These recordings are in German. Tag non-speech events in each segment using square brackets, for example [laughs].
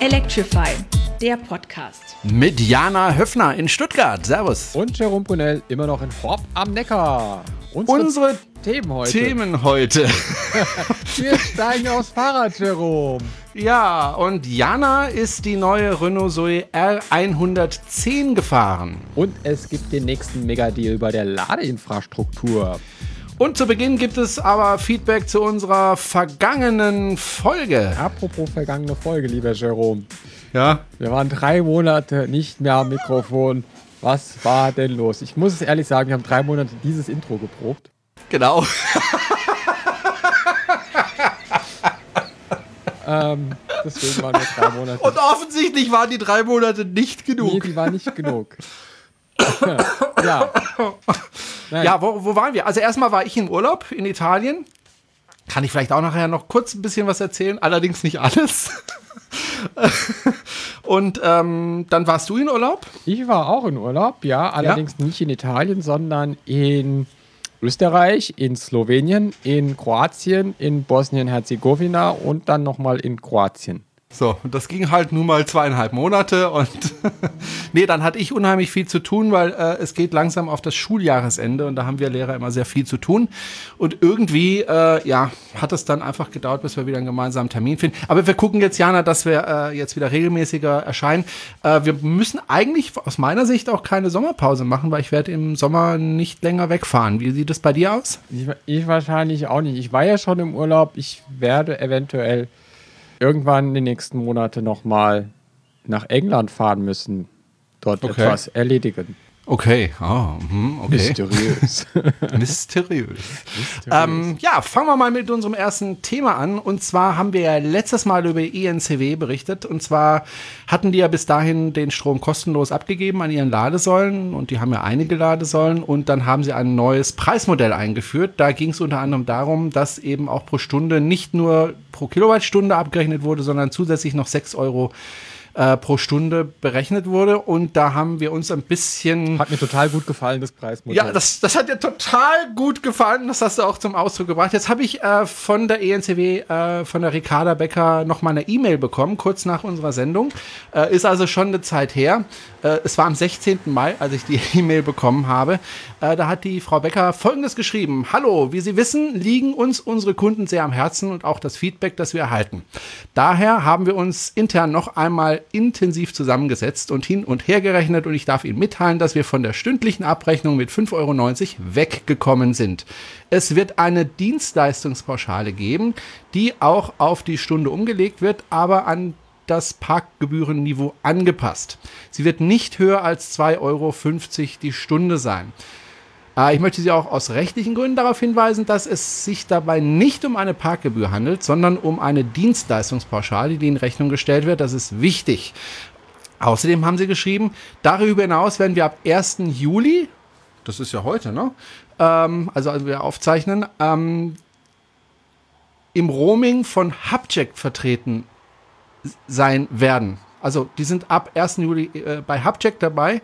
Electrify, der Podcast. Mit Jana Höfner in Stuttgart. Servus. Und Jerome Brunel immer noch in Horb am Neckar. Unsere, Unsere Themen heute. Themen heute. [laughs] Wir steigen aufs Fahrrad, Jerome. Ja, und Jana ist die neue Renault Zoe R110 gefahren. Und es gibt den nächsten Megadeal bei der Ladeinfrastruktur. Und zu Beginn gibt es aber Feedback zu unserer vergangenen Folge. Apropos vergangene Folge, lieber Jerome. Ja. Wir waren drei Monate nicht mehr am Mikrofon. Was war denn los? Ich muss es ehrlich sagen, wir haben drei Monate dieses Intro geprobt. Genau. [laughs] ähm, deswegen waren wir drei Monate. Und offensichtlich waren die drei Monate nicht genug. Nee, die waren nicht genug. [coughs] ja. Nein. Ja, wo, wo waren wir? Also erstmal war ich im Urlaub in Italien. Kann ich vielleicht auch nachher noch kurz ein bisschen was erzählen, allerdings nicht alles. [laughs] Und ähm, dann warst du in Urlaub? Ich war auch in Urlaub, ja, allerdings ja? nicht in Italien, sondern in Österreich, in Slowenien, in Kroatien, in Bosnien-Herzegowina und dann nochmal in Kroatien. So, und das ging halt nur mal zweieinhalb Monate und [laughs] nee, dann hatte ich unheimlich viel zu tun, weil äh, es geht langsam auf das Schuljahresende und da haben wir Lehrer immer sehr viel zu tun. Und irgendwie, äh, ja, hat es dann einfach gedauert, bis wir wieder einen gemeinsamen Termin finden. Aber wir gucken jetzt, Jana, dass wir äh, jetzt wieder regelmäßiger erscheinen. Äh, wir müssen eigentlich aus meiner Sicht auch keine Sommerpause machen, weil ich werde im Sommer nicht länger wegfahren. Wie sieht es bei dir aus? Ich, ich wahrscheinlich auch nicht. Ich war ja schon im Urlaub. Ich werde eventuell irgendwann in den nächsten Monaten nochmal nach England fahren müssen, dort okay. etwas erledigen. Okay, oh, okay. [laughs] Mysteriös. Mysteriös. Ähm, ja, fangen wir mal mit unserem ersten Thema an. Und zwar haben wir ja letztes Mal über ENCW berichtet. Und zwar hatten die ja bis dahin den Strom kostenlos abgegeben an ihren Ladesäulen. Und die haben ja einige Ladesäulen. Und dann haben sie ein neues Preismodell eingeführt. Da ging es unter anderem darum, dass eben auch pro Stunde nicht nur pro Kilowattstunde abgerechnet wurde, sondern zusätzlich noch 6 Euro äh, pro Stunde berechnet wurde. Und da haben wir uns ein bisschen. Hat mir total gut gefallen, das Preismodell. Ja, das, das hat dir total gut gefallen. Das hast du auch zum Ausdruck gebracht. Jetzt habe ich äh, von der ENCW, äh, von der Ricarda Becker, noch mal eine E-Mail bekommen, kurz nach unserer Sendung. Äh, ist also schon eine Zeit her. Äh, es war am 16. Mai, als ich die [laughs] E-Mail bekommen habe. Äh, da hat die Frau Becker Folgendes geschrieben. Hallo, wie Sie wissen, liegen uns unsere Kunden sehr am Herzen und auch das Feedback, das wir erhalten. Daher haben wir uns intern noch einmal intensiv zusammengesetzt und hin und her gerechnet und ich darf Ihnen mitteilen, dass wir von der stündlichen Abrechnung mit 5,90 Euro weggekommen sind. Es wird eine Dienstleistungspauschale geben, die auch auf die Stunde umgelegt wird, aber an das Parkgebührenniveau angepasst. Sie wird nicht höher als 2,50 Euro die Stunde sein. Äh, ich möchte Sie auch aus rechtlichen Gründen darauf hinweisen, dass es sich dabei nicht um eine Parkgebühr handelt, sondern um eine Dienstleistungspauschale, die in Rechnung gestellt wird. Das ist wichtig. Außerdem haben Sie geschrieben, darüber hinaus werden wir ab 1. Juli, das ist ja heute, ne? Ähm, also, wir aufzeichnen, ähm, im Roaming von Hubject vertreten sein werden. Also die sind ab 1. Juli äh, bei Hubcheck dabei.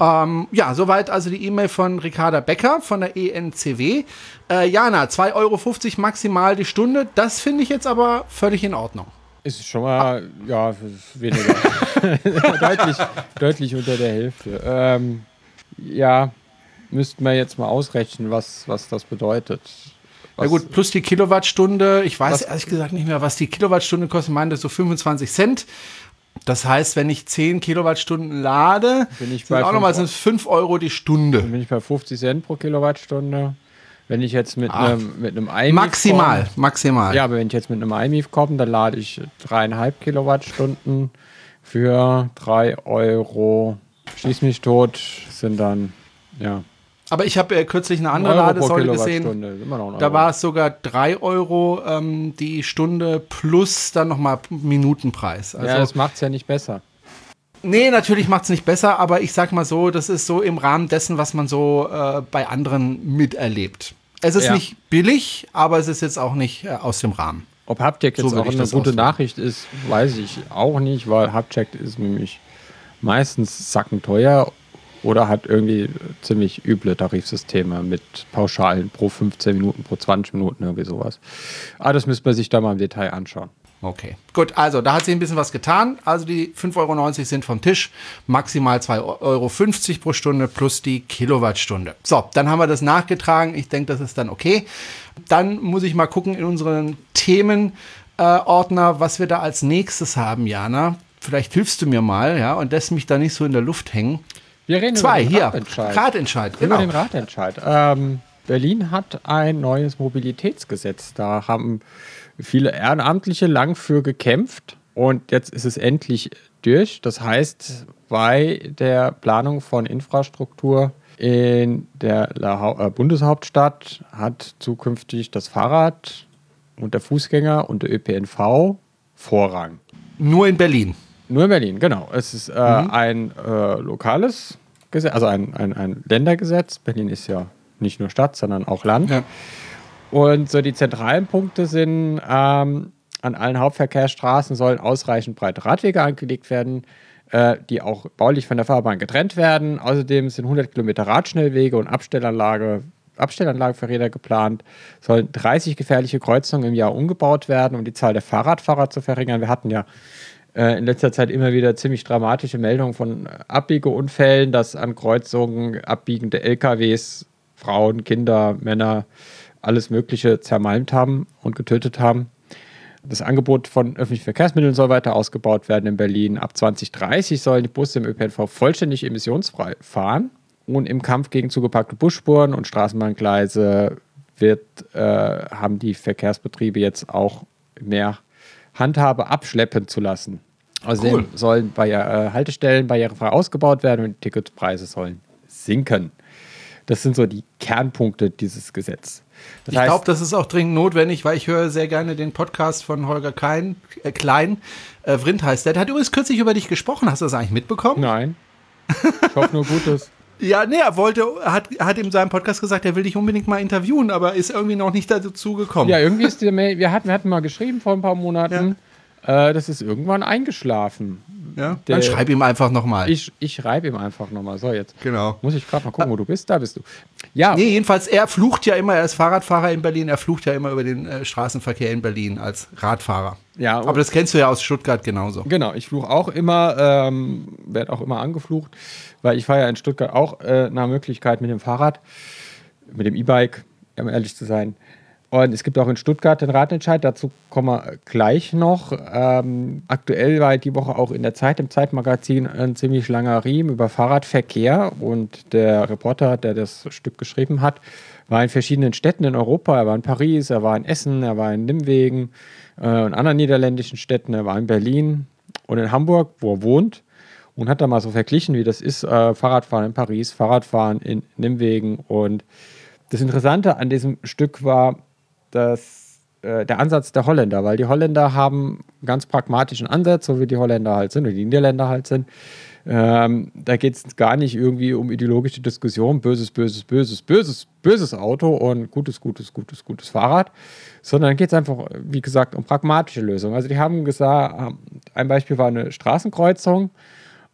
Ähm, ja, soweit also die E-Mail von Ricarda Becker von der ENCW. Äh, Jana, 2,50 Euro maximal die Stunde. Das finde ich jetzt aber völlig in Ordnung. Ist schon mal, ah. ja, weniger. [laughs] deutlich, deutlich unter der Hälfte. Ähm, ja, müssten wir jetzt mal ausrechnen, was, was das bedeutet. Was, ja gut, plus die Kilowattstunde. Ich weiß was, ehrlich gesagt nicht mehr, was die Kilowattstunde kostet. Ich meine, das so 25 Cent. Das heißt, wenn ich 10 Kilowattstunden lade, bin ich bei auch nochmal sind 5 Euro die Stunde. Dann bin ich bei 50 Cent pro Kilowattstunde. Wenn ich jetzt mit einem mit einem iMIF maximal, komm, maximal. Ja, aber wenn ich jetzt mit einem iMIF komme, dann lade ich dreieinhalb Kilowattstunden für 3 Euro. Schieß mich tot, sind dann ja aber ich habe äh, kürzlich eine andere Ladesäule gesehen. Da war es sogar 3 Euro ähm, die Stunde plus dann nochmal Minutenpreis. Also, ja, das macht es ja nicht besser. Nee, natürlich macht es nicht besser, aber ich sag mal so, das ist so im Rahmen dessen, was man so äh, bei anderen miterlebt. Es ist ja. nicht billig, aber es ist jetzt auch nicht äh, aus dem Rahmen. Ob Hubcheck jetzt so auch eine gute Nachricht ist, weiß ich auch nicht, weil Hubcheck ist nämlich meistens sackenteuer oder hat irgendwie ziemlich üble Tarifsysteme mit Pauschalen pro 15 Minuten, pro 20 Minuten, irgendwie sowas. Aber das müsste man sich da mal im Detail anschauen. Okay, gut, also da hat sich ein bisschen was getan. Also die 5,90 Euro sind vom Tisch, maximal 2,50 Euro pro Stunde plus die Kilowattstunde. So, dann haben wir das nachgetragen. Ich denke, das ist dann okay. Dann muss ich mal gucken in unseren Themenordner, äh, was wir da als nächstes haben, Jana. Vielleicht hilfst du mir mal, ja, und lässt mich da nicht so in der Luft hängen. Wir reden Zwei, über den hier, Ratentscheid. Ratentscheid, Über genau. den Ratentscheid. Ähm, Berlin hat ein neues Mobilitätsgesetz. Da haben viele Ehrenamtliche lang für gekämpft und jetzt ist es endlich durch. Das heißt, bei der Planung von Infrastruktur in der äh, Bundeshauptstadt hat zukünftig das Fahrrad und der Fußgänger und der ÖPNV Vorrang. Nur in Berlin. Nur in Berlin, genau. Es ist äh, ein äh, lokales Gesetz, also ein, ein, ein Ländergesetz. Berlin ist ja nicht nur Stadt, sondern auch Land. Ja. Und so die zentralen Punkte sind, ähm, an allen Hauptverkehrsstraßen sollen ausreichend breite Radwege angelegt werden, äh, die auch baulich von der Fahrbahn getrennt werden. Außerdem sind 100 Kilometer Radschnellwege und Abstellanlage, Abstellanlagen für Räder geplant. Sollen 30 gefährliche Kreuzungen im Jahr umgebaut werden, um die Zahl der Fahrradfahrer zu verringern. Wir hatten ja äh, in letzter Zeit immer wieder ziemlich dramatische Meldungen von Abbiegeunfällen, dass an Kreuzungen abbiegende LKWs Frauen, Kinder, Männer, alles Mögliche zermalmt haben und getötet haben. Das Angebot von öffentlichen Verkehrsmitteln soll weiter ausgebaut werden in Berlin. Ab 2030 sollen die Busse im ÖPNV vollständig emissionsfrei fahren. Und im Kampf gegen zugepackte Busspuren und Straßenbahngleise wird, äh, haben die Verkehrsbetriebe jetzt auch mehr Handhabe abschleppen zu lassen. Außerdem Cool. sollen bei, äh, Haltestellen barrierefrei ausgebaut werden und Ticketpreise sollen sinken. Das sind so die Kernpunkte dieses Gesetzes. Das Ich glaube, das ist auch dringend notwendig, weil ich höre sehr gerne den Podcast von Holger Klein. Äh, Klein. Äh, Vrindt heißt der. Der hat übrigens kürzlich über dich gesprochen. Hast du das eigentlich mitbekommen? Nein. Ich hoffe nur Gutes. [laughs] Ja, nee, er wollte, hat, hat in seinem Podcast gesagt, er will dich unbedingt mal interviewen, aber ist irgendwie noch nicht dazu gekommen. Ja, irgendwie ist die Mail, wir hatten, wir hatten mal geschrieben vor ein paar Monaten, äh, das ist irgendwann eingeschlafen. Ja? Der- Dann schreib ihm einfach nochmal. Ich, ich schreibe ihm einfach nochmal. So, jetzt Genau. muss ich gerade mal gucken, wo du bist. Da bist du. Ja, Nee, jedenfalls, er flucht ja immer, er ist Fahrradfahrer in Berlin, er flucht ja immer über den äh, Straßenverkehr in Berlin als Radfahrer. Ja, Aber das kennst du ja aus Stuttgart genauso. Genau, ich fluche auch immer, ähm, werde auch immer angeflucht, weil ich fahre ja in Stuttgart auch äh, nach Möglichkeit mit dem Fahrrad, mit dem E-Bike, um ehrlich zu sein. Und es gibt auch in Stuttgart den Radentscheid, dazu kommen wir gleich noch. Ähm, aktuell war die Woche auch in der Zeit, im Zeitmagazin, ein ziemlich langer Riemen über Fahrradverkehr. Und der Reporter, der das Stück geschrieben hat, war in verschiedenen Städten in Europa. Er war in Paris, er war in Essen, er war in Nimwegen äh, anderen niederländischen Städten. Er war in Berlin und in Hamburg, wo er wohnt. Und hat da mal so verglichen, wie das ist, äh, Fahrradfahren in Paris, Fahrradfahren in Nimwegen. Und das Interessante an diesem Stück war, dass äh, der Ansatz der Holländer, weil die Holländer haben einen ganz pragmatischen Ansatz, so wie die Holländer halt sind oder die Niederländer halt sind. Ähm, da geht es gar nicht irgendwie um ideologische Diskussion, böses, böses, böses, böses, böses Auto und gutes, gutes, gutes, gutes Fahrrad, sondern geht es einfach, wie gesagt, um pragmatische Lösungen. Also die haben gesagt, ein Beispiel war eine Straßenkreuzung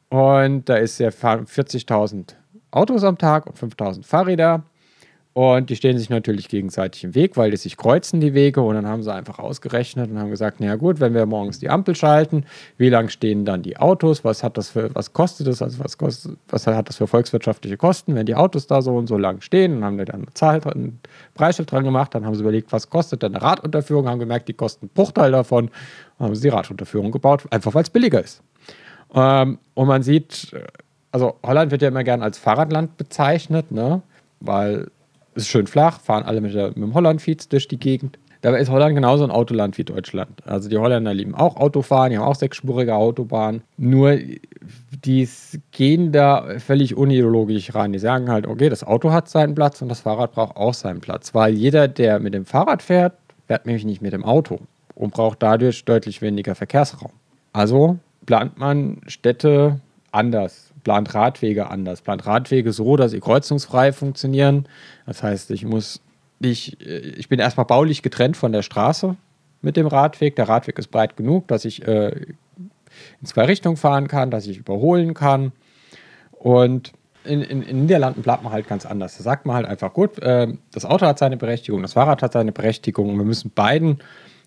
und da ist ja fahren 40.000 Autos am Tag und 5.000 Fahrräder. Und die stehen sich natürlich gegenseitig im Weg, weil die sich kreuzen, die Wege. Und dann haben sie einfach ausgerechnet und haben gesagt, na ja gut, wenn wir morgens die Ampel schalten, wie lang stehen dann die Autos? Was hat das für, was kostet das? Also was kostet, was hat das für volkswirtschaftliche Kosten, wenn die Autos da so und so lang stehen? Und haben dann eine Zahl, dran- ein Preisschild dran gemacht. Dann haben sie überlegt, was kostet denn eine Radunterführung? Haben gemerkt, die kosten einen Bruchteil davon. Dann haben sie die Radunterführung gebaut, einfach weil es billiger ist. Ähm, und man sieht, äh, also Holland wird ja immer gern als Fahrradland bezeichnet, ne? weil es ist schön flach, fahren alle mit, der, mit dem Holland-Feeds durch die Gegend. Dabei ist Holland genauso ein Autoland wie Deutschland. Also die Holländer lieben auch Autofahren, die haben auch sechsspurige Autobahnen. Nur die gehen da völlig unideologisch ran. Die sagen halt, okay, das Auto hat seinen Platz und das Fahrrad braucht auch seinen Platz. Weil jeder, der mit dem Fahrrad fährt, fährt nämlich nicht mit dem Auto und braucht dadurch deutlich weniger Verkehrsraum. Also plant man Städte anders, plant Radwege anders, plant Radwege so, dass sie kreuzungsfrei funktionieren. Das heißt, ich muss, ich, äh, ich bin erstmal baulich getrennt von der Straße mit dem Radweg. Der Radweg ist breit genug, dass ich äh, in zwei Richtungen fahren kann, dass ich überholen kann. Und in, in, in Niederlanden bleibt man halt ganz anders. Da sagt man halt einfach, gut, äh, das Auto hat seine Berechtigung, das Fahrrad hat seine Berechtigung und wir müssen beiden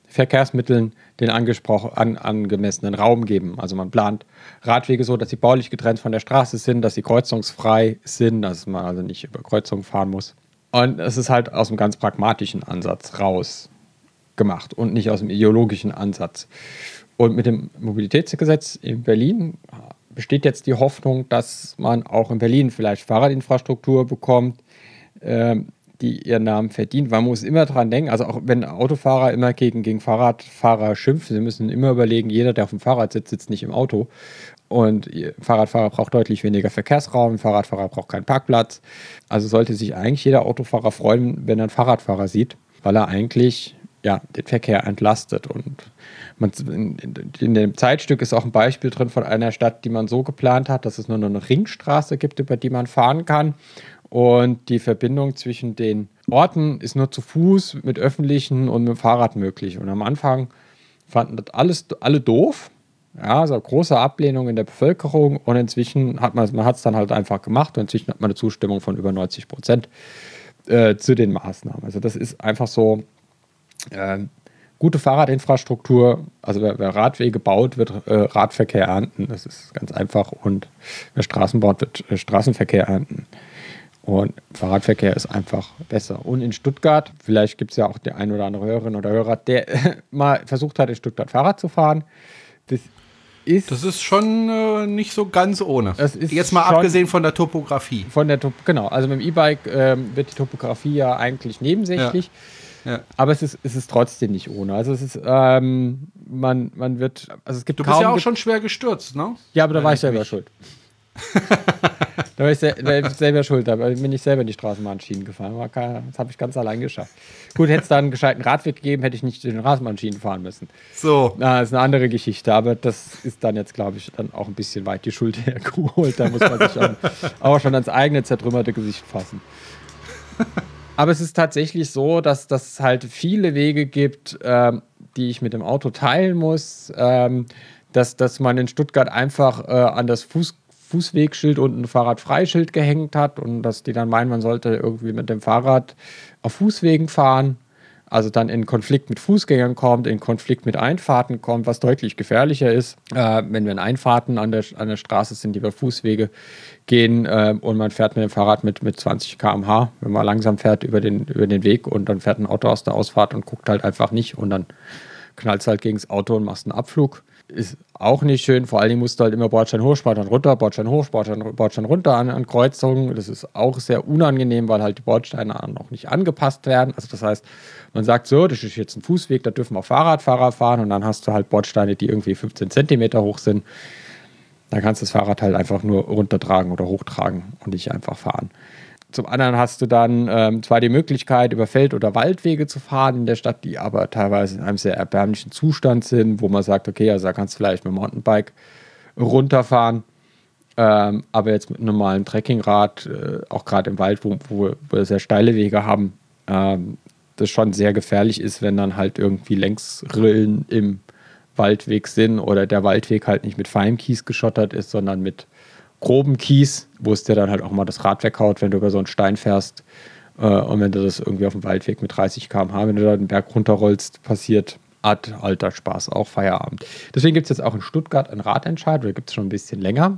Verkehrsmitteln den an, angemessenen Raum geben. Also man plant Radwege so, dass sie baulich getrennt von der Straße sind, dass sie kreuzungsfrei sind, dass man also nicht über Kreuzungen fahren muss. Und es ist halt aus einem ganz pragmatischen Ansatz raus gemacht und nicht aus dem ideologischen Ansatz. Und mit dem Mobilitätsgesetz in Berlin besteht jetzt die Hoffnung, dass man auch in Berlin vielleicht Fahrradinfrastruktur bekommt, ähm, die ihren Namen verdient. Man muss immer dran denken, also auch wenn Autofahrer immer gegen, gegen Fahrradfahrer schimpfen, sie müssen immer überlegen, jeder, der auf dem Fahrrad sitzt, sitzt nicht im Auto. Und Fahrradfahrer braucht deutlich weniger Verkehrsraum, Fahrradfahrer braucht keinen Parkplatz. Also sollte sich eigentlich jeder Autofahrer freuen, wenn er einen Fahrradfahrer sieht, weil er eigentlich ja, den Verkehr entlastet. Und man, in, in, dem Zeitstück ist auch ein Beispiel drin von einer Stadt, die man so geplant hat, dass es nur noch eine Ringstraße gibt, über die man fahren kann. Und die Verbindung zwischen den Orten ist nur zu Fuß, mit öffentlichen und mit dem Fahrrad möglich. Und am Anfang fanden das alles alle doof. Ja, also große Ablehnung in der Bevölkerung und inzwischen hat man man es dann halt einfach gemacht und inzwischen hat man eine Zustimmung von über 90 Prozent äh, zu den Maßnahmen. Also das ist einfach so äh, gute Fahrradinfrastruktur. Also wer, wer, Radwege baut, wird äh, Radverkehr ernten. Das ist ganz einfach und wer Straßen baut, wird äh, Straßenverkehr ernten. Und Fahrradverkehr ist einfach besser. Und in Stuttgart, vielleicht gibt es ja auch der ein oder andere Hörerin oder Hörer, der [laughs] mal versucht hat, in Stuttgart Fahrrad zu fahren. Das ist. Das ist schon äh, nicht so ganz ohne. Jetzt mal abgesehen von der Topografie. Von der Top genau, also mit dem E-Bike ähm, wird die Topografie ja eigentlich nebensächlich. Ja. Ja. Aber es ist, es ist trotzdem nicht ohne. Also es ist, ähm, man, man wird, also es gibt Du bist ja auch schon schwer gestürzt, ne? Ja, aber da war ich selber schuld. [laughs] da war ich, sel selber schuld, da bin ich selber in die Straßenbahnschienen gefahren. Das habe ich ganz allein geschafft. Gut, hätte es da einen gescheiten Radweg gegeben, hätte ich nicht in den Straßenbahnschienen fahren müssen. So. Na, ist eine andere Geschichte, aber das ist dann jetzt, glaube ich, dann auch ein bisschen weit die Schuld [laughs] hergeholt. Da muss man sich auch, [laughs] auch schon ans eigene zertrümmerte Gesicht fassen. Aber es ist tatsächlich so, dass es halt viele Wege gibt, ähm, die ich mit dem Auto teilen muss. Ähm, dass, dass man in Stuttgart einfach äh, an das Fuß, Fußwegschild und ein Fahrradfreischild gehängt hat und dass die dann meinen, man sollte irgendwie mit dem Fahrrad auf Fußwegen fahren. Also dann in Konflikt mit Fußgängern kommt, in Konflikt mit Einfahrten kommt, was deutlich gefährlicher ist, äh, wenn wir in Einfahrten an der, an der Straße sind, die über Fußwege gehen äh, und man fährt mit dem Fahrrad mit, mit 20 km/h, wenn man langsam fährt über den, über den Weg und dann fährt ein Auto aus der Ausfahrt und guckt halt einfach nicht und dann knallst halt gegen das Auto und machst einen Abflug ist auch nicht schön. Vor Dingen musst du halt immer Bordstein hoch, Bordstein runter, Bordstein hoch, Bordstein, Bordstein runter an, an Kreuzungen. Das ist auch sehr unangenehm, weil halt die Bordsteine noch nicht angepasst werden. Also das heißt, man sagt so, das ist jetzt ein Fußweg, da dürfen auch Fahrradfahrer fahren und dann hast du halt Bordsteine, die irgendwie 15 Zentimeter hoch sind. Dann kannst du das Fahrrad halt einfach nur runtertragen oder hochtragen und nicht einfach fahren. Zum anderen hast du dann ähm, zwar die Möglichkeit, über Feld- oder Waldwege zu fahren in der Stadt, die aber teilweise in einem sehr erbärmlichen Zustand sind, wo man sagt, okay, also da kannst du vielleicht mit dem Mountainbike runterfahren. Ähm, aber jetzt mit einem normalen Trekkingrad, äh, auch gerade im Wald, wo, wo, wir sehr steile Wege haben, ähm, das schon sehr gefährlich ist, wenn dann halt irgendwie Längsrillen im Waldweg sind oder der Waldweg halt nicht mit Feinkies geschottert ist, sondern mit groben Kies, wo es dir dann halt auch mal das Rad weghaut, wenn du über so einen Stein fährst. Äh, und wenn du das irgendwie auf dem Waldweg mit 30 km/h, wenn du da den Berg runterrollst, passiert, hat alter Spaß, auch Feierabend. Deswegen gibt es jetzt auch in Stuttgart einen Ratentscheid, oder gibt es schon ein bisschen länger,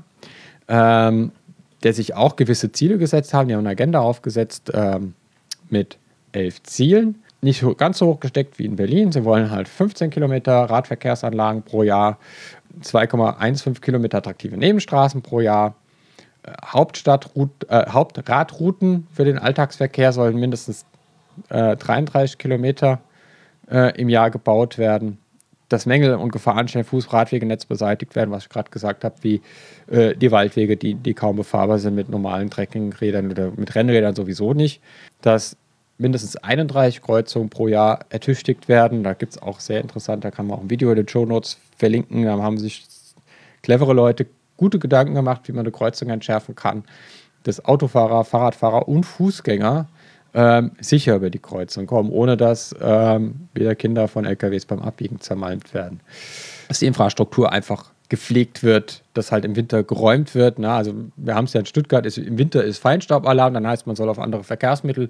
ähm, der sich auch gewisse Ziele gesetzt haben. Die haben eine Agenda aufgesetzt ähm, mit elf Zielen. Nicht ganz so hoch gesteckt wie in Berlin. Sie wollen halt 15 Kilometer Radverkehrsanlagen pro Jahr 2,15 Kilometer attraktive Nebenstraßen pro Jahr. Äh, äh, Hauptradrouten für den Alltagsverkehr sollen mindestens äh, 33 Kilometer äh, im Jahr gebaut werden. Das Mängel- und Gefahrenstellen Fußradwegenetz beseitigt werden, was ich gerade gesagt habe, wie äh, die Waldwege, die, die kaum befahrbar sind mit normalen Trekkingrädern oder mit Rennrädern sowieso nicht. Dass mindestens 31 Kreuzungen pro Jahr ertüchtigt werden. Da gibt es auch sehr interessant, da kann man auch ein Video in den Show Notes verlinken. Da haben sich clevere Leute gute Gedanken gemacht, wie man eine Kreuzung entschärfen kann, dass Autofahrer, Fahrradfahrer und Fußgänger ähm, sicher über die Kreuzung kommen, ohne dass ähm, wieder Kinder von LKWs beim Abbiegen zermalmt werden. Dass die Infrastruktur einfach gepflegt wird, dass halt im Winter geräumt wird. Na, also wir haben es ja in Stuttgart, ist, im Winter ist Feinstaubalarm, dann heißt man soll auf andere Verkehrsmittel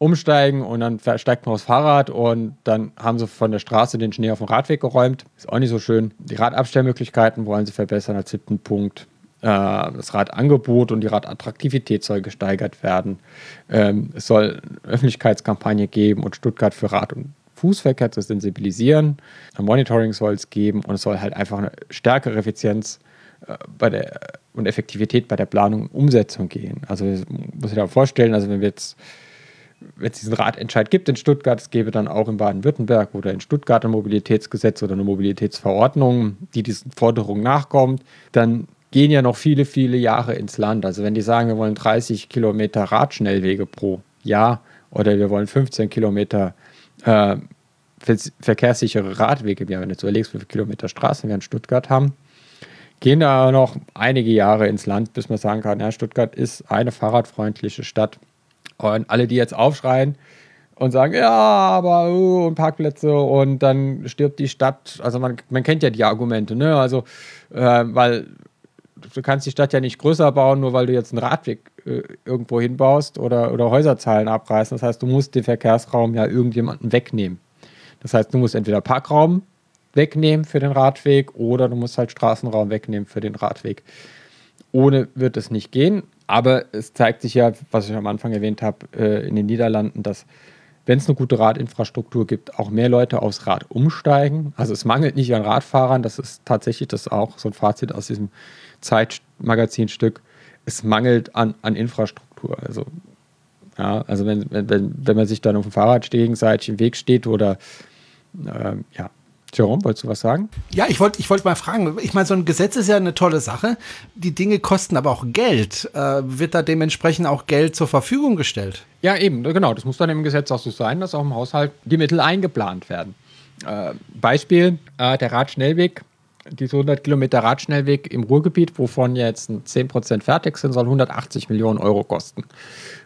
umsteigen und dann steigt man aufs Fahrrad und dann haben sie von der Straße den Schnee auf den Radweg geräumt. Ist auch nicht so schön. Die Radabstellmöglichkeiten wollen sie verbessern als siebten Punkt. Äh, das Radangebot und die Radattraktivität soll gesteigert werden. Ähm, es soll eine Öffentlichkeitskampagne geben und Stuttgart für Rad- und Fußverkehr zu sensibilisieren. Ein Monitoring soll es geben und es soll halt einfach eine stärkere Effizienz äh, bei der, und Effektivität bei der Planung und Umsetzung gehen. Also muss ich da vorstellen, also wenn wir jetzt wenn es diesen Ratentscheid gibt in Stuttgart, es gäbe dann auch in Baden-Württemberg oder in Stuttgart ein Mobilitätsgesetz oder eine Mobilitätsverordnung, die diesen Forderungen nachkommt, dann gehen ja noch viele, viele Jahre ins Land. Also wenn die sagen, wir wollen 30 Kilometer Radschnellwege pro Jahr oder wir wollen 15 Kilometer äh, verkehrssichere Radwege, wenn du jetzt überlegst, wie viele Kilometer Straßen wir in Stuttgart haben, gehen da noch einige Jahre ins Land, bis man sagen kann, ja, Stuttgart ist eine fahrradfreundliche Stadt. Und alle, die jetzt aufschreien und sagen, ja, aber uh, und Parkplätze und dann stirbt die Stadt. Also man, man kennt ja die Argumente, ne? Also, äh, weil du kannst die Stadt ja nicht größer bauen, nur weil du jetzt einen Radweg äh, irgendwo hinbaust oder, oder Häuserzahlen abreißen. Das heißt, du musst den Verkehrsraum ja irgendjemanden wegnehmen. Das heißt, du musst entweder Parkraum wegnehmen für den Radweg oder du musst halt Straßenraum wegnehmen für den Radweg. Ohne wird es nicht gehen. Aber es zeigt sich ja, was ich am Anfang erwähnt habe, äh, in den Niederlanden, dass wenn es eine gute Radinfrastruktur gibt, auch mehr Leute aufs Rad umsteigen. Also es mangelt nicht an Radfahrern, das ist tatsächlich das auch so ein Fazit aus diesem Zeitmagazinstück. Es mangelt an, an Infrastruktur. Also, ja, also wenn, wenn, wenn man sich dann auf dem Fahrrad gegenseitig im Weg steht oder äh, ja, Jerome, wolltest du was sagen? Ja, ich wollte ich wollt mal fragen. Ich meine, so ein Gesetz ist ja eine tolle Sache. Die Dinge kosten aber auch Geld. Äh, wird da dementsprechend auch Geld zur Verfügung gestellt? Ja, eben, genau. Das muss dann im Gesetz auch so sein, dass auch im Haushalt die Mittel eingeplant werden. Äh, Beispiel, äh, der Radschnellweg, diese 100 Kilometer Radschnellweg im Ruhrgebiet, wovon jetzt 10% fertig sind, soll 180 Millionen Euro kosten.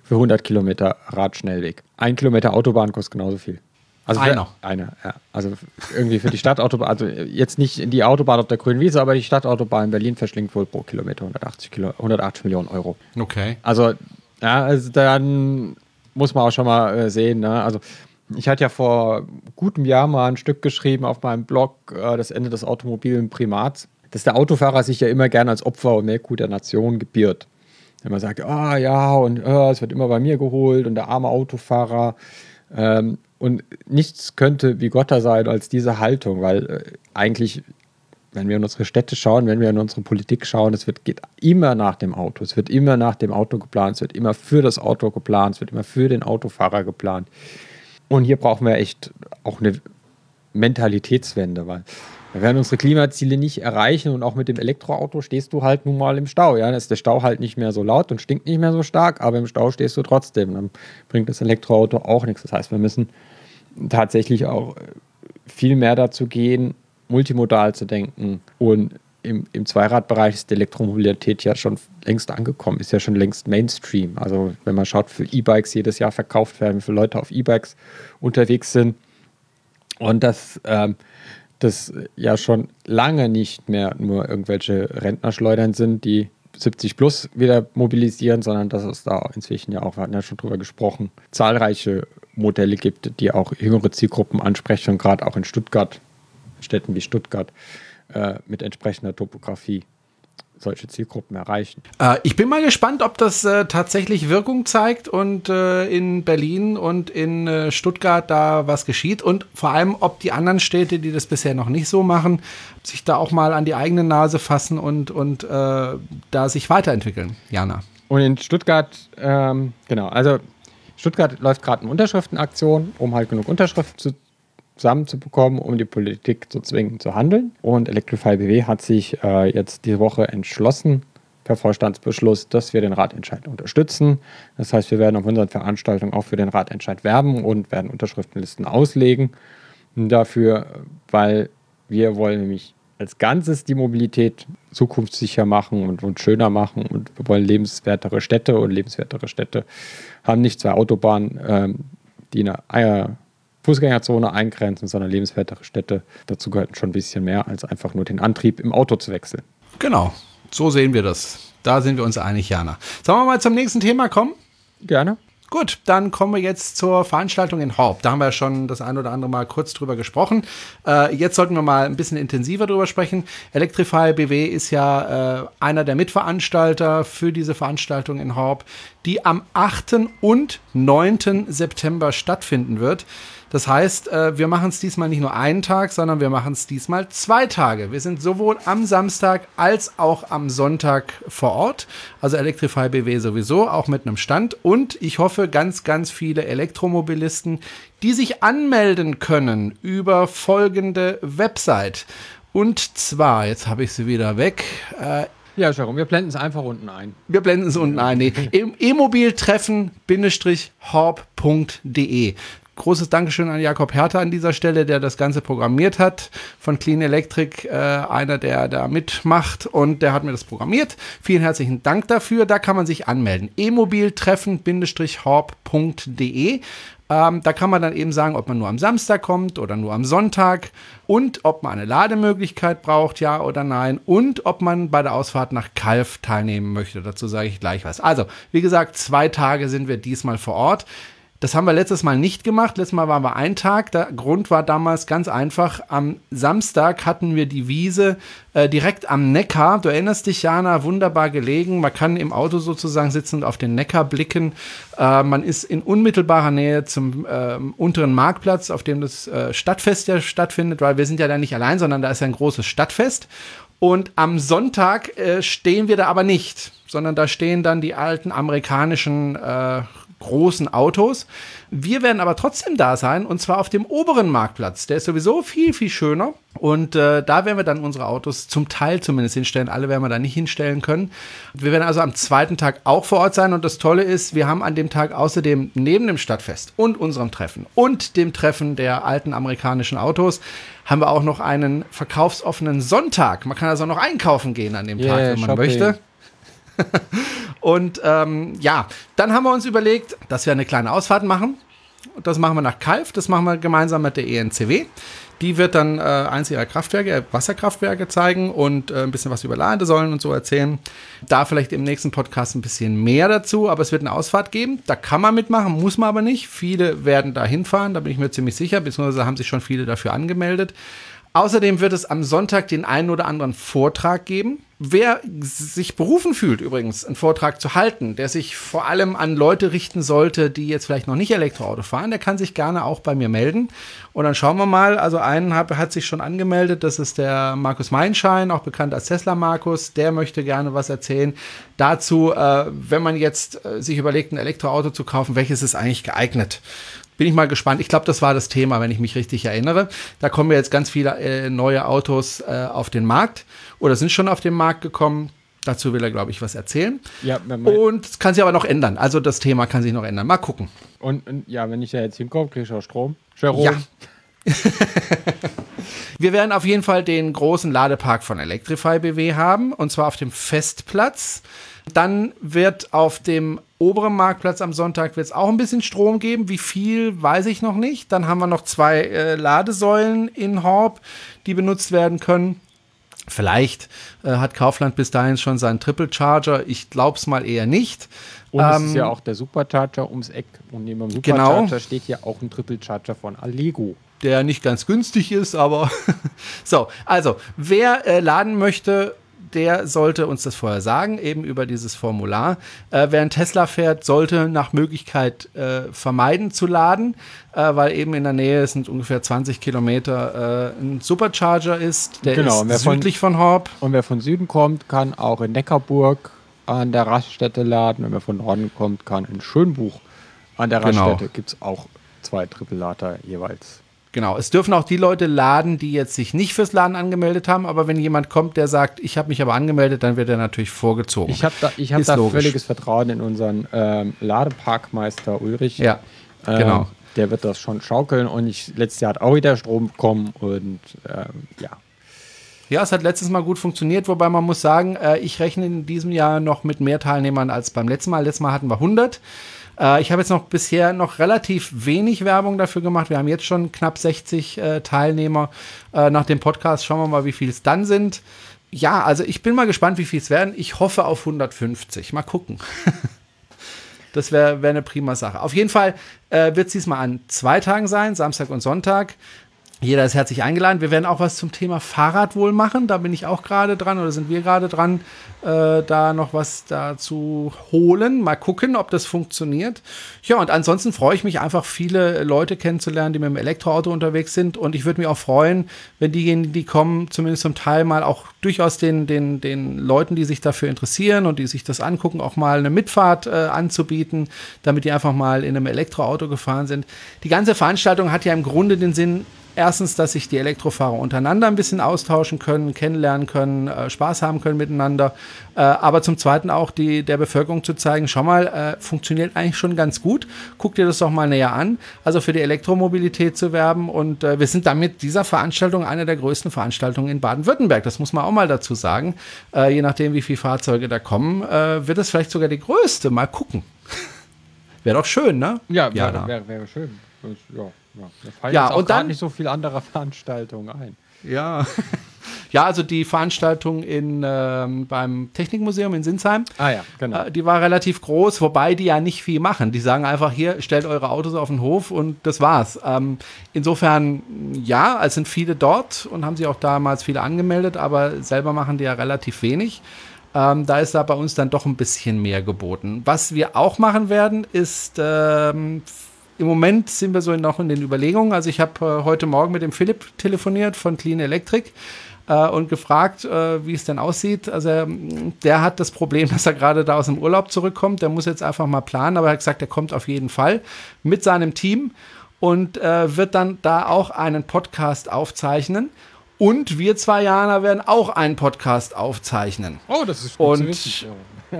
Für 100 Kilometer Radschnellweg. Ein Kilometer Autobahn kostet genauso viel. Also einer. Einer, ja. Also irgendwie für die Stadtautobahn, also jetzt nicht die Autobahn auf der grünen Wiese, aber die Stadtautobahn in Berlin verschlingt wohl pro Kilometer 180, Kilo, 180 Millionen Euro. Okay. Also, ja, also dann muss man auch schon mal äh, sehen, ne? Also ich hatte ja vor gutem Jahr mal ein Stück geschrieben auf meinem Blog, äh, das Ende des automobilen Primats, dass der Autofahrer sich ja immer gerne als Opfer und Melkkuh der Nation gebiert. Wenn man sagt, ah ja, und äh, es wird immer bei mir geholt und der arme Autofahrer. Ähm, und nichts könnte wie Gotter sein als diese Haltung, weil äh, eigentlich, wenn wir in unsere Städte schauen, wenn wir in unsere Politik schauen, es wird, geht immer nach dem Auto. Es wird immer nach dem Auto geplant, es wird immer für das Auto geplant, es wird immer für den Autofahrer geplant. Und hier brauchen wir echt auch eine Mentalitätswende, weil wir werden unsere Klimaziele nicht erreichen und auch mit dem Elektroauto stehst du halt nun mal im Stau. Ja, dann ist der Stau halt nicht mehr so laut und stinkt nicht mehr so stark, aber im Stau stehst du trotzdem. Dann bringt das Elektroauto auch nichts. Das heißt, wir müssen tatsächlich auch viel mehr dazu gehen, multimodal zu denken und im, im Zweiradbereich ist die Elektromobilität ja schon längst angekommen, ist ja schon längst Mainstream. Also wenn man schaut, wie E-Bikes jedes Jahr verkauft werden, wie viele Leute auf E-Bikes unterwegs sind und das ähm, das ja schon lange nicht mehr nur irgendwelche Rentnerschleudern sind, die 70 plus wieder mobilisieren, sondern dass es da inzwischen ja auch, wir hatten ja schon drüber gesprochen, zahlreiche Modelle gibt, die auch jüngere Zielgruppen ansprechen, gerade auch in Stuttgart, Städten wie Stuttgart, äh, mit entsprechender Topografie solche Zielgruppen erreichen. Äh, ich bin mal gespannt, ob das äh, tatsächlich Wirkung zeigt und äh, in Berlin und in äh, Stuttgart da was geschieht und vor allem, ob die anderen Städte, die das bisher noch nicht so machen, sich da auch mal an die eigene Nase fassen und, und äh, da sich weiterentwickeln. Jana. Und in Stuttgart, ähm, genau, also Stuttgart läuft gerade eine Unterschriftenaktion, um halt genug Unterschriften zu zusammenzubekommen, um die Politik zu zwingen zu handeln. Und Electrify BW hat sich äh, jetzt diese Woche entschlossen, per Vorstandsbeschluss, dass wir den Ratentscheid unterstützen. Das heißt, wir werden auf unseren Veranstaltungen auch für den Ratentscheid werben und werden Unterschriftenlisten auslegen dafür, weil wir wollen nämlich als Ganzes die Mobilität zukunftssicher machen und, und schöner machen und wir wollen lebenswertere Städte und lebenswertere Städte haben nicht zwei Autobahnen, ähm, die eine Fußgängerzone eingrenzen, sondern lebenswertere Städte. Dazu gehört schon ein bisschen mehr, als einfach nur den Antrieb im Auto zu wechseln. Genau, so sehen wir das. Da sind wir uns einig, Jana. Sollen wir mal zum nächsten Thema kommen? Gerne. Gut, dann kommen wir jetzt zur Veranstaltung in Horb. Da haben wir ja schon das ein oder andere Mal kurz drüber gesprochen. Äh, jetzt sollten wir mal ein bisschen intensiver drüber sprechen. Electrify BW ist ja äh, einer der Mitveranstalter für diese Veranstaltung in Horb, die am 8. und 9. September stattfinden wird. Das heißt, äh, wir machen es diesmal nicht nur einen Tag, sondern wir machen es diesmal zwei Tage. Wir sind sowohl am Samstag als auch am Sonntag vor Ort. Also Electrify BW sowieso, auch mit einem Stand. Und ich hoffe, ganz, ganz viele Elektromobilisten, die sich anmelden können über folgende Website. Und zwar, jetzt habe ich sie wieder weg. Äh, ja, Sharon, wir blenden es einfach unten ein. Wir blenden es unten ein. Nee. [laughs] E-Mobiltreffen-horb.de großes Dankeschön an Jakob Hertha an dieser Stelle, der das Ganze programmiert hat. Von Clean Electric, äh, einer, der da mitmacht und der hat mir das programmiert. Vielen herzlichen Dank dafür. Da kann man sich anmelden. e-mobiltreffen-horb.de. Ähm, da kann man dann eben sagen, ob man nur am Samstag kommt oder nur am Sonntag und ob man eine Lademöglichkeit braucht, ja oder nein, und ob man bei der Ausfahrt nach Kalf teilnehmen möchte. Dazu sage ich gleich was. Also, wie gesagt, zwei Tage sind wir diesmal vor Ort. Das haben wir letztes Mal nicht gemacht. Letztes Mal waren wir ein Tag. Der Grund war damals ganz einfach. Am Samstag hatten wir die Wiese äh, direkt am Neckar. Du erinnerst dich, Jana, wunderbar gelegen. Man kann im Auto sozusagen sitzen und auf den Neckar blicken. Äh, man ist in unmittelbarer Nähe zum äh, unteren Marktplatz, auf dem das äh, Stadtfest ja stattfindet, weil wir sind ja da nicht allein, sondern da ist ja ein großes Stadtfest. Und am Sonntag äh, stehen wir da aber nicht, sondern da stehen dann die alten amerikanischen äh, großen Autos. Wir werden aber trotzdem da sein und zwar auf dem oberen Marktplatz. Der ist sowieso viel, viel schöner. Und äh, da werden wir dann unsere Autos zum Teil zumindest hinstellen. Alle werden wir da nicht hinstellen können. Wir werden also am zweiten Tag auch vor Ort sein. Und das Tolle ist, wir haben an dem Tag außerdem neben dem Stadtfest und unserem Treffen und dem Treffen der alten amerikanischen Autos haben wir auch noch einen verkaufsoffenen Sonntag. Man kann also noch einkaufen gehen an dem yeah, Tag, wenn man Shopping. möchte. [laughs] und ähm, ja, dann haben wir uns überlegt, dass wir eine kleine Ausfahrt machen. Das machen wir nach Kalf, das machen wir gemeinsam mit der ENCW. Die wird dann äh, eins ihrer Kraftwerke, äh, Wasserkraftwerke zeigen und äh, ein bisschen was über Ladesäulen und so erzählen. Da vielleicht im nächsten Podcast ein bisschen mehr dazu, aber es wird eine Ausfahrt geben. Da kann man mitmachen, muss man aber nicht. Viele werden da hinfahren, da bin ich mir ziemlich sicher, beziehungsweise haben sich schon viele dafür angemeldet. Außerdem wird es am Sonntag den einen oder anderen Vortrag geben. Wer sich berufen fühlt, übrigens einen Vortrag zu halten, der sich vor allem an Leute richten sollte, die jetzt vielleicht noch nicht Elektroauto fahren, der kann sich gerne auch bei mir melden. Und dann schauen wir mal. Also einen hat, hat sich schon angemeldet, das ist der Markus Meinschein, auch bekannt als Tesla Markus. Der möchte gerne was erzählen dazu, äh, wenn man jetzt äh, sich überlegt, ein Elektroauto zu kaufen, welches ist eigentlich geeignet? bin ich mal gespannt. Ich glaube, das war das Thema, wenn ich mich richtig erinnere. Da kommen jetzt ganz viele äh, neue Autos äh, auf den Markt oder sind schon auf den Markt gekommen. Dazu will er, glaube ich, was erzählen. Ja, und es kann sich aber noch ändern. Also das Thema kann sich noch ändern. Mal gucken. Und, und ja, wenn ich da jetzt hinkomme, kriege ich auch Strom. Jerome. Ja. [laughs] Wir werden auf jeden Fall den großen Ladepark von Electrify BW haben, und zwar auf dem Festplatz. Dann wird auf dem oberen Marktplatz am Sonntag wird es auch ein bisschen Strom geben. Wie viel, weiß ich noch nicht. Dann haben wir noch zwei äh, Ladesäulen in Horb, die benutzt werden können. Vielleicht äh, hat Kaufland bis dahin schon seinen Triple Charger. Ich glaube es mal eher nicht. Und ähm, es ist ja auch der Supercharger ums Eck. Und neben dem genau. Supercharger genau. steht ja auch ein Triple Charger von Allego der nicht ganz günstig ist, aber [laughs] so. Also, wer äh, laden möchte, der sollte uns das vorher sagen, eben über dieses Formular. Äh, wer ein Tesla fährt, sollte nach Möglichkeit äh, vermeiden zu laden, äh, weil eben in der Nähe, es sind ungefähr 20 Kilometer, äh, ein Supercharger ist, der genau, ist südlich von, von Horb. Und wer von Süden kommt, kann auch in Neckarburg an der Raststätte laden. Und wer von Norden kommt, kann in Schönbuch an der genau. Raststätte. Genau. Gibt es auch zwei Triple-Later jeweils. Genau, es dürfen auch die Leute laden, die jetzt sich nicht fürs Laden angemeldet haben, aber wenn jemand kommt, der sagt, ich habe mich aber angemeldet, dann wird er natürlich vorgezogen. Ich habe da, ich hab da völliges Vertrauen in unseren ähm, Ladeparkmeister Ulrich. Ja, ähm, genau. Der wird das schon schaukeln und ich, letztes Jahr hat auch wieder Strom bekommen und ähm, ja. Ja, es hat letztes Mal gut funktioniert, wobei man muss sagen, äh, ich rechne in diesem Jahr noch mit mehr Teilnehmern als beim letzten Mal. Letztes Mal hatten wir 100. Äh, ich habe jetzt noch bisher noch relativ wenig Werbung dafür gemacht. Wir haben jetzt schon knapp 60 äh, Teilnehmer. Äh, nach dem Podcast schauen wir mal, wie viel es dann sind. Ja, also ich bin mal gespannt, wie viel es werden. Ich hoffe auf 150. Mal gucken. [laughs] Das wäre wär eine prima Sache. Auf jeden Fall äh, wird es diesmal an zwei Tagen sein, Samstag und Sonntag. Jeder ist herzlich eingeladen. Wir werden auch was zum Thema Fahrrad wohl machen. Da bin ich auch gerade dran oder sind wir gerade dran, äh, da noch was dazu holen. Mal gucken, ob das funktioniert. Ja, und ansonsten freue ich mich einfach, viele Leute kennenzulernen, die mit dem Elektroauto unterwegs sind. Und ich würde mich auch freuen, wenn diejenigen, die kommen, zumindest zum Teil mal auch durchaus den, den, den Leuten, die sich dafür interessieren und die sich das angucken, auch mal eine Mitfahrt äh, anzubieten, damit die einfach mal in einem Elektroauto gefahren sind. Die ganze Veranstaltung hat ja im Grunde den Sinn, Erstens, dass sich die Elektrofahrer untereinander ein bisschen austauschen können, kennenlernen können, äh, Spaß haben können miteinander. Äh, aber zum Zweiten auch die, der Bevölkerung zu zeigen, schau mal, äh, funktioniert eigentlich schon ganz gut. Guck dir das doch mal näher an. Also für die Elektromobilität zu werben. Und äh, wir sind damit dieser Veranstaltung eine der größten Veranstaltungen in Baden-Württemberg. Das muss man auch mal dazu sagen. Äh, je nachdem, wie viele Fahrzeuge da kommen, äh, wird es vielleicht sogar die größte. Mal gucken. [laughs] Wäre doch schön, ne? Ja, wäre wär, wär schön. Ja. Ja, da fallen ja, jetzt und dann nicht so viel andere [laughs] Veranstaltungen ein. Ja. Ja, also die Veranstaltung in, ähm, beim Technikmuseum in Sinsheim, Ah ja, genau. äh, die war relativ groß, wobei die ja nicht viel machen. Die sagen einfach hier, stellt eure Autos auf den Hof und das war's. Ähm, insofern, ja, es sind viele dort und haben sich auch damals viele angemeldet, aber selber machen die ja relativ wenig. Ähm, da ist da bei uns dann doch ein bisschen mehr geboten. Was wir auch machen werden, ist ähm, im Moment sind wir so noch in den Überlegungen. Also ich habe äh, heute Morgen mit dem Philipp telefoniert von Clean Electric äh, und gefragt, äh, wie es denn aussieht. Also ähm, der hat das Problem, [laughs] dass er gerade da aus dem Urlaub zurückkommt. Der muss jetzt einfach mal planen, aber er hat gesagt, er kommt auf jeden Fall mit seinem Team und äh, wird dann da auch einen Podcast aufzeichnen. Und wir zwei Jana werden auch einen Podcast aufzeichnen. oh, das ist und- zu wissen.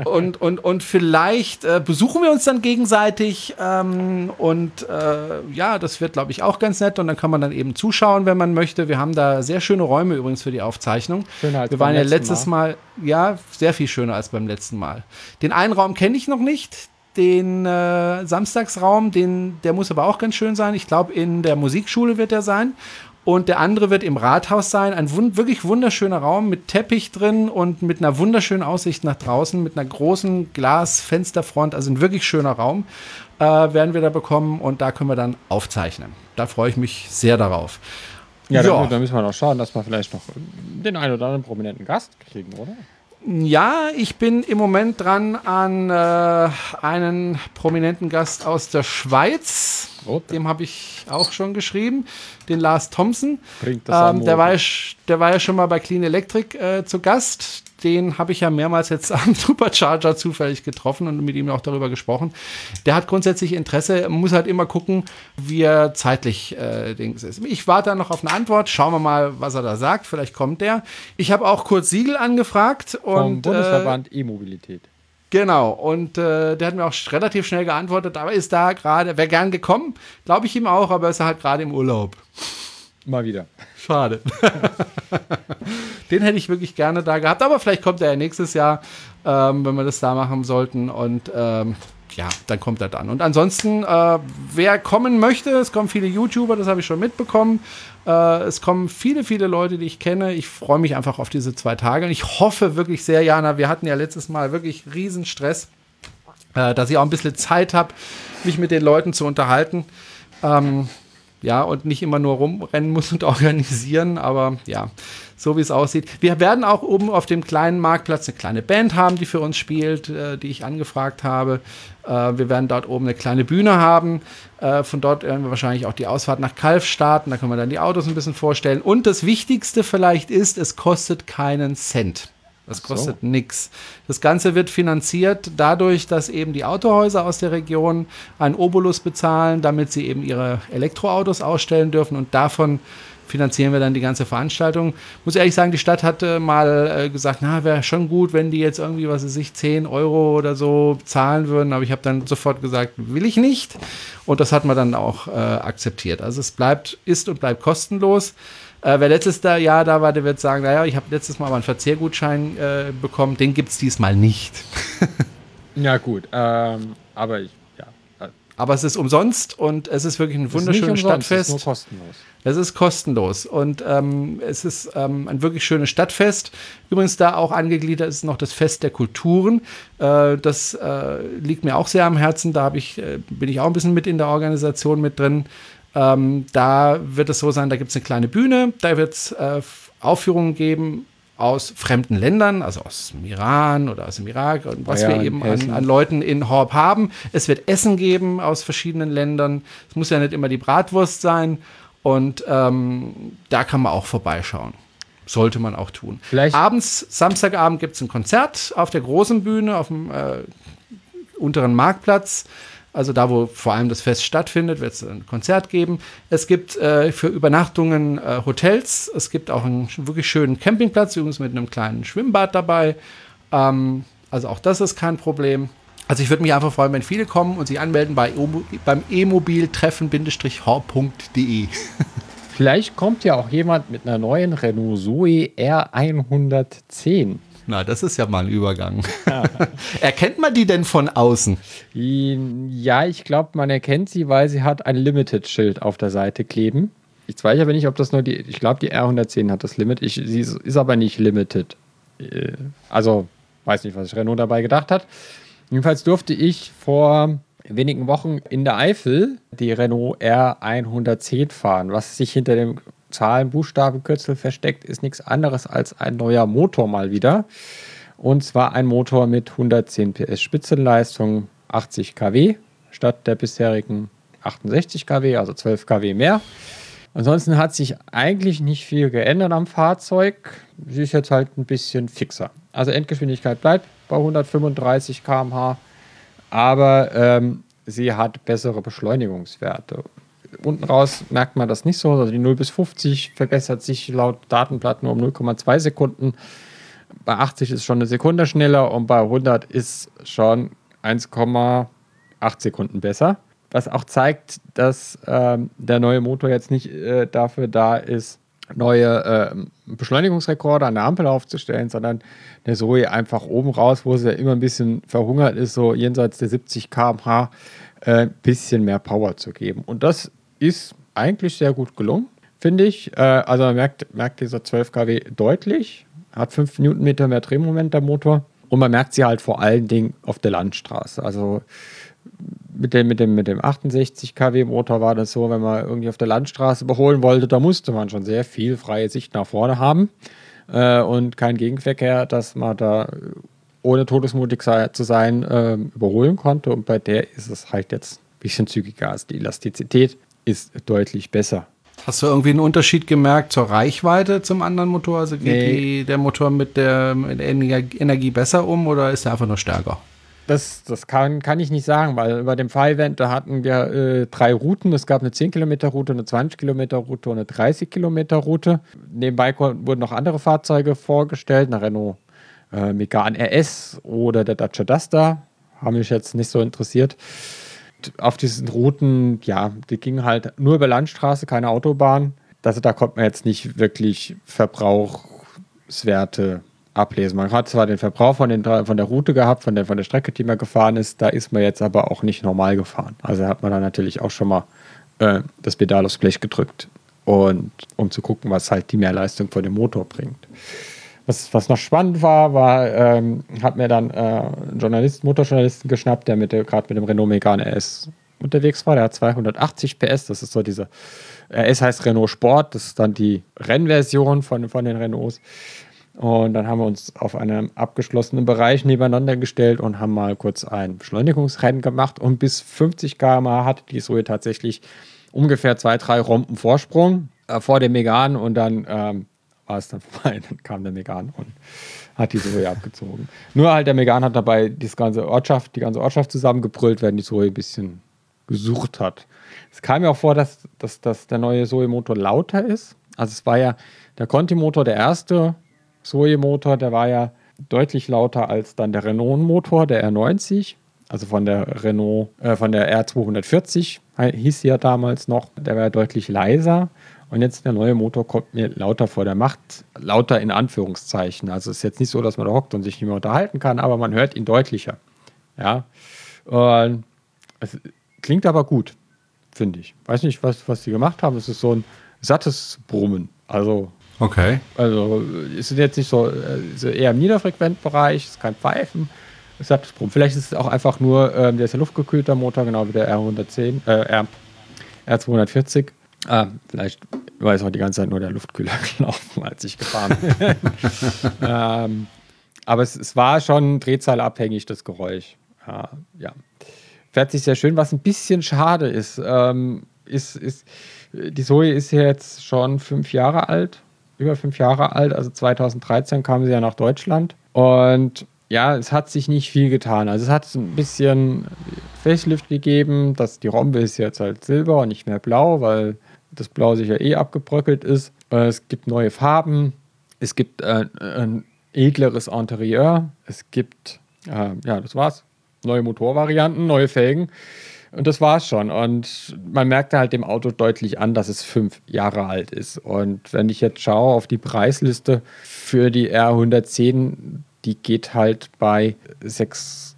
Und, und, und vielleicht äh, besuchen wir uns dann gegenseitig ähm, und äh, ja, das wird, glaube ich, auch ganz nett und dann kann man dann eben zuschauen, wenn man möchte. Wir haben da sehr schöne Räume übrigens für die Aufzeichnung. Schöner als wir waren ja letztes Mal. ja, sehr viel schöner als beim letzten Mal. Den einen Raum kenne ich noch nicht. Den äh, Samstagsraum, den, der muss aber auch ganz schön sein. Ich glaube, in der Musikschule wird er sein. Und der andere wird im Rathaus sein. Ein wund wirklich wunderschöner Raum mit Teppich drin und mit einer wunderschönen Aussicht nach draußen, mit einer großen Glasfensterfront. Also ein wirklich schöner Raum äh, werden wir da bekommen und da können wir dann aufzeichnen. Da freue ich mich sehr darauf. Ja, Ja. dann, dann müssen wir noch schauen, dass wir vielleicht noch den einen oder anderen prominenten Gast kriegen, oder? Ja, ich bin im Moment dran an äh, einen prominenten Gast aus der Schweiz. Oh, Dem habe ich auch schon geschrieben, den Lars Thompson. Bringt das Ähm, der, war ja, der war ja schon mal bei Clean Electric äh, zu Gast. Den habe ich ja mehrmals jetzt [laughs] am Supercharger zufällig getroffen und mit ihm auch darüber gesprochen. Der hat grundsätzlich Interesse, muss halt immer gucken, wie er zeitlich äh, Dings ist. Ich warte da noch auf eine Antwort. Schauen wir mal, was er da sagt. Vielleicht kommt der. Ich habe auch Kurt Siegel angefragt Vom und äh, Bundesverband E-Mobilität. Genau, und äh, der hat mir auch relativ schnell geantwortet, aber ist da gerade, wäre gern gekommen, glaube ich ihm auch, aber ist halt gerade im Urlaub. Mal wieder. Schade. [laughs] Den hätte ich wirklich gerne da gehabt, aber vielleicht kommt er ja nächstes Jahr, ähm, wenn wir das da machen sollten. Und ähm, ja, dann kommt er dann. Und ansonsten, äh, wer kommen möchte, es kommen viele YouTuber, das habe ich schon mitbekommen. Äh, es kommen viele, viele Leute, die ich kenne. Ich freue mich einfach auf diese zwei Tage. Und ich hoffe wirklich sehr, Jana, wir hatten ja letztes Mal wirklich riesen Stress, äh, dass ich auch ein bisschen Zeit habe, mich mit den Leuten zu unterhalten. Ähm, ja, und nicht immer nur rumrennen muss und [laughs] organisieren, aber ja, so wie es aussieht. Wir werden auch oben auf dem kleinen Marktplatz eine kleine Band haben, die für uns spielt, äh, die ich angefragt habe. Äh, wir werden dort oben eine kleine Bühne haben. Äh, von dort werden wir wahrscheinlich auch die Ausfahrt nach Kalf starten. Da können wir dann die Autos ein bisschen vorstellen. Und das Wichtigste vielleicht ist, es kostet keinen Cent. Das so. kostet nix. Das Ganze wird finanziert dadurch, dass eben die Autohäuser aus der Region einen Obolus bezahlen, damit sie eben ihre Elektroautos ausstellen dürfen und davon finanzieren wir dann die ganze Veranstaltung. Muss ehrlich sagen, die Stadt hatte mal äh, gesagt, na, wäre schon gut, wenn die jetzt irgendwie, was weiß ich, 10 Euro oder so zahlen würden, aber ich habe dann sofort gesagt, will ich nicht. Und das hat man dann auch äh, akzeptiert. Also es bleibt, ist und bleibt kostenlos. Äh, wer letztes Jahr da war, der wird sagen, naja, ich habe letztes Mal aber einen Verzehrgutschein äh, bekommen, den gibt es diesmal nicht. [laughs] Ja, gut. Ähm, aber ich, äh, Aber es ist umsonst und es ist wirklich ein wunderschönes umsonst, es Stadtfest. Ist kostenlos. Es ist kostenlos und ähm, es ist ähm, ein wirklich schönes Stadtfest. Übrigens da auch angegliedert ist noch das Fest der Kulturen. Äh, das äh, liegt mir auch sehr am Herzen. Da ich, äh, bin ich auch ein bisschen mit in der Organisation mit drin. Ähm, da wird es so sein, da gibt es eine kleine Bühne, da wird es äh, Aufführungen geben aus fremden Ländern, also aus dem Iran oder aus dem Irak und was ja, wir eben an, an, Leuten in Horb haben. Es wird Essen geben aus verschiedenen Ländern. Es muss ja nicht immer die Bratwurst sein. Und ähm, da kann man auch vorbeischauen. Sollte man auch tun. Vielleicht Abends, Samstagabend gibt es ein Konzert auf der großen Bühne, auf dem äh, unteren Marktplatz. Also da, wo vor allem das Fest stattfindet, wird es ein Konzert geben. Es gibt äh, für Übernachtungen äh, Hotels. Es gibt auch einen wirklich schönen Campingplatz, übrigens mit einem kleinen Schwimmbad dabei. Ähm, also auch das ist kein Problem. Also ich würde mich einfach freuen, wenn viele kommen und sich anmelden bei beim e-mobiltreffen-hor.de. [laughs] Vielleicht kommt ja auch jemand mit einer neuen Renault Zoe R110. Na, das ist ja mal ein Übergang. [laughs] Erkennt man die denn von außen? Ja, ich glaube, man erkennt sie, weil sie hat ein Limited-Schild auf der Seite kleben. Ich weiß aber nicht, ob das nur die. Ich glaube, die R110 hat das Limit. Ich, sie ist aber nicht Limited. Äh, also, weiß nicht, was Renault dabei gedacht hat. Jedenfalls durfte ich vor wenigen Wochen in der Eifel die Renault R110 fahren. Was sich hinter dem Zahlen, Buchstaben, Kürzel versteckt, ist nichts anderes als ein neuer Motor mal wieder. Und zwar ein Motor mit 110 PS Spitzenleistung, 80 kW statt der bisherigen 68 kW, also 12 kW mehr. Ansonsten hat sich eigentlich nicht viel geändert am Fahrzeug. Sie ist jetzt halt ein bisschen fixer. Also Endgeschwindigkeit bleibt bei 135 km/h, aber ähm, sie hat bessere Beschleunigungswerte unten raus merkt man das nicht so. Also die 0 bis 50 verbessert sich laut Datenblatt nur um 0,2 Sekunden. Bei 80 ist schon eine Sekunde schneller und bei 100 ist schon 1,8 Sekunden besser. Was auch zeigt, dass ähm, der neue Motor jetzt nicht äh, dafür da ist, neue äh, Beschleunigungsrekorde an der Ampel aufzustellen, sondern der Zoe einfach oben raus, wo sie ja immer ein bisschen verhungert ist, so jenseits der 70 km/h, ein äh, bisschen mehr Power zu geben. Und das ist eigentlich sehr gut gelungen, finde ich. Äh, also man merkt, merkt dieser 12 kW deutlich, hat 5 Newtonmeter mehr Drehmoment der Motor und man merkt sie halt vor allen Dingen auf der Landstraße. Also mit dem, mit dem, mit dem 68 kW Motor war das so, wenn man irgendwie auf der Landstraße überholen wollte, da musste man schon sehr viel freie Sicht nach vorne haben äh, und kein Gegenverkehr, dass man da ohne todesmutig sei, zu sein äh, überholen konnte. Und bei der ist es halt jetzt ein bisschen zügiger. als die Elastizität ist deutlich besser. Hast du irgendwie einen Unterschied gemerkt zur Reichweite zum anderen Motor? Also geht nee. die, der Motor mit der, mit der, Energie besser um oder ist er einfach nur stärker? Das, das kann, kann ich nicht sagen, weil bei dem Fahrevent, da hatten wir äh, drei Routen. Es gab eine 10 Kilometer Route, eine 20 Kilometer Route und eine 30 Kilometer Route. Nebenbei wurden noch andere Fahrzeuge vorgestellt, eine Renault äh, Megane RS oder der Dacia Duster. Haben mich jetzt nicht so interessiert auf diesen Routen, ja, die gingen halt nur über Landstraße, keine Autobahn. Also da konnte man jetzt nicht wirklich Verbrauchswerte ablesen. Man hat zwar den Verbrauch von, den, von der Route gehabt, von der, von der Strecke, die man gefahren ist, da ist man jetzt aber auch nicht normal gefahren. Also hat man dann natürlich auch schon mal äh, das Pedal aufs Blech gedrückt und um zu gucken, was halt die Mehrleistung von dem Motor bringt. Was, was noch spannend war, war, ähm, hat mir dann äh, einen Journalisten, Motorjournalisten geschnappt, der, gerade mit dem Renault Megane RS unterwegs war. Der hat 280 PS, das ist so diese, RS heißt Renault Sport, das ist dann die Rennversion von, von den Renaults. Und dann haben wir uns auf einem abgeschlossenen Bereich nebeneinander gestellt und haben mal kurz ein Beschleunigungsrennen gemacht. Und bis 50 km/h hatte die Zoe tatsächlich ungefähr zwei, drei Rompen Vorsprung äh, vor dem Megan und dann ähm, war es dann [laughs] vorbei. Dann kam der Megan und hat die Zoe abgezogen. Nur halt der Megan hat dabei die ganze Ortschaft, die ganze Ortschaft zusammengebrüllt, während die Zoe ein bisschen gesucht hat. Es kam mir auch vor, dass, dass, dass der neue Zoe-Motor lauter ist. Also es war ja der Conti-Motor, der erste Zoe-Motor, der war ja deutlich lauter als dann der Renault-Motor, der R90. Also von der Renault, äh, von der R240 hieß sie ja damals noch. Der war ja deutlich leiser. Und jetzt der neue Motor kommt mir lauter vor. Der macht lauter in Anführungszeichen. Also es ist jetzt nicht so, dass man da hockt und sich nicht mehr unterhalten kann, aber man hört ihn deutlicher. Ja. Und es klingt aber gut, finde ich. Weiß nicht, was, was sie gemacht haben. Es ist so ein sattes Brummen. Also, Okay. also ist jetzt nicht so, äh, eher im Niederfrequentbereich, ist kein Pfeifen. Sattes Brummen. Vielleicht ist es auch einfach nur, ähm, der ist ja luftgekühlter Motor, genau wie der R110, äh, R, R240. Ah, vielleicht war es auch die ganze Zeit nur der Luftkühler [laughs] gelaufen, als ich gefahren bin. [laughs] ähm, aber es, es, war schon drehzahlabhängig, das Geräusch. Ja, ja. Fährt sich sehr schön. Was ein bisschen schade ist, ähm, ist, ist, die Zoe ist jetzt schon fünf Jahre alt, über fünf Jahre alt. Also 2013 kam sie ja nach Deutschland. Und ja, es hat sich nicht viel getan. Also es hat ein bisschen Facelift gegeben, dass die Rombe ist jetzt halt silber und nicht mehr blau, weil das Blau sicher eh abgebröckelt ist. Äh, es gibt neue Farben. Es gibt äh, ein edleres Interieur. Es gibt, äh, ja, das war's. Neue Motorvarianten, neue Felgen. Und das war's schon. Und man merkte halt dem Auto deutlich an, dass es fünf Jahre alt ist. Und wenn ich jetzt schaue auf die Preisliste für die R110, die geht halt bei 6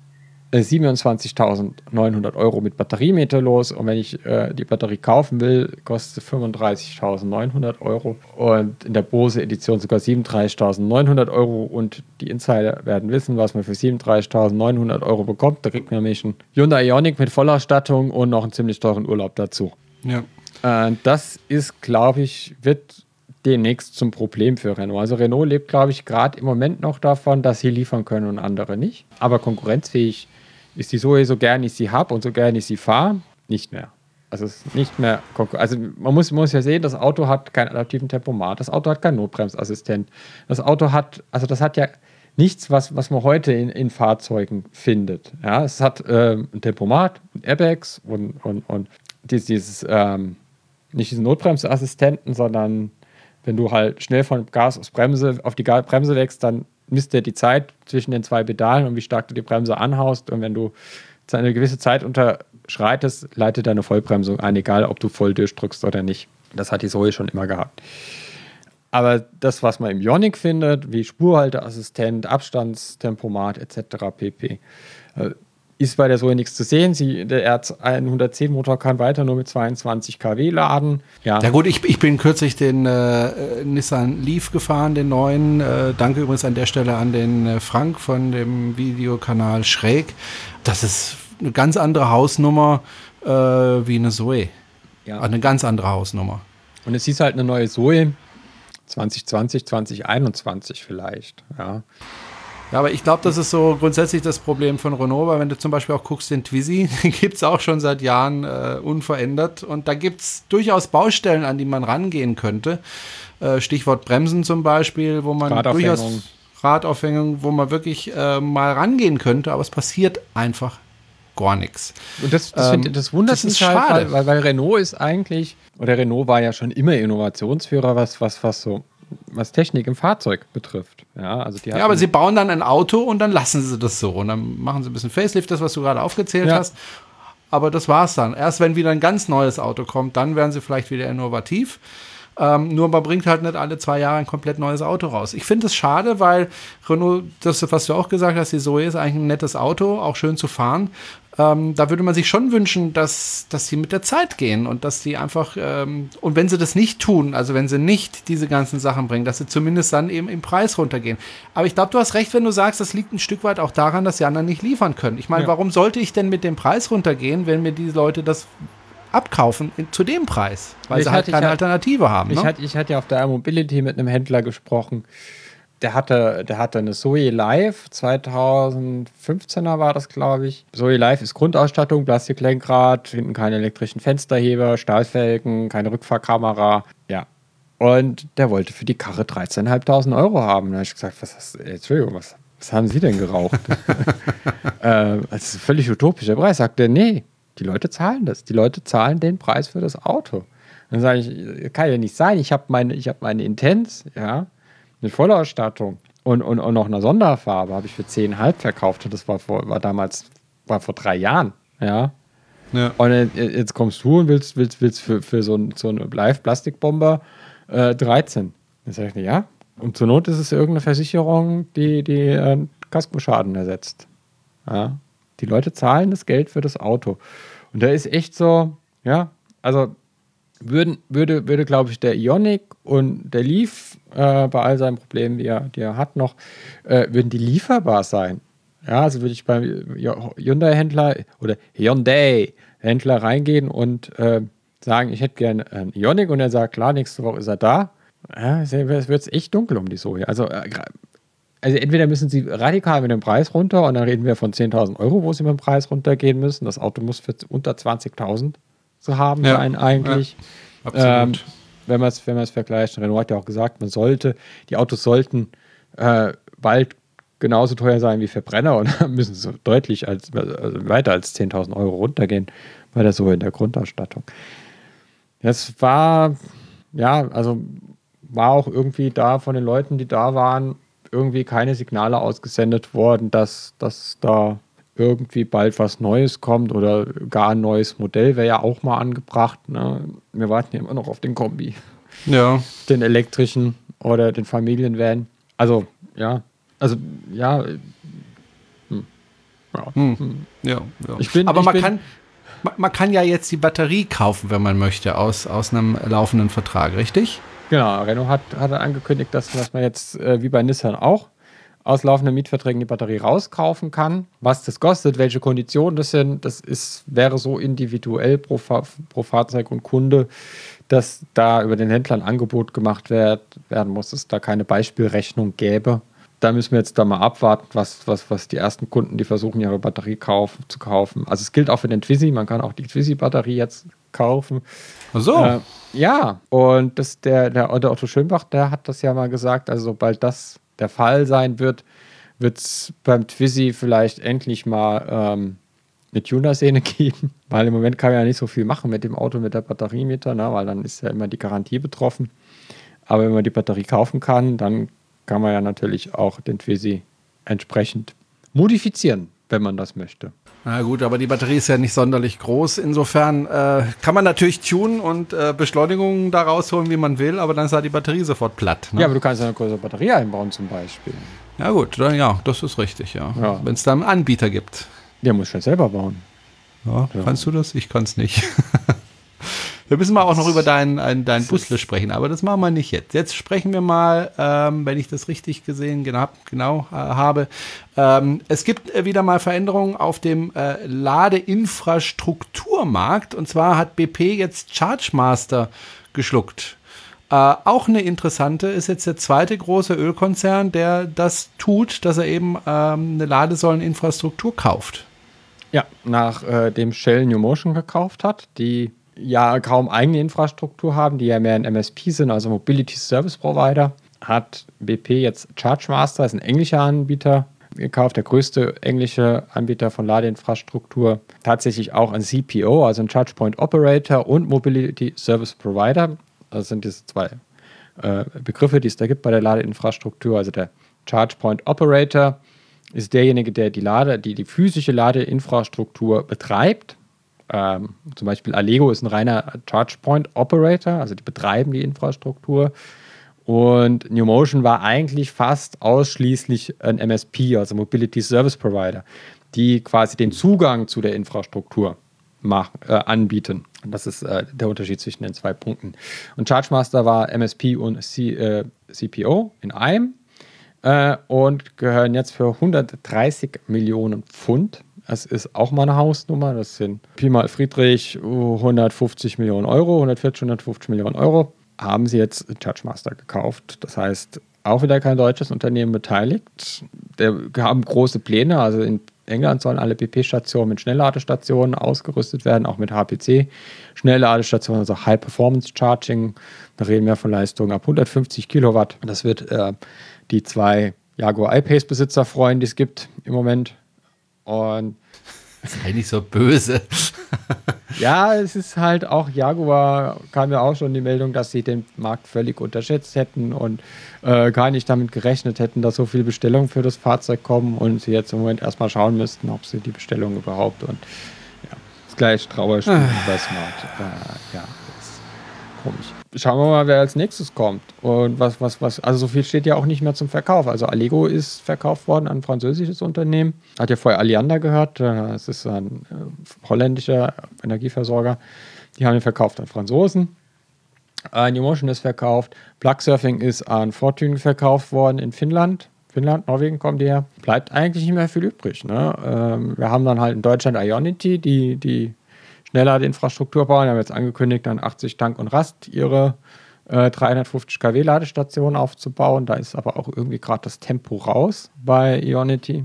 27.900 äh, Euro mit Batteriemeter los und wenn ich äh, die Batterie kaufen will, kostet sie 35.900 Euro und in der Bose Edition sogar 37.900 Euro und die Insider werden wissen, was man für 37.900 Euro bekommt. Da kriegt man nämlich einen Hyundai Ioniq mit Vollausstattung und noch einen ziemlich teuren Urlaub dazu. Ja. Äh, das ist, glaube ich, wird demnächst zum Problem für Renault. Also Renault lebt, glaube ich, gerade im Moment noch davon, dass sie liefern können und andere nicht. Aber konkurrenzfähig ist die Zoe so gern ich sie habe und so gern ich sie fahre, nicht mehr. Also es ist nicht mehr. Also man muss, muss ja sehen, das Auto hat keinen adaptiven Tempomat, das Auto hat keinen Notbremsassistent. Das Auto hat, also das hat ja nichts, was, was man heute in, in Fahrzeugen findet. Ja, es hat äh, ein Tempomat, Airbags und, und, und dieses, dieses ähm, nicht diesen Notbremsassistenten, sondern wenn du halt schnell von Gas auf Bremse auf die Bremse legst, dann misst er die Zeit zwischen den zwei Pedalen und wie stark du die Bremse anhaust. Und wenn du eine gewisse Zeit unterschreitest, leitet deine Vollbremsung ein, egal ob du voll durchdrückst oder nicht. Das hat die Zoe schon immer gehabt. Aber das, was man im Ionic findet, wie Spurhalteassistent, Abstandstempomat etc. pp., äh, ist bei der Zoe nichts zu sehen. Sie, der R110-Motor kann weiter nur mit 22 kW laden. Ja, ja gut, ich, ich bin kürzlich den äh, Nissan Leaf gefahren, den neuen. Äh, danke übrigens an der Stelle an den äh, Frank von dem Videokanal Schräg. Das ist eine ganz andere Hausnummer äh, wie eine Zoe. Ja. Eine ganz andere Hausnummer. Und es ist halt eine neue Zoe. 2020, 2021 vielleicht. Ja. Ja, aber ich glaube, das ist so grundsätzlich das Problem von Renault, weil wenn du zum Beispiel auch guckst, den Twizy, [laughs] den gibt es auch schon seit Jahren äh, unverändert. Und da gibt es durchaus Baustellen, an die man rangehen könnte. Äh, Stichwort Bremsen zum Beispiel, wo man durchaus Radaufhängung, wo man wirklich äh, mal rangehen könnte, aber es passiert einfach gar nichts. Und das, das, ähm, find, das wundert das mich halt, schade. Weil, weil Renault ist eigentlich, oder Renault war ja schon immer Innovationsführer, was, was, was so was Technik im Fahrzeug betrifft. Ja, also die ja, aber sie bauen dann ein Auto und dann lassen sie das so. Und dann machen sie ein bisschen Facelift, das, was du gerade aufgezählt ja. hast. Aber das war's dann. Erst wenn wieder ein ganz neues Auto kommt, dann werden sie vielleicht wieder innovativ. Ähm, nur man bringt halt nicht alle zwei Jahre ein komplett neues Auto raus. Ich finde es schade, weil Renault, das, was du auch gesagt hast, die Zoe ist eigentlich ein nettes Auto, auch schön zu fahren. Ähm, da würde man sich schon wünschen, dass, dass sie mit der Zeit gehen und dass sie einfach, ähm, und wenn sie das nicht tun, also wenn sie nicht diese ganzen Sachen bringen, dass sie zumindest dann eben im Preis runtergehen. Aber ich glaube, du hast recht, wenn du sagst, das liegt ein Stück weit auch daran, dass die anderen nicht liefern können. Ich meine, ja. warum sollte ich denn mit dem Preis runtergehen, wenn mir die Leute das abkaufen in, zu dem Preis? Weil ich sie halt keine Alternative haben. Ich, ne? hatte, ich hatte ja auf der Mobility mit einem Händler gesprochen der hatte, der hatte eine Zoe Live, 2015er war das, glaube ich. Zoe Live ist Grundausstattung, Plastiklenkrad, hinten keine elektrischen Fensterheber, Stahlfelgen, keine Rückfahrkamera. Ja. Und der wollte für die Karre 13.500 Euro haben. Da habe ich gesagt, was hast, Entschuldigung, was, was haben Sie denn geraucht? [laughs] äh, das ist ein völlig utopischer Preis. Sagt er, nee, die Leute zahlen das. Die Leute zahlen den Preis für das Auto. Dann sage ich, kann ja nicht sein. Ich habe meine, ich habe meine Intens, ja, mit Vollausstattung und, und, und noch einer Sonderfarbe habe ich für 10,5 verkauft. Und das war, vor, war damals, war vor drei Jahren. Ja. ja. Und jetzt kommst du und willst, willst, willst für, für so, ein, so eine Live-Plastikbomber äh, 13. Dann sage ich, ja. Und zur Not ist es irgendeine Versicherung, die, die äh, Kaskoschaden ersetzt. Ja. Die Leute zahlen das Geld für das Auto. Und da ist echt so, ja, also würden, würde, würde glaube ich, der Ionic und der Leaf äh, bei all seinen Problemen, die er, die er hat noch, äh, würden die lieferbar sein. Ja, also würde ich beim Hyundai-Händler oder Hyundai-Händler reingehen und äh, sagen, ich hätte gerne einen Ionic und er sagt, klar, nächste Woche ist er da. Ja, es wird echt dunkel um die Soja. Also, äh, also entweder müssen sie radikal mit dem Preis runter und dann reden wir von 10.000 Euro, wo sie mit dem Preis runtergehen müssen. Das Auto muss für unter 20.000 zu haben ja. sein eigentlich. Ja, absolut. Ähm, wenn man es wenn vergleicht, Renault hat ja auch gesagt, man sollte, die Autos sollten äh, bald genauso teuer sein wie Verbrenner und [laughs] dann müssen sie deutlich als, also weiter als 10.000 Euro runtergehen bei der so in der Grundausstattung. Das war, ja, also war auch irgendwie da von den Leuten, die da waren, irgendwie keine Signale ausgesendet worden, dass, dass da irgendwie bald was Neues kommt oder gar ein neues Modell wäre ja auch mal angebracht. Ne? Wir warten ja immer noch auf den Kombi. Ja. Den elektrischen oder den Familienvan. Also, ja. Also, ja. Hm. Ja. Hm. hm. ja, ja. Ich bin, Aber ich man, bin, kann, man kann ja jetzt die Batterie kaufen, wenn man möchte, aus, aus einem laufenden Vertrag, richtig? Genau, Renault hat, hat angekündigt, dass, dass man jetzt äh, wie bei Nissan auch aus laufenden Mietverträgen die Batterie rauskaufen kann. Was das kostet, welche Konditionen das sind, das ist, wäre so individuell pro, pro Fahrzeug und Kunde, dass da über den Händler ein Angebot gemacht werd, werden muss, dass es da keine Beispielrechnung gäbe. Da müssen wir jetzt da mal abwarten, was, was, was die ersten Kunden, die versuchen, ihre Batterie kauf, zu kaufen. Also es gilt auch für den Twizy, man kann auch die Twizy-Batterie jetzt kaufen. Ach so. Äh, ja, und das, der, der, der Otto Schönbach, der hat das ja mal gesagt, also sobald das der Fall sein wird, wird es beim Twizy vielleicht endlich mal ähm, eine Tuner-Szene [laughs] geben, weil im Moment kann man ja nicht so viel machen mit dem Auto, mit der Batteriemeter, ne, weil dann ist ja immer die Garantie betroffen. Aber wenn man die Batterie kaufen kann, dann kann man ja natürlich auch den Twizy entsprechend modifizieren, wenn man das möchte. Na gut, aber die Batterie ist ja nicht sonderlich groß. Insofern äh, kann man natürlich tunen und äh, Beschleunigungen da rausholen, wie man will, aber dann ist halt die Batterie sofort platt. Ne? Ja, aber du kannst eine größere Batterie einbauen zum Beispiel. Ja gut, dann, ja, das ist richtig, ja. ja. Wenn es da einen Anbieter gibt. Der muss schon selber bauen. Ja, ja. kannst du das? Ich kann es nicht. [laughs] Wir müssen mal auch noch über deinen dein Busle sprechen, aber das machen wir nicht jetzt. Jetzt sprechen wir mal, ähm, wenn ich das richtig gesehen genau, genau äh, habe. Ähm, es gibt äh, wieder mal Veränderungen auf dem äh, Ladeinfrastrukturmarkt und zwar hat BP jetzt Chargemaster geschluckt. Äh, auch eine interessante ist jetzt der zweite große Ölkonzern, der das tut, dass er eben ähm, eine Ladesäuleninfrastruktur kauft. Ja, nachdem äh, Shell New Motion gekauft hat, die ja kaum eigene Infrastruktur haben, die ja mehr ein MSP sind, also Mobility Service Provider, hat BP jetzt ChargeMaster, ist ein englischer Anbieter, gekauft, der größte englische Anbieter von Ladeinfrastruktur, tatsächlich auch ein CPO, also ein Charge Point Operator und Mobility Service Provider. Das sind diese zwei äh, Begriffe, die es da gibt bei der Ladeinfrastruktur. Also der Charge Point Operator ist derjenige, der die Lade, die, die physische Ladeinfrastruktur betreibt ähm, zum Beispiel Allego ist ein reiner ChargePoint Operator, also die betreiben die Infrastruktur. Und NewMotion war eigentlich fast ausschließlich ein MSP, also Mobility Service Provider, die quasi den Zugang zu der Infrastruktur mach, äh, anbieten. Das ist äh, der Unterschied zwischen den zwei Punkten. Und ChargeMaster war MSP und C, äh, CPO in einem äh, und gehören jetzt für 130 Millionen Pfund es ist auch mal eine Hausnummer. Das sind Pi mal Friedrich 150 Millionen Euro, 140, 150 Millionen Euro. Haben sie jetzt Judge Master gekauft. Das heißt, auch wieder kein deutsches Unternehmen beteiligt. Wir haben große Pläne. Also in England sollen alle BP-Stationen mit Schnellladestationen ausgerüstet werden, auch mit HPC. Schnellladestationen, also High Performance Charging. Da reden wir von Leistungen ab 150 Kilowatt. Das wird äh, die zwei Jaguar I-Pace-Besitzer freuen, die es gibt im Moment. Und Sei nicht so böse. [laughs] ja, es ist halt auch Jaguar, kam ja auch schon die Meldung, dass sie den Markt völlig unterschätzt hätten und äh, gar nicht damit gerechnet hätten, dass so viele Bestellungen für das Fahrzeug kommen und sie jetzt im Moment erstmal schauen müssten, ob sie die Bestellung überhaupt und ja, das gleiche Trauerspiel ah. bei Smart. Äh, ja, ist komisch schauen wir mal, wer als nächstes kommt. Und was, was, was, also so viel steht ja auch nicht mehr zum Verkauf. Also Allego ist verkauft worden an ein französisches Unternehmen. Hat ja vorher Alianda gehört. Das ist ein äh, holländischer Energieversorger. Die haben ihn verkauft an Franzosen. Äh, New Motion ist verkauft. Plug Surfing ist an Fortune verkauft worden in Finnland. Finnland, Norwegen kommen die her. Bleibt eigentlich nicht mehr viel übrig. Ne? Ähm, wir haben dann halt in Deutschland Ionity, die, die schneller die Infrastruktur bauen. Die haben jetzt angekündigt, dann 80 Tank und Rast ihre äh, 350 kW Ladestationen aufzubauen. Da ist aber auch irgendwie gerade das Tempo raus bei Ionity.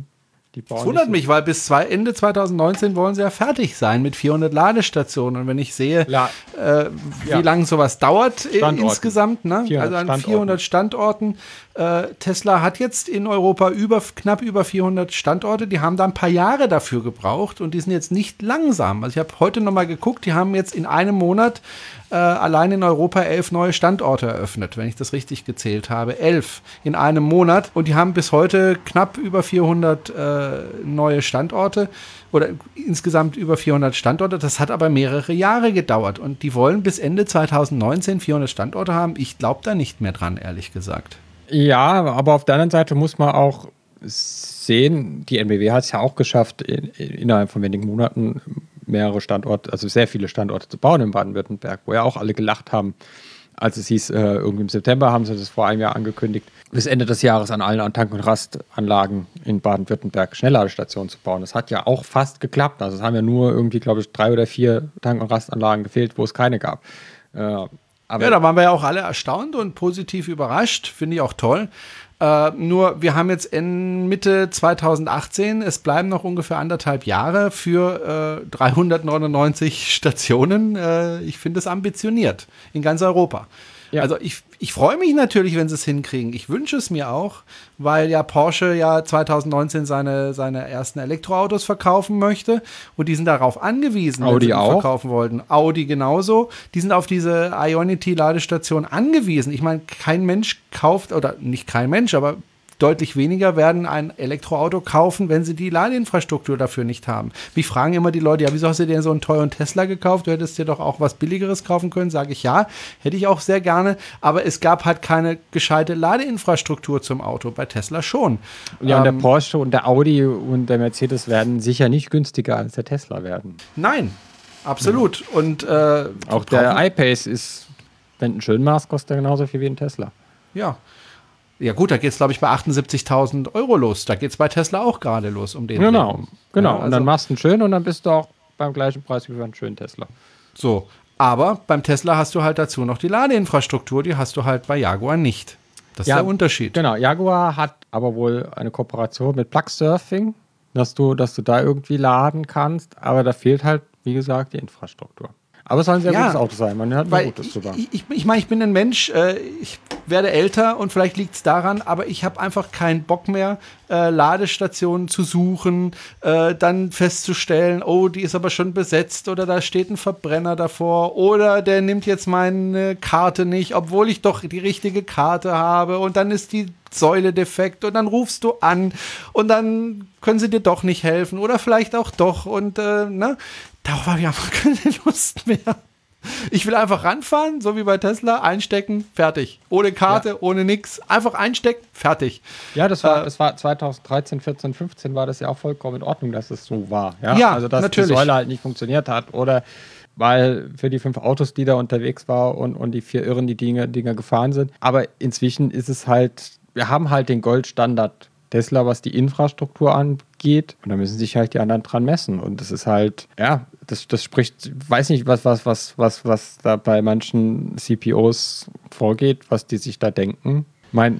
Das wundert mich, weil bis zwei, Ende 2019 wollen sie ja fertig sein mit 400 Ladestationen. Und wenn ich sehe, La äh, wie ja. lange sowas dauert insgesamt, ne? also an 400 Standorten. Äh, Tesla hat jetzt in Europa über, knapp über 400 Standorte. Die haben da ein paar Jahre dafür gebraucht und die sind jetzt nicht langsam. Also ich habe heute noch mal geguckt, die haben jetzt in einem Monat äh, allein in Europa elf neue Standorte eröffnet, wenn ich das richtig gezählt habe. Elf in einem Monat. Und die haben bis heute knapp über 400 äh, neue Standorte oder insgesamt über 400 Standorte. Das hat aber mehrere Jahre gedauert. Und die wollen bis Ende 2019 400 Standorte haben. Ich glaube da nicht mehr dran, ehrlich gesagt. Ja, aber auf der anderen Seite muss man auch sehen, die NBW hat es ja auch geschafft, in, innerhalb von wenigen Monaten mehrere Standorte, also sehr viele Standorte zu bauen in Baden-Württemberg, wo ja auch alle gelacht haben, als es hieß, äh, irgendwie im September haben sie das vor einem Jahr angekündigt, bis Ende des Jahres an allen Tank- und Rastanlagen in Baden-Württemberg Schnellladestationen zu bauen. Das hat ja auch fast geklappt. Also es haben ja nur irgendwie, glaube ich, drei oder vier Tank- und Rastanlagen gefehlt, wo es keine gab. Äh, ja, da waren wir ja auch alle erstaunt und positiv überrascht. Finde ich auch toll. Äh, nur wir haben jetzt in Mitte 2018, es bleiben noch ungefähr anderthalb Jahre für äh, 399 Stationen. Äh, ich finde es ambitioniert in ganz Europa. Ja. Also ich, ich freue mich natürlich, wenn sie es hinkriegen. Ich wünsche es mir auch, weil ja Porsche ja 2019 seine, seine ersten Elektroautos verkaufen möchte und die sind darauf angewiesen, Audi wenn sie auch. verkaufen wollten. Audi genauso. Die sind auf diese Ionity-Ladestation angewiesen. Ich meine, kein Mensch kauft, oder nicht kein Mensch, aber deutlich weniger werden ein Elektroauto kaufen, wenn sie die Ladeinfrastruktur dafür nicht haben. Mich fragen immer die Leute, ja, wieso hast du dir so einen teuren Tesla gekauft? Du hättest dir doch auch was Billigeres kaufen können. Sage ich ja, hätte ich auch sehr gerne. Aber es gab halt keine gescheite Ladeinfrastruktur zum Auto. Bei Tesla schon. Ja, und der ähm, Porsche und der Audi und der Mercedes werden sicher nicht günstiger als der Tesla werden. Nein, absolut. Ja. Und äh, auch der iPace ist, wenn ein Schönmaß kostet genauso viel wie ein Tesla. Ja, ja gut, da geht es, glaube ich, bei 78.000 Euro los. Da geht es bei Tesla auch gerade los um den. Genau, Dreh. genau. Ja, also und dann machst du einen schönen und dann bist du auch beim gleichen Preis wie einen schönen Tesla. So, aber beim Tesla hast du halt dazu noch die Ladeinfrastruktur, die hast du halt bei Jaguar nicht. Das ja, ist der Unterschied. Genau, Jaguar hat aber wohl eine Kooperation mit Plug Surfing, dass du, dass du da irgendwie laden kannst, aber da fehlt halt, wie gesagt, die Infrastruktur. Aber es soll ein sehr ja, gutes Auto sein. Man hat ein gutes sogar. Ich, ich, ich meine, ich bin ein Mensch, äh, ich werde älter und vielleicht liegt es daran, aber ich habe einfach keinen Bock mehr, äh, Ladestationen zu suchen, äh, dann festzustellen, oh, die ist aber schon besetzt oder da steht ein Verbrenner davor oder der nimmt jetzt meine Karte nicht, obwohl ich doch die richtige Karte habe und dann ist die Säule defekt und dann rufst du an und dann können sie dir doch nicht helfen oder vielleicht auch doch und äh, ne, darauf habe ich einfach [laughs] keine Lust mehr. Ich will einfach ranfahren, so wie bei Tesla, einstecken, fertig. Ohne Karte, ja. ohne nix. Einfach einstecken, fertig. Ja, das war, äh, das war 2013, 14, 15 war das ja auch vollkommen in Ordnung, dass es so war. Ja, ja also dass natürlich. die Säule halt nicht funktioniert hat. Oder weil für die fünf Autos, die da unterwegs waren und, und die vier Irren, die Dinger, Dinger gefahren sind. Aber inzwischen ist es halt, wir haben halt den Goldstandard Tesla, was die Infrastruktur angeht. Und da müssen sich halt die anderen dran messen. Und das ist halt, ja, das, das spricht, weiß nicht, was, was, was, was, was da bei manchen CPOs vorgeht, was die sich da denken. Ich meine,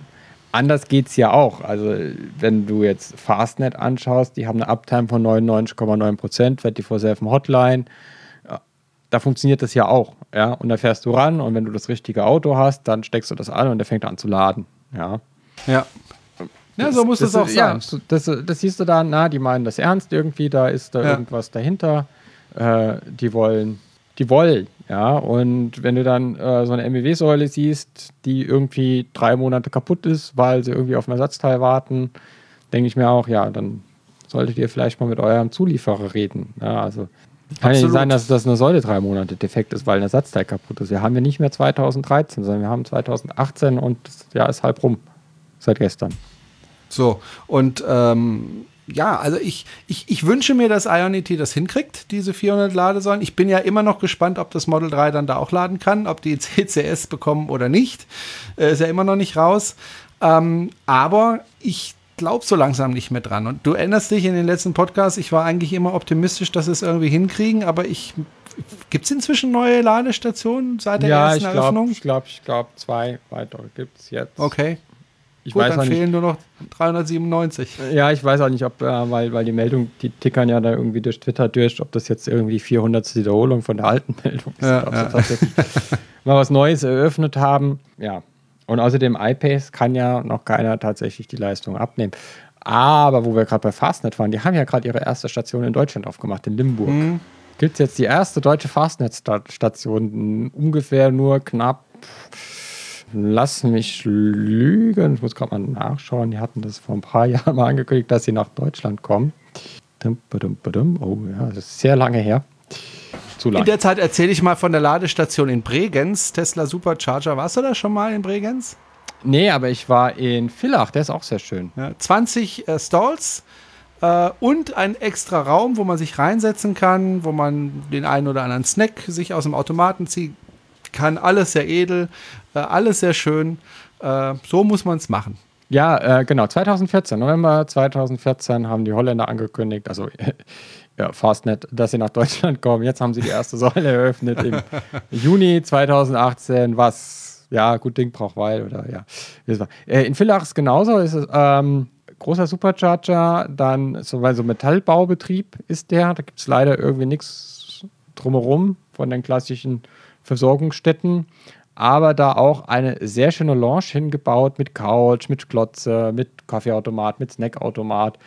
anders geht es ja auch. Also, wenn du jetzt Fastnet anschaust, die haben eine Uptime von 99,9 Prozent, 24-7 Hotline. Da funktioniert das ja auch. Ja? Und da fährst du ran und wenn du das richtige Auto hast, dann steckst du das an und der fängt an zu laden. Ja. Ja. Ja, so muss es auch sein. Ja, das, das siehst du dann, na, die meinen das ernst irgendwie, da ist da ja. irgendwas dahinter. Äh, die wollen, die wollen, ja. Und wenn du dann äh, so eine MEW-Säule siehst, die irgendwie drei Monate kaputt ist, weil sie irgendwie auf ein Ersatzteil warten, denke ich mir auch, ja, dann solltet ihr vielleicht mal mit eurem Zulieferer reden. Ja, also kann ja nicht sein, dass, dass eine Säule drei Monate defekt ist, weil ein Ersatzteil kaputt ist. Wir haben ja nicht mehr 2013, sondern wir haben 2018 und das Jahr ist halb rum. Seit gestern. So, und ähm, ja, also ich, ich, ich wünsche mir, dass Ionity das hinkriegt, diese 400 Ladesäulen. Ich bin ja immer noch gespannt, ob das Model 3 dann da auch laden kann, ob die [laughs] CCS bekommen oder nicht. Äh, ist ja immer noch nicht raus. Ähm, aber ich glaube so langsam nicht mehr dran. Und du erinnerst dich in den letzten Podcasts, ich war eigentlich immer optimistisch, dass sie es irgendwie hinkriegen, aber ich. Gibt es inzwischen neue Ladestationen seit der ja, ersten ich Eröffnung? ich glaube, ich glaube, zwei weitere gibt es jetzt. Okay. Ich Gut, weiß dann auch nicht. fehlen nur noch 397. Ja, ich weiß auch nicht, ob, äh, weil, weil die Meldung, die tickern ja da irgendwie durch Twitter durch, ob das jetzt irgendwie die 400. Wiederholung von der alten Meldung ist. Ja, ob ja. [laughs] mal was Neues eröffnet haben. Ja. Und außerdem iPace kann ja noch keiner tatsächlich die Leistung abnehmen. Aber wo wir gerade bei Fastnet waren, die haben ja gerade ihre erste Station in Deutschland aufgemacht, in Limburg. Gibt es jetzt die erste deutsche Fastnet-Station, ungefähr nur knapp Lass mich lügen. Ich muss gerade mal nachschauen. Die hatten das vor ein paar [laughs] Jahren mal angekündigt, dass sie nach Deutschland kommen. Oh ja, das ist sehr lange her. Zu In lange. der Zeit erzähle ich mal von der Ladestation in Bregenz. Tesla Supercharger. Warst du da schon mal in Bregenz? Nee, aber ich war in Villach. Der ist auch sehr schön. Ja, 20 äh, Stalls äh, und ein extra Raum, wo man sich reinsetzen kann, wo man den einen oder anderen Snack sich aus dem Automaten ziehen kann. Alles sehr edel, alles sehr schön. Äh, so muss man es machen. Ja, äh, genau. 2014, November 2014 haben die Holländer angekündigt, also [laughs] ja, Fastnet, dass sie nach Deutschland kommen. Jetzt haben sie die erste Säule eröffnet im [laughs] Juni 2018, was, ja, gut Ding braucht Weil oder ja. Äh, in Villach ist genauso, ist es ähm, großer Supercharger, dann so, weil so Metallbaubetrieb ist der, da gibt es leider irgendwie nichts drumherum von den klassischen Versorgungsstätten aber da auch eine sehr schöne Lounge hingebaut mit Couch, mit Glotze, mit Kaffeeautomat, mit Snackautomat,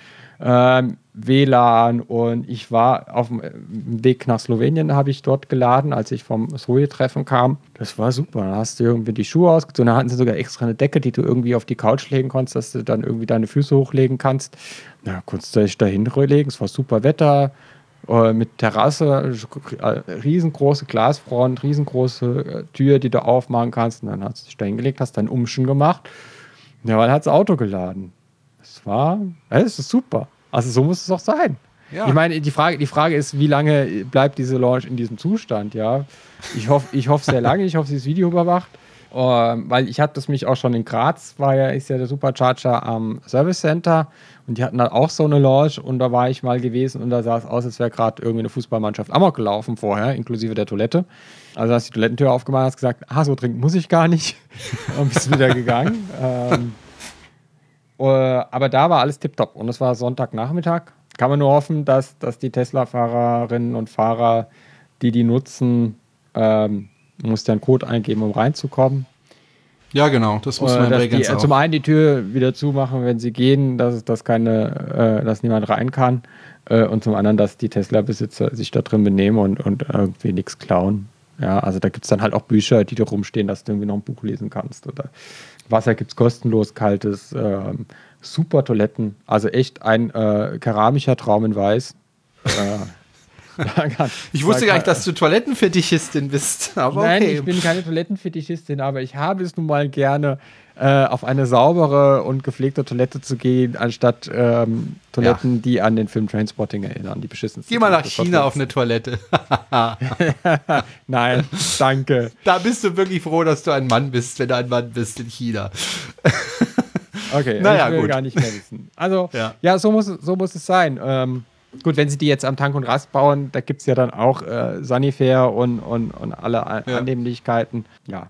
ähm, WLAN und ich war auf dem äh, Weg nach Slowenien, habe ich dort geladen, als ich vom Soje-Treffen kam. Das war super. Da hast du irgendwie die Schuhe ausgezogen, da hatten sie sogar extra eine Decke, die du irgendwie auf die Couch legen konntest, dass du dann irgendwie deine Füße hochlegen kannst. Na, konntest du dich da hinlegen, es war super Wetter, äh, mit Terrasse, äh, riesengroße Glasfront, riesengroße äh, Tür, die du aufmachen kannst. Und dann hast du dich da hingelegt, hast dein Umschen gemacht. Ja, weil hat das Auto geladen. Das war, das ist super. Also so muss es auch sein. Ja. Ich meine, die Frage, die Frage ist, wie lange bleibt diese Launch in diesem Zustand, ja? Ich hoffe ich hoff sehr lange, ich hoffe, sie ist Video überwacht. Ähm, weil ich hatte das mich auch schon in Graz, war ja, ist ja der Supercharger am Service Center und die hatten dann auch so eine Lounge und da war ich mal gewesen und da sah es aus, als wäre gerade irgendwie eine Fußballmannschaft amok gelaufen vorher, inklusive der Toilette. Also hast du die Toilettentür aufgemacht hast gesagt, ah, so trinken muss ich gar nicht [laughs] und bist wieder gegangen. Ähm, äh, aber da war alles tipptopp und es war Sonntagnachmittag. Kann man nur hoffen, dass, dass die Tesla-Fahrerinnen und Fahrer, die die nutzen, ähm, muss einen Code eingeben, um reinzukommen. Ja, genau. Das muss Äh, man dass die, äh, auch. zum einen die Tür wieder zumachen, wenn sie gehen, dass, dass, keine, äh, dass niemand rein kann. Äh, und zum anderen, dass die Tesla-Besitzer sich da drin benehmen und, und irgendwie nichts klauen. Ja, also da gibt es dann halt auch Bücher, die da rumstehen, dass du irgendwie noch ein Buch lesen kannst. Oder Wasser gibt es kostenlos, kaltes, ähm, super Toiletten. Also echt ein äh, keramischer Traum in Weiß. Ich wusste gar nicht, dass du Toilettenfetichistin bist. Aber Nein, okay. ich bin keine Toilettenfetischistin, aber ich habe es nun mal gerne, äh, auf eine saubere und gepflegte Toilette zu gehen, anstatt ähm, Toiletten, die an den Film Trainspotting erinnern, die beschissensten. Geh mal nach. China auf eine Toilette. [laughs] [laughs] Nein, danke. Da bist du wirklich froh, dass du ein Mann bist, wenn du ein Mann bist in China. Okay, [laughs] Naja, ich will gut. gar nicht mehr wissen. Also, Ja. ja, so, muss, es- so muss es sein. Ähm, gut, wenn sie die jetzt am Tank und Rast bauen, da gibt es ja dann auch äh, Sanifair und, und, und alle Ja. Annehmlichkeiten. Ja,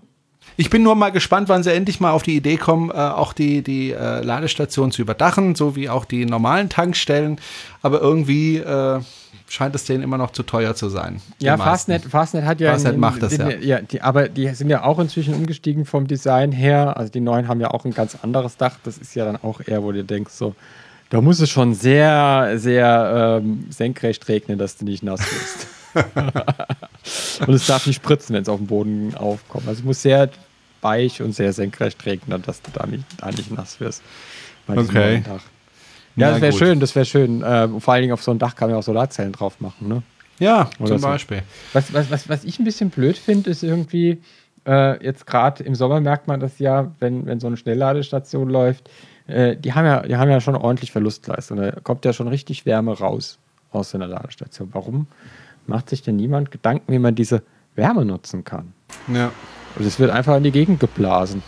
Ich bin nur mal gespannt, wann sie endlich mal auf die Idee kommen, äh, auch die, die äh, Ladestation zu überdachen, so wie auch die normalen Tankstellen. Aber irgendwie äh, scheint es denen immer noch zu teuer zu sein. Ja. Fastnet, Fastnet hat ja. Fastnet macht das, sind ja. ja die, aber die sind ja auch inzwischen umgestiegen vom Design her. Also die neuen haben ja auch ein ganz anderes Dach. Das ist ja dann auch eher, wo du denkst, so, da muss es schon sehr, sehr ähm, senkrecht regnen, dass du nicht nass wirst. [laughs] und es darf nicht spritzen, wenn es auf dem Boden aufkommt. Also es muss sehr weich und sehr senkrecht regnen, dass du da nicht, da nicht nass wirst. Okay. Ja, Na das wäre schön, das wäre schön. Äh, vor allen Dingen auf so ein Dach kann man auch Solarzellen drauf machen, ne? Ja, Oder zum so. Beispiel. Was, was, was, was ich ein bisschen blöd finde, ist irgendwie, Äh, jetzt gerade im Sommer merkt man das ja, wenn, wenn so eine Schnellladestation läuft. Äh, die, haben ja, die haben ja schon ordentlich Verlustleistung. Da kommt ja schon richtig Wärme raus aus so einer Ladestation. Warum macht sich denn niemand Gedanken, wie man diese Wärme nutzen kann? Ja. Also es wird einfach in die Gegend geblasen.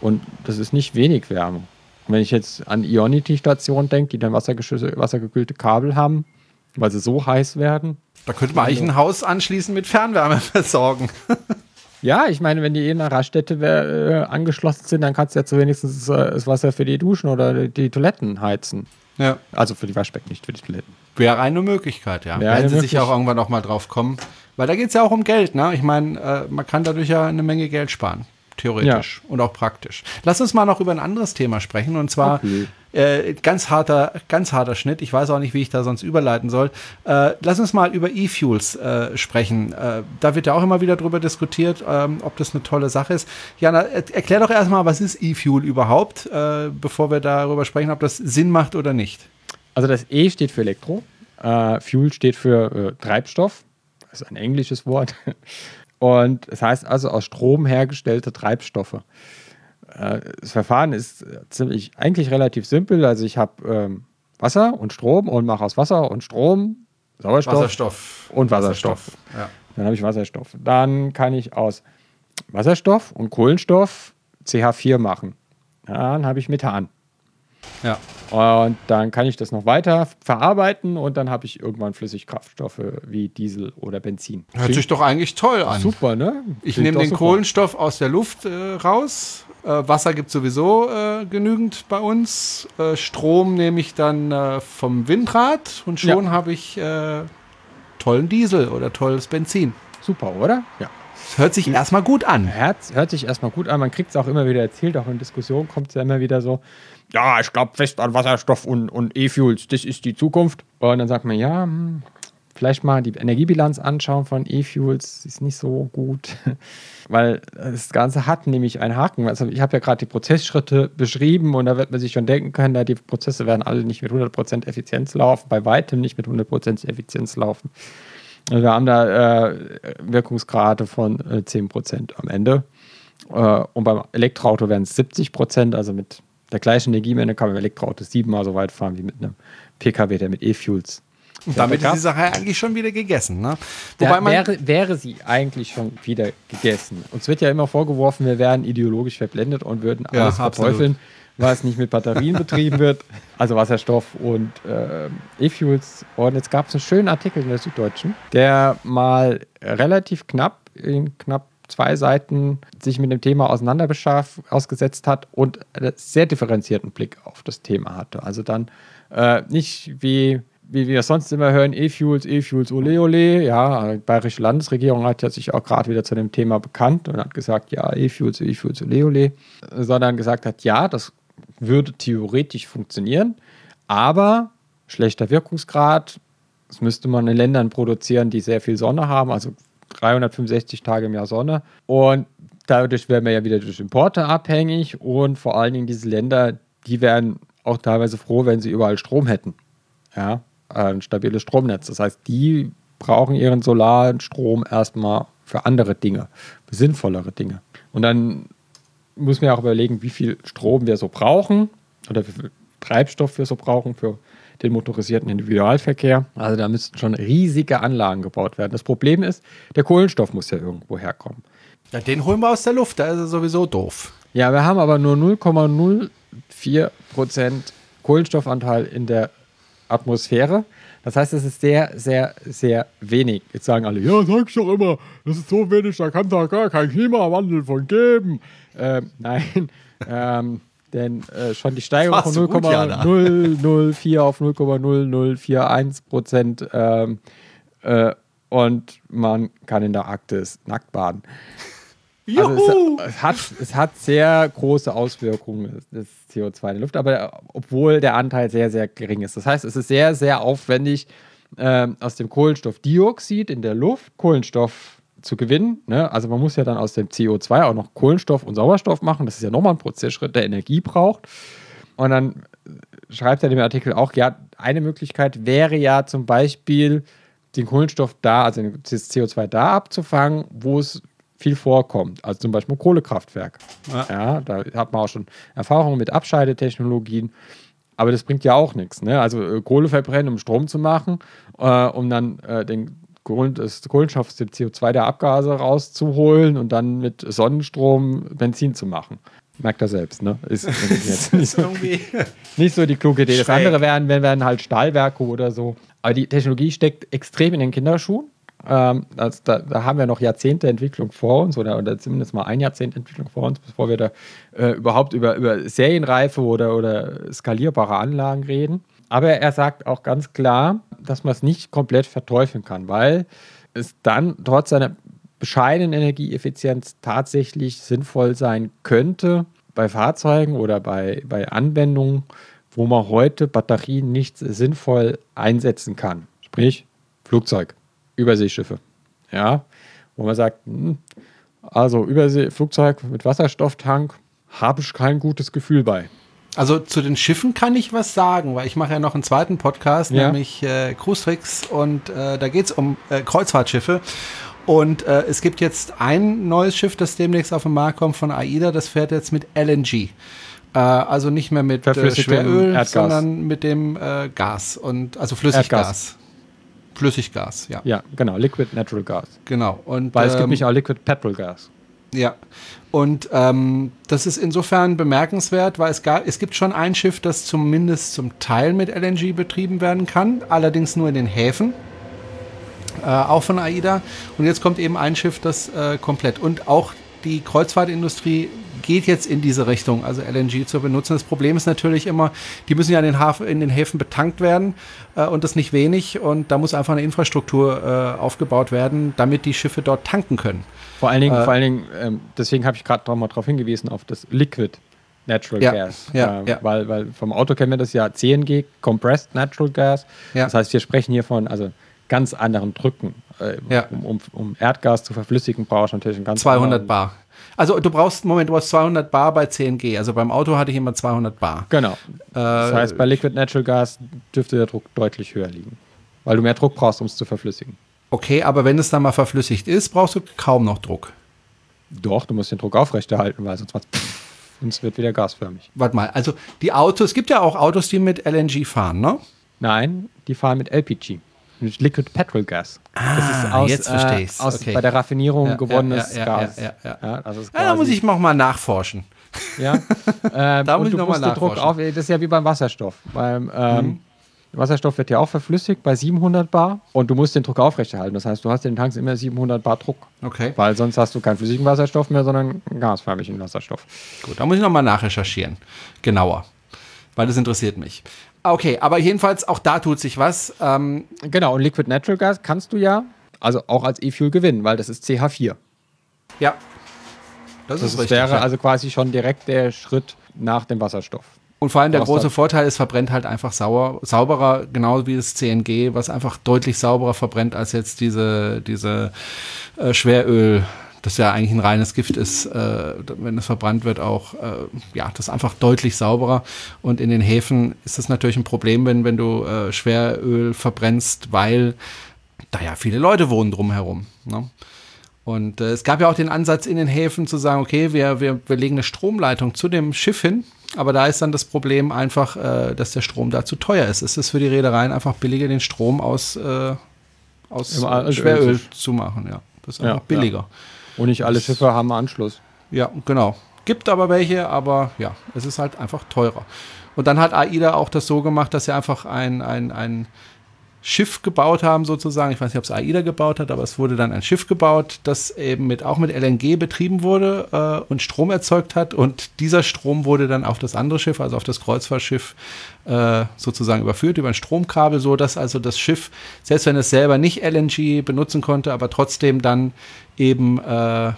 Und das ist nicht wenig Wärme. Und wenn ich jetzt an Ionity-Stationen denke, die dann wassergekühlte Kabel haben, weil sie so heiß werden. Da könnte man eigentlich ein Haus anschließend mit Fernwärme [laughs] versorgen. Ja, ich meine, wenn die in einer Raststätte äh, angeschlossen sind, dann kannst du ja zu wenigstens äh, das Wasser für die Duschen oder die Toiletten heizen. Ja. Also für die Waschbecken, nicht für die Toiletten. Wäre eine Möglichkeit, ja. Wäre Werden sie sicher auch irgendwann noch mal drauf kommen. Weil da geht es ja auch um Geld, ne? Ich meine, äh, man kann dadurch ja eine Menge Geld sparen. Theoretisch und auch praktisch. Lass uns mal noch über ein anderes Thema sprechen und zwar Okay. Äh, ganz harter, ganz harter Schnitt. Ich weiß auch nicht, wie ich da sonst überleiten soll. Äh, lass uns mal über E-Fuels äh, sprechen. Äh, da wird ja auch immer wieder drüber diskutiert, ähm, ob das eine tolle Sache ist. Jana, er erklär doch erstmal, was ist E-Fuel überhaupt, äh, bevor wir darüber sprechen, ob das Sinn macht oder nicht. Also das E steht für Elektro, äh, Fuel steht für Treibstoff, das ist ein englisches Wort. [laughs] Und es heißt also aus Strom hergestellte Treibstoffe. Äh, das Verfahren ist äh, ziemlich eigentlich relativ simpel. Also ich habe ähm, Wasser und Strom und mache aus Wasser und Strom Sauerstoff Wasserstoff. und Wasserstoff. Ja. Dann habe ich Wasserstoff. Dann kann ich aus Wasserstoff und Kohlenstoff CH4 machen. Dann habe ich Methan. ja. Und dann kann ich das noch weiter verarbeiten und dann habe ich irgendwann Flüssigkraftstoffe wie Diesel oder Benzin. Hört sich doch eigentlich toll an. super, ne? Ich Klingt nehme doch den super. Kohlenstoff aus der Luft äh, raus. Äh, Wasser gibt sowieso äh, genügend bei uns. Äh, Strom nehme ich dann äh, vom Windrad und schon Ja. habe ich äh, tollen Diesel oder tolles Benzin. Super, oder? Ja. Das hört sich erstmal gut an. Hört, hört sich erstmal gut an. Man kriegt es auch immer wieder erzählt, auch in Diskussionen kommt es ja immer wieder so. Ja, ich glaube fest an Wasserstoff und, und E-Fuels, das ist die Zukunft. Und dann sagt man, ja, hm, vielleicht mal die Energiebilanz anschauen von E-Fuels, ist nicht so gut. [laughs] Weil das Ganze hat nämlich einen Haken. Also ich habe ja gerade die Prozessschritte beschrieben und da wird man sich schon denken können, da die Prozesse werden alle nicht mit 100% Effizienz laufen, bei weitem nicht mit 100% Effizienz laufen. Also wir haben da äh, Wirkungsgrade von äh, 10% am Ende. Äh, und beim Elektroauto wären es 70%, also mit der gleichen Energiemenge kann man im Elektroauto siebenmal so weit fahren wie mit einem Pkw, der mit E-Fuels. Und damit ist die Sache eigentlich schon wieder gegessen. Ne? Wobei man, wäre, wäre sie eigentlich schon wieder gegessen. Uns wird ja immer vorgeworfen, wir wären ideologisch verblendet und würden Ja, alles verteufeln, was nicht mit Batterien [laughs] betrieben wird, also Wasserstoff und äh, E-Fuels. Und jetzt gab es einen schönen Artikel in der Süddeutschen, der mal relativ knapp, in knapp zwei Seiten, sich mit dem Thema auseinanderbeschaf, ausgesetzt hat und einen sehr differenzierten Blick auf das Thema hatte. Also dann äh, nicht wie wie wir sonst immer hören, E-Fuels, E-Fuels, ole ole. Ja, die bayerische Landesregierung hat ja sich auch gerade wieder zu dem Thema bekannt und hat gesagt, ja, E-Fuels, E-Fuels, ole ole. Sondern gesagt hat, ja, das würde theoretisch funktionieren, aber schlechter Wirkungsgrad. Das müsste man in Ländern produzieren, die sehr viel Sonne haben, also 365 Tage im Jahr Sonne. Und dadurch wären wir ja wieder durch Importe abhängig und vor allen Dingen diese Länder, die wären auch teilweise froh, wenn sie überall Strom hätten. Ja, ein stabiles Stromnetz. Das heißt, die brauchen ihren solaren Strom erstmal für andere Dinge, für sinnvollere Dinge. Und dann man ja auch überlegen, wie viel Strom wir so brauchen oder wie viel Treibstoff wir so brauchen für den motorisierten Individualverkehr. Also da müssten schon riesige Anlagen gebaut werden. Das Problem ist, der Kohlenstoff muss ja irgendwo herkommen. ja, den holen wir aus der Luft, da ist er sowieso doof. Ja, wir haben aber nur 0,04 Prozent Kohlenstoffanteil in der Atmosphäre. Das heißt, es ist sehr, sehr, sehr wenig. Jetzt sagen alle, ja, sag ich doch immer, das ist so wenig, da kann es da gar keinen Klimawandel von geben. Ähm, [laughs] nein, ähm, denn äh, schon die Steigerung von du gut, Jana? 0,004 auf 0,0041 Prozent ähm, äh, und man kann in der Arktis nackt baden. Also es, es, hat, es hat sehr große Auswirkungen, das CO2 in der Luft, aber obwohl der Anteil sehr, sehr gering ist. Das heißt, es ist sehr, sehr aufwendig, ähm, aus dem Kohlenstoffdioxid in der Luft Kohlenstoff zu gewinnen. Ne? Also man muss ja dann aus dem CO2 auch noch Kohlenstoff und Sauerstoff machen. Das ist ja nochmal ein Prozessschritt, der Energie braucht. Und dann schreibt er in dem Artikel auch, ja, eine Möglichkeit wäre ja zum Beispiel, den Kohlenstoff da, also das CO2 da abzufangen, wo es viel vorkommt, also zum Beispiel Kohlekraftwerk. Ja. Ja. da hat man auch schon Erfahrungen mit Abscheidetechnologien. Aber das bringt ja auch nichts. Ne? Also äh, Kohle verbrennen, um Strom zu machen, äh, um dann äh, den Kohlen, das Kohlenstoff, das CO2 der Abgase rauszuholen und dann mit Sonnenstrom Benzin zu machen. Merkt er selbst, ne? Ist, [laughs] jetzt nicht, so, Irgendwie. [laughs] nicht so die kluge Idee. Das Schräg. andere wären, wären, wären halt Stahlwerke oder so. Aber die Technologie steckt extrem in den Kinderschuhen. Ähm, das, da, da haben wir noch Jahrzehnte Entwicklung vor uns oder, oder zumindest mal ein Jahrzehnt Entwicklung vor uns, bevor wir da äh, überhaupt über, über Serienreife oder, oder skalierbare Anlagen reden. Aber er sagt auch ganz klar, dass man es nicht komplett verteufeln kann, weil es dann trotz seiner bescheidenen Energieeffizienz tatsächlich sinnvoll sein könnte bei Fahrzeugen oder bei, bei Anwendungen, wo man heute Batterien nicht sinnvoll einsetzen kann. Sprich, Flugzeug, Überseeschiffe. Ja, wo man sagt, hm, also Übersee, Flugzeug mit Wasserstofftank habe ich kein gutes Gefühl bei. Also zu den Schiffen kann ich was sagen, weil ich mache ja noch einen zweiten Podcast, Ja. nämlich äh, Cruise Tricks und äh, da geht es um äh, Kreuzfahrtschiffe. Und äh, es gibt jetzt ein neues Schiff, das demnächst auf den Markt kommt von AIDA, das fährt jetzt mit LNG. Äh, also nicht mehr mit äh, Schweröl, Erdgas. sondern mit dem äh, Gas und also Flüssiggas. Flüssiggas, ja, Ja, genau, Liquid Natural Gas. genau. Und Weil es gibt ähm, nicht auch Liquid Petrol Gas. Ja, und ähm, das ist insofern bemerkenswert, weil es, gab, es gibt schon ein Schiff, das zumindest zum Teil mit LNG betrieben werden kann, allerdings nur in den Häfen, äh, auch von AIDA. Und jetzt kommt eben ein Schiff, das äh, komplett und auch die Kreuzfahrtindustrie geht jetzt in diese Richtung, also LNG zu benutzen. Das Problem ist natürlich immer, die müssen ja in den, Hafen, in den Häfen betankt werden äh, und das nicht wenig. Und da muss einfach eine Infrastruktur äh, aufgebaut werden, damit die Schiffe dort tanken können. Vor allen Dingen, Äh, vor allen Dingen ähm, deswegen habe ich gerade mal darauf hingewiesen, auf das Liquid Natural Ja, Gas. ja, Äh, ja. Weil, weil vom Auto kennen wir das ja CNG, Compressed Natural Gas. Das heißt, wir sprechen hier von also ganz anderen Drücken. Äh, um, um, um Erdgas zu verflüssigen, brauchst du natürlich einen ganz 200 anderen- Bar. Also du brauchst, Moment, du hast 200 Bar bei CNG. Also beim Auto hatte ich immer 200 Bar. Genau. das Äh, heißt, bei Liquid Natural Gas dürfte der Druck deutlich höher liegen. Weil du mehr Druck brauchst, um es zu verflüssigen. Okay, aber wenn es dann mal verflüssigt ist, brauchst du kaum noch Druck. Doch, du musst den Druck aufrechterhalten, weil sonst macht's und es wird wieder gasförmig. Warte mal, also die Autos, es gibt ja auch Autos, die mit LNG fahren, ne? Nein, die fahren mit LPG. Liquid Petrol Gas. Ah, jetzt versteh ich's. Äh, aus Okay. bei der Raffinierung Ja, gewonnenes ja, ja, Gas. ja, ja, ja. das ist Ja, da muss ich noch mal nachforschen. Ja. [laughs] ähm, Da muss ich du noch mal musst den Druck nachforschen. auf, das ist ja wie beim Wasserstoff. Beim ähm, Mhm. Wasserstoff wird ja auch verflüssigt bei 700 Bar und du musst den Druck aufrechterhalten. Das heißt, du hast in den Tanks immer 700 Bar Druck. Okay, Weil sonst hast du keinen flüssigen Wasserstoff mehr, sondern gasförmigen Wasserstoff. gut, da muss ich noch mal nachrecherchieren. Genauer. Weil das interessiert mich. Okay, aber jedenfalls auch da tut sich was. Ähm, Genau, und Liquid Natural Gas kannst du ja also auch als E-Fuel gewinnen, weil das ist CH4. ja. Das, Das ist richtig. wäre ja. also quasi schon direkt der Schritt nach dem Wasserstoff. Und vor allem der große? Vorteil, es verbrennt halt einfach sauer, sauberer, genau wie das CNG, was einfach deutlich sauberer verbrennt als jetzt diese, diese äh, Schweröl, das ja eigentlich ein reines Gift ist, äh, wenn es verbrannt wird, auch, äh, ja, das ist einfach deutlich sauberer. Und in den Häfen ist das natürlich ein Problem, wenn, wenn du äh, Schweröl verbrennst, weil da ja viele Leute wohnen drumherum. Ne? Und äh, es gab ja auch den Ansatz in den Häfen zu sagen, okay, wir, wir, wir legen eine Stromleitung zu dem Schiff hin, aber da ist dann das Problem einfach, äh, dass der Strom da zu teuer ist. Es ist für die Reedereien einfach billiger, den Strom aus, äh, aus Schweröl Öl zu machen. Ja, das ist Ja, einfach billiger. Und nicht alle Schiffe haben Anschluss. Ja, genau. Gibt aber welche, aber ja, es ist halt einfach teurer. Und dann hat AIDA auch das so gemacht, dass sie einfach ein, ein, ein Schiff gebaut haben, sozusagen. Ich weiß nicht, ob es AIDA gebaut hat, aber es wurde dann ein Schiff gebaut, das eben mit, auch mit LNG betrieben wurde äh, und Strom erzeugt hat. Und dieser Strom wurde dann auf das andere Schiff, also auf das Kreuzfahrtschiff, äh, sozusagen überführt über ein Stromkabel, so dass also das Schiff, selbst wenn es selber nicht LNG benutzen konnte, aber trotzdem dann eben äh,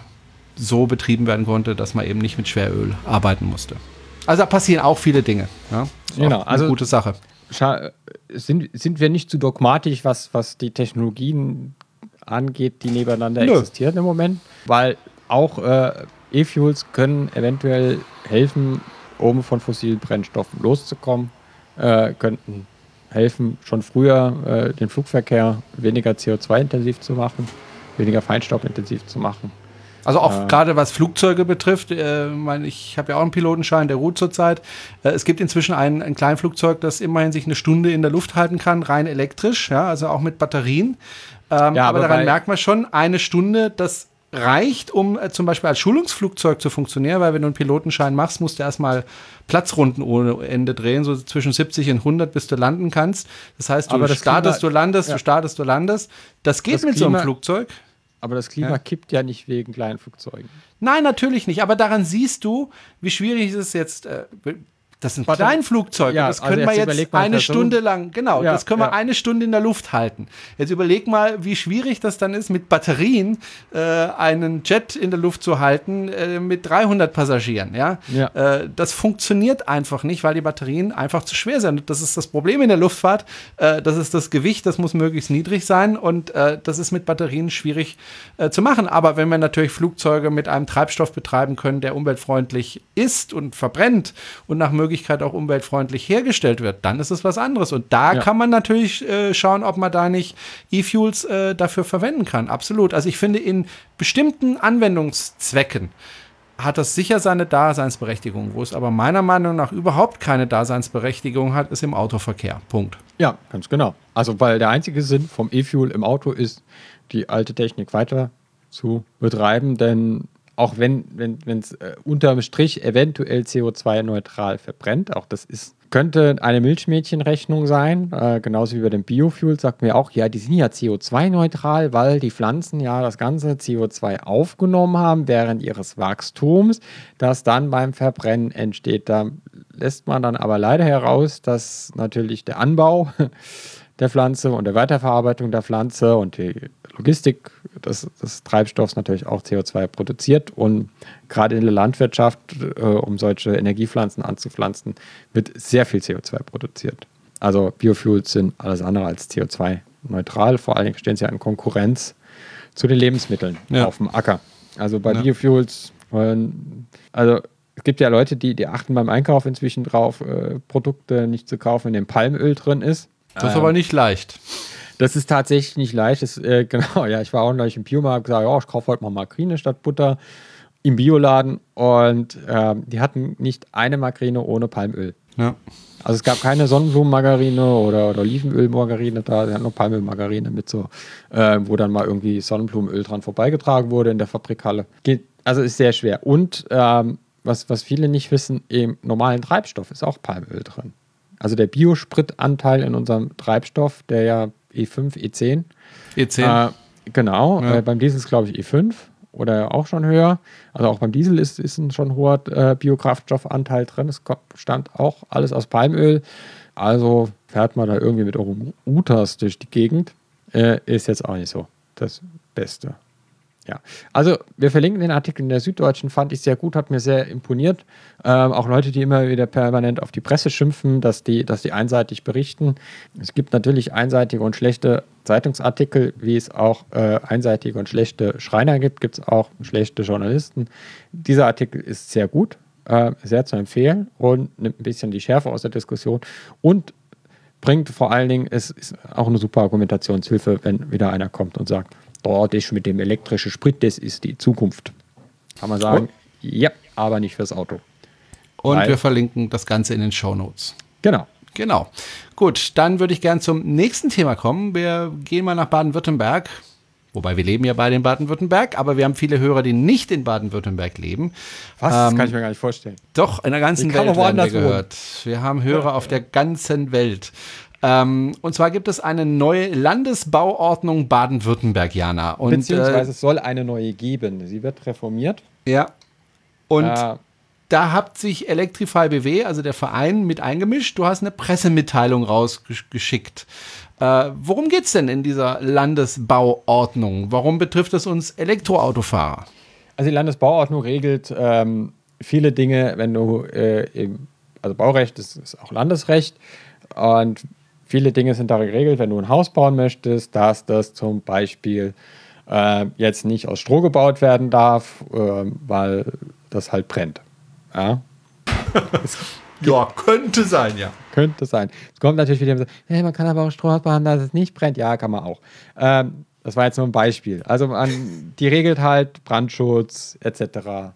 so betrieben werden konnte, dass man eben nicht mit Schweröl arbeiten musste. Also da passieren auch viele Dinge. Ja? Genau, also- gute Sache. Sind, sind wir nicht zu dogmatisch, was, was die Technologien angeht, die nebeneinander Nö. existieren im Moment? Weil auch äh, E-Fuels können eventuell helfen, um von fossilen Brennstoffen loszukommen, äh, könnten helfen, schon früher äh, den Flugverkehr weniger CO2-intensiv zu machen, weniger Feinstaubintensiv zu machen. Also auch gerade was Flugzeuge betrifft, äh, mein, ich habe ja auch einen Pilotenschein, der ruht zurzeit. Äh, es gibt inzwischen ein, ein Kleinflugzeug, das immerhin sich eine Stunde in der Luft halten kann, rein elektrisch, ja, also auch mit Batterien. Ähm, Ja, aber aber daran merkt man schon, eine Stunde, das reicht, um äh, zum Beispiel als Schulungsflugzeug zu funktionieren, weil wenn du einen Pilotenschein machst, musst du erstmal Platzrunden ohne Ende drehen, so zwischen 70 und 100, bis du landen kannst. Das heißt, du startest, Klima- du landest, ja. du startest, du landest. Das geht Das mit so einem Klima- Flugzeug. Aber das Klima Ja. kippt ja nicht wegen kleinen Flugzeugen. Nein, natürlich nicht. Aber daran siehst du, wie schwierig es ist jetzt. Äh, das sind Kleinflugzeuge. ja, das also können wir jetzt eine Person- Stunde lang, genau, Ja, das können wir ja. eine Stunde in der Luft halten. Jetzt überleg mal, wie schwierig das dann ist, mit Batterien äh, einen Jet in der Luft zu halten äh, mit 300 Passagieren. Ja. Äh, das funktioniert einfach nicht, weil die Batterien einfach zu schwer sind. Das ist das Problem in der Luftfahrt. Äh, das ist das Gewicht, das muss möglichst niedrig sein und äh, das ist mit Batterien schwierig äh, zu machen. Aber wenn wir natürlich Flugzeuge mit einem Treibstoff betreiben können, der umweltfreundlich ist und verbrennt und nach Möglichkeit auch umweltfreundlich hergestellt wird, dann ist es was anderes. Und da Ja. kann man natürlich äh, schauen, ob man da nicht E-Fuels äh, dafür verwenden kann. Absolut. Also ich finde, in bestimmten Anwendungszwecken hat das sicher seine Daseinsberechtigung. Wo es aber meiner Meinung nach überhaupt keine Daseinsberechtigung hat, ist im Autoverkehr. Punkt. Ja, ganz genau. Also, weil der einzige Sinn vom E-Fuel im Auto ist, die alte Technik weiter zu betreiben, denn auch wenn wenn es äh, unterm Strich eventuell CO2-neutral verbrennt, auch das ist könnte eine Milchmädchenrechnung sein, äh, genauso wie bei dem Biofuel, sagt mir auch, ja, die sind ja CO2-neutral, weil die Pflanzen ja das ganze CO2 aufgenommen haben während ihres Wachstums, das dann beim Verbrennen entsteht. Da lässt man dann aber leider heraus, dass natürlich der Anbau [laughs] der Pflanze und der Weiterverarbeitung der Pflanze und die Logistik des, des Treibstoffs natürlich auch CO2 produziert. Und gerade in der Landwirtschaft, äh, um solche Energiepflanzen anzupflanzen, wird sehr viel CO2 produziert. Also Biofuels sind alles andere als CO2-neutral. Vor allen Dingen stehen sie ja in Konkurrenz zu den Lebensmitteln Ja. auf dem Acker. Also bei Ja. Biofuels, ähm, also es gibt ja Leute, die, die achten beim Einkauf inzwischen drauf, äh, Produkte nicht zu kaufen, in dem Palmöl drin ist. Das ist aber nicht leicht. Das ist tatsächlich nicht leicht. Das, äh, [laughs] genau, ja, ich war auch neulich im Biomarkt gesagt, ja, ich kaufe heute mal Margarine statt Butter im Bioladen und ähm, die hatten nicht eine Margarine ohne Palmöl. Ja. Also es gab keine Sonnenblumenmargarine oder, oder Olivenölmargarine da, sie hatten nur Palmölmargarine mit so, äh, wo dann mal irgendwie Sonnenblumenöl dran vorbeigetragen wurde in der Fabrikhalle. Geht, also ist sehr schwer. Und ähm, was, was viele nicht wissen, im normalen Treibstoff ist auch Palmöl drin. Also der Biospritanteil in unserem Treibstoff, der ja E5, E10, E10. äh, genau, Ja. äh, beim Diesel ist glaube ich E5 oder auch schon höher. Also auch beim Diesel ist, ist ein schon hoher äh, Biokraftstoffanteil drin. Es stammt auch alles aus Palmöl. Also fährt man da irgendwie mit eurem Utas durch die Gegend. Äh, ist jetzt auch nicht so das Beste. Ja, also wir verlinken den Artikel in der Süddeutschen, fand ich sehr gut, hat mir sehr imponiert. Ähm, auch Leute, die immer wieder permanent auf die Presse schimpfen, dass die, dass die einseitig berichten. Es gibt natürlich einseitige und schlechte Zeitungsartikel, wie es auch äh, einseitige und schlechte Schreiner gibt, gibt es auch schlechte Journalisten. Dieser Artikel ist sehr gut, äh, sehr zu empfehlen und nimmt ein bisschen die Schärfe aus der Diskussion und bringt vor allen Dingen, es ist auch eine super Argumentationshilfe, wenn wieder einer kommt und sagt, boah, das mit dem elektrischen Sprit, das ist die Zukunft. Kann man sagen, ja, aber nicht fürs Auto. Und weil- wir verlinken das Ganze in den Show Notes. Genau. Genau. Gut, dann würde ich gern zum nächsten Thema kommen. Wir gehen mal nach Baden-Württemberg. Wobei wir leben ja beide in Baden-Württemberg, aber wir haben viele Hörer, die nicht in Baden-Württemberg leben. Was? das Ähm, kann ich mir gar nicht vorstellen. Doch, in der ganzen Welt werden wir wohnen? gehört. Wir haben Hörer auf der ganzen Welt. Ähm, und zwar gibt es eine neue Landesbauordnung Baden-Württemberg, Jana. Und, Beziehungsweise es soll eine neue geben. Sie wird reformiert. äh, ja. Und Äh, da hat sich Electrify BW, also der Verein, mit eingemischt. Du hast eine Pressemitteilung rausgeschickt. Äh, worum geht's denn in dieser Landesbauordnung? Warum betrifft es uns Elektroautofahrer? Also die Landesbauordnung regelt ähm, viele Dinge, wenn du äh, im, also Baurecht ist, ist auch Landesrecht und viele Dinge sind da geregelt, wenn du ein Haus bauen möchtest, dass das zum Beispiel äh, jetzt nicht aus Stroh gebaut werden darf, äh, weil das halt brennt. Ja? [laughs] Ja, könnte sein, ja. Könnte sein. Es kommt natürlich wieder, so, hey, man kann aber auch Stroh bauen, dass es nicht brennt. Ja, kann man auch. Ähm, Das war jetzt nur ein Beispiel. Also man, die regelt halt Brandschutz etc.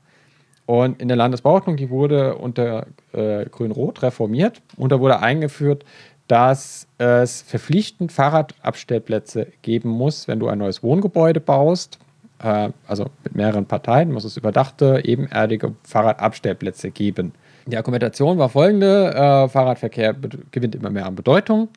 Und in der Landesbauordnung, die wurde unter äh, Grün-Rot reformiert und da wurde eingeführt, dass es verpflichtend Fahrradabstellplätze geben muss, wenn du ein neues Wohngebäude baust. Äh, also mit mehreren Parteien muss es überdachte, ebenerdige Fahrradabstellplätze geben. Die Argumentation war folgende: äh, Fahrradverkehr gewinnt immer mehr an Bedeutung.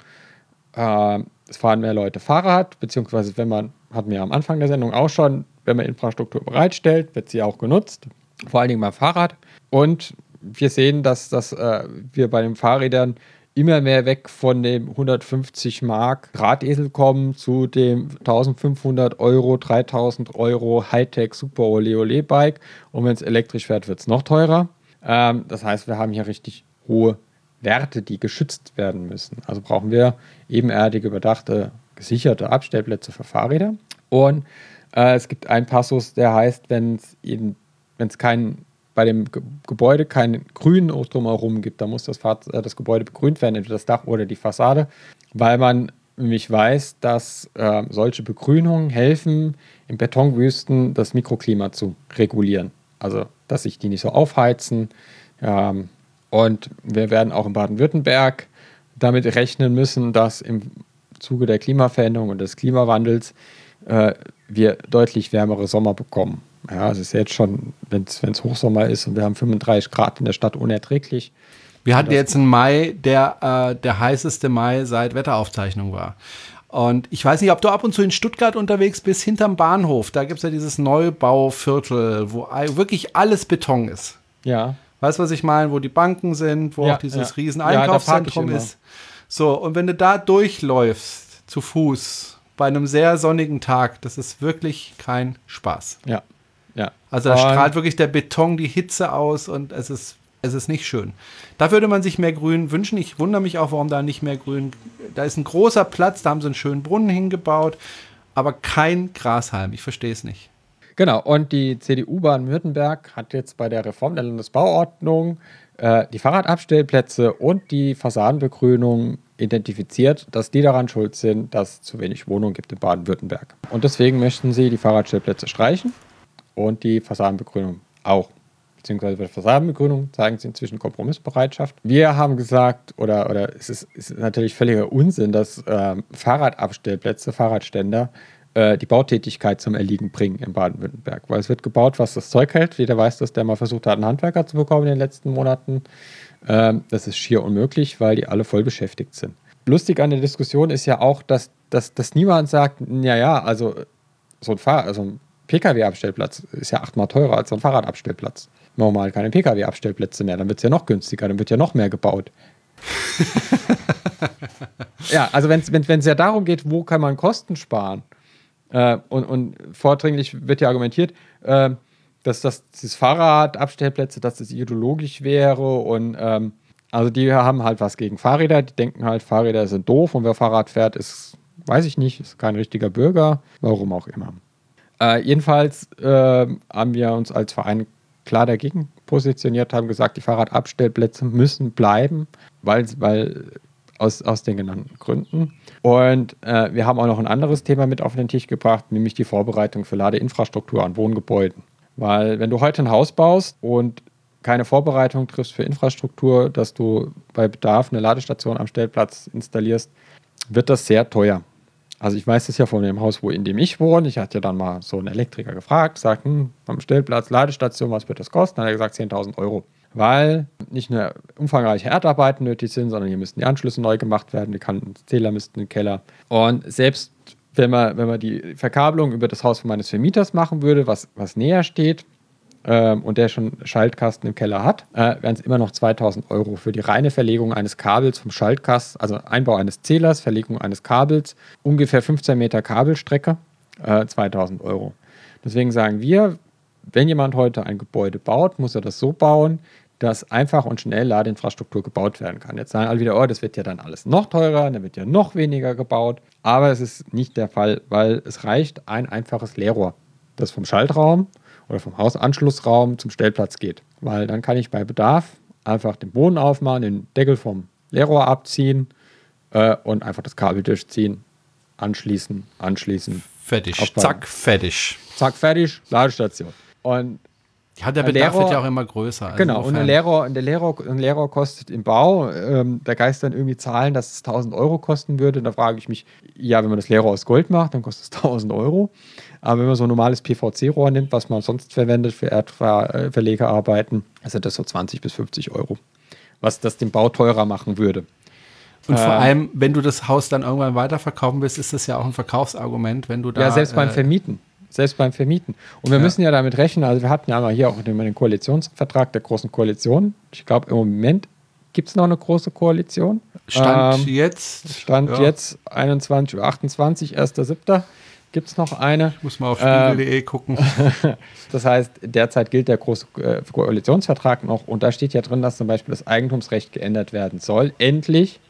Äh, es fahren mehr Leute Fahrrad, beziehungsweise wenn man, hatten wir am Anfang der Sendung auch schon, wenn man Infrastruktur bereitstellt, wird sie auch genutzt, vor allen Dingen beim Fahrrad. Und wir sehen, dass, dass wir bei den Fahrrädern immer mehr weg von dem 150 Mark Radesel kommen zu dem 1500 Euro, 3000 Euro Hightech Super Ole Ole Bike. Und wenn es elektrisch fährt, wird es noch teurer. Ähm, das heißt, wir haben hier richtig hohe Werte, die geschützt werden müssen. Also brauchen wir ebenerdige, überdachte, gesicherte Abstellplätze für Fahrräder. Und äh, es gibt einen Passus, der heißt, wenn es kein bei dem Ge Gebäude keinen Grün drumherum gibt, dann muss das, äh, das Gebäude begrünt werden, entweder das Dach oder die Fassade, weil man nämlich weiß, dass äh, solche Begrünungen helfen, in Betonwüsten das Mikroklima zu regulieren. Also, dass sich die nicht so aufheizen, ähm, und wir werden auch in Baden-Württemberg damit rechnen müssen, dass im Zuge der Klimaveränderung und des Klimawandels äh, wir deutlich wärmere Sommer bekommen. Ja, es ist jetzt schon, wenn es Hochsommer ist und wir haben 35 Grad in der Stadt unerträglich. Wir hatten jetzt einen Mai, der äh, der heißeste Mai seit Wetteraufzeichnung war. Und ich weiß nicht, ob du ab und zu in Stuttgart unterwegs bist, hinterm Bahnhof. Da gibt es ja dieses Neubauviertel, wo wirklich alles Beton ist. Ja. Weißt du, was ich meine? Wo die Banken sind, wo Ja, auch dieses ja. riesen Ja, Einkaufszentrum ist. So, und wenn du da durchläufst, zu Fuß, bei einem sehr sonnigen Tag, das ist wirklich kein Spaß. Ja. Ja. Also da Und- strahlt wirklich der Beton die Hitze aus und es ist, es ist nicht schön. Da würde man sich mehr Grün wünschen. Ich wundere mich auch, warum da nicht mehr Grün. Da ist ein großer Platz, da haben sie einen schönen Brunnen hingebaut, aber kein Grashalm. Ich verstehe es nicht. Genau, und die CDU Baden-Württemberg hat jetzt bei der Reform der Landesbauordnung äh, die Fahrradabstellplätze und die Fassadenbegrünung identifiziert, dass die daran schuld sind, dass es zu wenig Wohnungen gibt in Baden-Württemberg. Und deswegen möchten sie die Fahrradstellplätze streichen und die Fassadenbegrünung auch. Beziehungsweise bei der Fassadenbegrünung zeigen sie inzwischen Kompromissbereitschaft. Wir haben gesagt, oder, oder es, ist, ist natürlich völliger Unsinn, dass ähm, Fahrradabstellplätze, Fahrradständer äh, die Bautätigkeit zum Erliegen bringen in Baden-Württemberg. Weil es wird gebaut, was das Zeug hält. Jeder weiß, dass der mal versucht hat, einen Handwerker zu bekommen in den letzten Monaten. Ähm, das ist schier unmöglich, weil die alle voll beschäftigt sind. Lustig an der Diskussion ist ja auch, dass, dass, dass niemand sagt, ja, ja, also so ein, Fahr also ein Pkw-Abstellplatz ist ja achtmal teurer als so ein Fahrradabstellplatz. Normal keine Pkw-Abstellplätze mehr, dann wird es ja noch günstiger, dann wird ja noch mehr gebaut. [laughs] ja, also wenn es ja darum geht, wo kann man Kosten sparen, äh, und, und vordringlich wird ja argumentiert, äh, dass das dieses Fahrradabstellplätze, dass das ideologisch wäre und ähm, also die haben halt was gegen Fahrräder, die denken halt, Fahrräder sind doof und wer Fahrrad fährt, ist, weiß ich nicht, ist kein richtiger Bürger, warum auch immer. Äh, jedenfalls äh, haben wir uns als Verein klar dagegen positioniert, haben gesagt, die Fahrradabstellplätze müssen bleiben, weil, weil aus, aus den genannten Gründen. Und äh, wir haben auch noch ein anderes Thema mit auf den Tisch gebracht, nämlich die Vorbereitung für Ladeinfrastruktur an Wohngebäuden. Weil wenn du heute ein Haus baust und keine Vorbereitung triffst für Infrastruktur, dass du bei Bedarf eine Ladestation am Stellplatz installierst, wird das sehr teuer. Also ich weiß das ja von dem Haus, wo in dem ich wohne. Ich hatte ja dann mal so einen Elektriker gefragt, sagt, hm, am Stellplatz, Ladestation, was wird das kosten? Dann hat er gesagt 10.000 Euro. Weil nicht nur umfangreiche Erdarbeiten nötig sind, sondern hier müssten die Anschlüsse neu gemacht werden, die Zähler müssten in den Keller. Und selbst wenn man, wenn man die Verkabelung über das Haus meines Vermieters machen würde, was, was näher steht, ähm, und der schon Schaltkasten im Keller hat, äh, wären es immer noch 2000 Euro für die reine Verlegung eines Kabels vom Schaltkasten, also Einbau eines Zählers, Verlegung eines Kabels, ungefähr 15 Meter Kabelstrecke, äh, 2000 Euro. Deswegen sagen wir, wenn jemand heute ein Gebäude baut, muss er das so bauen, dass einfach und schnell Ladeinfrastruktur gebaut werden kann. Jetzt sagen alle wieder, oh, das wird ja dann alles noch teurer, dann wird ja noch weniger gebaut. Aber es ist nicht der Fall, weil es reicht ein einfaches Leerrohr, das vom Schaltraum oder vom Hausanschlussraum zum Stellplatz geht. Weil dann kann ich bei Bedarf einfach den Boden aufmachen, den Deckel vom Leerrohr abziehen äh, und einfach das Kabel durchziehen, anschließen, anschließen. Fertig. Aufbauen. Zack, fertig. Zack, fertig, Ladestation. Und Ja, der Ein Bedarf Lehrer- wird ja auch immer größer. Also Genau, und ein und der Lehrer, ein Lehrer kostet im Bau, ähm, da geistern irgendwie Zahlen, dass es 1000 Euro kosten würde. Da frage ich mich, ja, wenn man das Lehrer aus Gold macht, dann kostet es 1000 Euro. Aber wenn man so ein normales PVC-Rohr nimmt, was man sonst verwendet für Erdverlegerarbeiten, dann sind das so 20 bis 50 Euro. Was das den Bau teurer machen würde. Und vor Ähm, allem, wenn du das Haus dann irgendwann weiterverkaufen willst, ist das ja auch ein Verkaufsargument, wenn du da. ja, selbst beim äh, Vermieten. Selbst beim Vermieten. Und wir Ja. müssen ja damit rechnen, also wir hatten ja mal hier auch den, den Koalitionsvertrag der Großen Koalition. Ich glaube, im Moment gibt es noch eine große Koalition. Stand Ähm, jetzt. Stand ja, jetzt 21 Uhr 28, 1.7. gibt es noch eine. Muss mal auf spiegel.de gucken. [laughs] Das heißt, derzeit gilt der große äh, Koalitionsvertrag noch und da steht ja drin, dass zum Beispiel das Eigentumsrecht geändert werden soll. Endlich,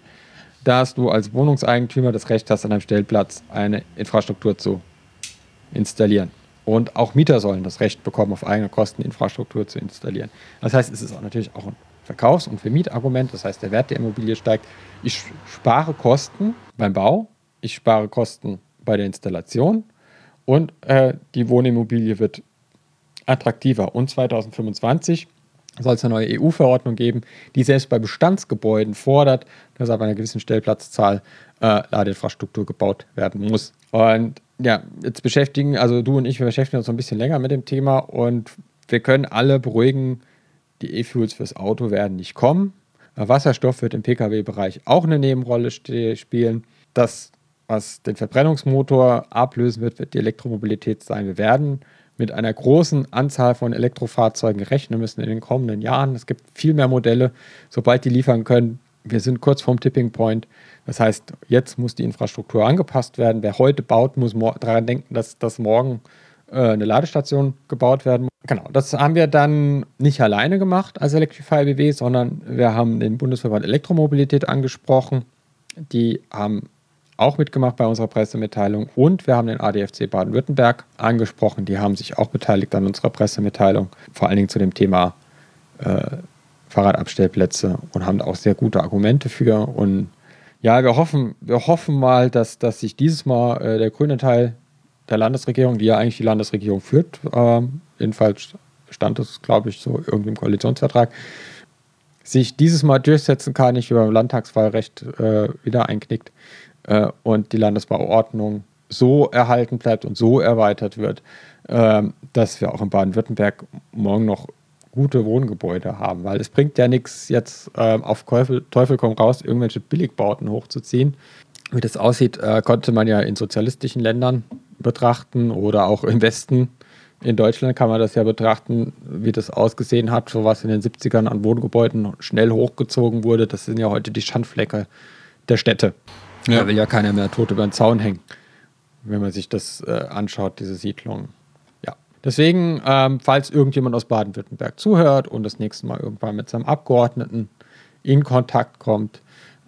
dass du als Wohnungseigentümer das Recht hast, an einem Stellplatz eine Infrastruktur zu installieren. Und auch Mieter sollen das Recht bekommen, auf eigene Kosten Infrastruktur zu installieren. Das heißt, es ist auch natürlich auch ein Verkaufs- und Vermietargument. Das heißt, der Wert der Immobilie steigt. Ich spare Kosten beim Bau, ich spare Kosten bei der Installation und äh, die Wohnimmobilie wird attraktiver. Und 2025 soll es eine neue EU-Verordnung geben, die selbst bei Bestandsgebäuden fordert, dass ab einer gewissen Stellplatzzahl äh, Ladeinfrastruktur gebaut werden muss. Und ja, jetzt beschäftigen, also du und ich, wir beschäftigen uns ein bisschen länger mit dem Thema und wir können alle beruhigen, die E-Fuels fürs Auto werden nicht kommen. Wasserstoff wird im Pkw-Bereich auch eine Nebenrolle spielen. Das, was den Verbrennungsmotor ablösen wird, wird die Elektromobilität sein. Wir werden mit einer großen Anzahl von Elektrofahrzeugen rechnen müssen in den kommenden Jahren. Es gibt viel mehr Modelle, sobald die liefern können. Wir sind kurz vorm Tipping Point. Das heißt, jetzt muss die Infrastruktur angepasst werden. Wer heute baut, muss daran denken, dass, dass morgen äh, eine Ladestation gebaut werden muss. Genau, das haben wir dann nicht alleine gemacht als Electrify BW, sondern wir haben den Bundesverband Elektromobilität angesprochen. Die haben auch mitgemacht bei unserer Pressemitteilung und wir haben den ADFC Baden-Württemberg angesprochen. Die haben sich auch beteiligt an unserer Pressemitteilung, vor allen Dingen zu dem Thema äh, Fahrradabstellplätze und haben auch sehr gute Argumente für. Und ja, wir hoffen, wir hoffen mal, dass, dass sich dieses Mal äh, der grüne Teil der Landesregierung, die ja eigentlich die Landesregierung führt, ähm, jedenfalls stand es, glaube ich, so irgendwie im Koalitionsvertrag, sich dieses Mal durchsetzen kann, nicht über Landtagswahlrecht äh, wieder einknickt äh, und die Landesbauordnung so erhalten bleibt und so erweitert wird, ähm, dass wir auch in Baden-Württemberg morgen noch gute Wohngebäude haben, weil es bringt ja nichts, jetzt ähm, auf Teufel, Teufel komm raus, irgendwelche Billigbauten hochzuziehen. Wie das aussieht, äh, konnte man ja in sozialistischen Ländern betrachten oder auch im Westen. In Deutschland kann man das ja betrachten, wie das ausgesehen hat, so was in den 70ern an Wohngebäuden schnell hochgezogen wurde. Das sind ja heute die Schandflecke der Städte. Ja. Da will ja keiner mehr tot über den Zaun hängen, wenn man sich das äh, anschaut, diese Siedlungen. Ja. Deswegen, ähm, falls irgendjemand aus Baden-Württemberg zuhört und das nächste Mal irgendwann mit seinem Abgeordneten in Kontakt kommt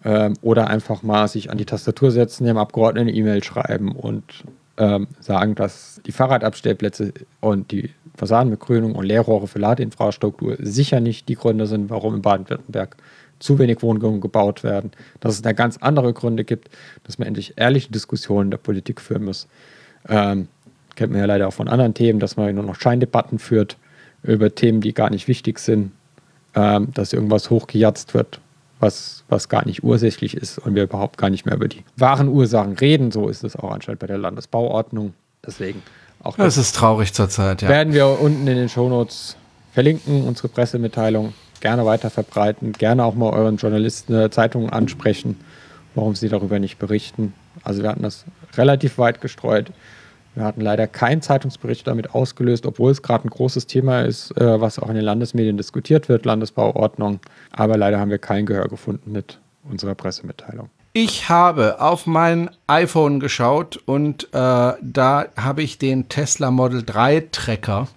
ähm, oder einfach mal sich an die Tastatur setzen, dem Abgeordneten eine E-Mail schreiben und ähm, sagen, dass die Fahrradabstellplätze und die Fassadenbegrünung und Leerrohre für Ladeinfrastruktur sicher nicht die Gründe sind, warum in Baden-Württemberg zu wenig Wohnungen gebaut werden, dass es da ganz andere Gründe gibt, dass man endlich ehrliche Diskussionen der Politik führen muss. Ähm, kennt man ja leider auch von anderen Themen, dass man nur noch Scheindebatten führt über Themen, die gar nicht wichtig sind, ähm, dass irgendwas hochgejatzt wird, was, was gar nicht ursächlich ist und wir überhaupt gar nicht mehr über die wahren Ursachen reden. So ist es auch anscheinend bei der Landesbauordnung. Deswegen auch das Das ist traurig zurzeit, ja. werden wir unten in den Shownotes verlinken, unsere Pressemitteilung gerne weiter verbreiten, gerne auch mal euren Journalisten der Zeitungen ansprechen, warum sie darüber nicht berichten. Also wir hatten das relativ weit gestreut. Wir hatten leider keinen Zeitungsbericht damit ausgelöst, obwohl es gerade ein großes Thema ist, äh, was auch in den Landesmedien diskutiert wird, Landesbauordnung. Aber leider haben wir kein Gehör gefunden mit unserer Pressemitteilung. Ich habe auf mein iPhone geschaut und äh, da habe ich den Tesla Model 3 Tracker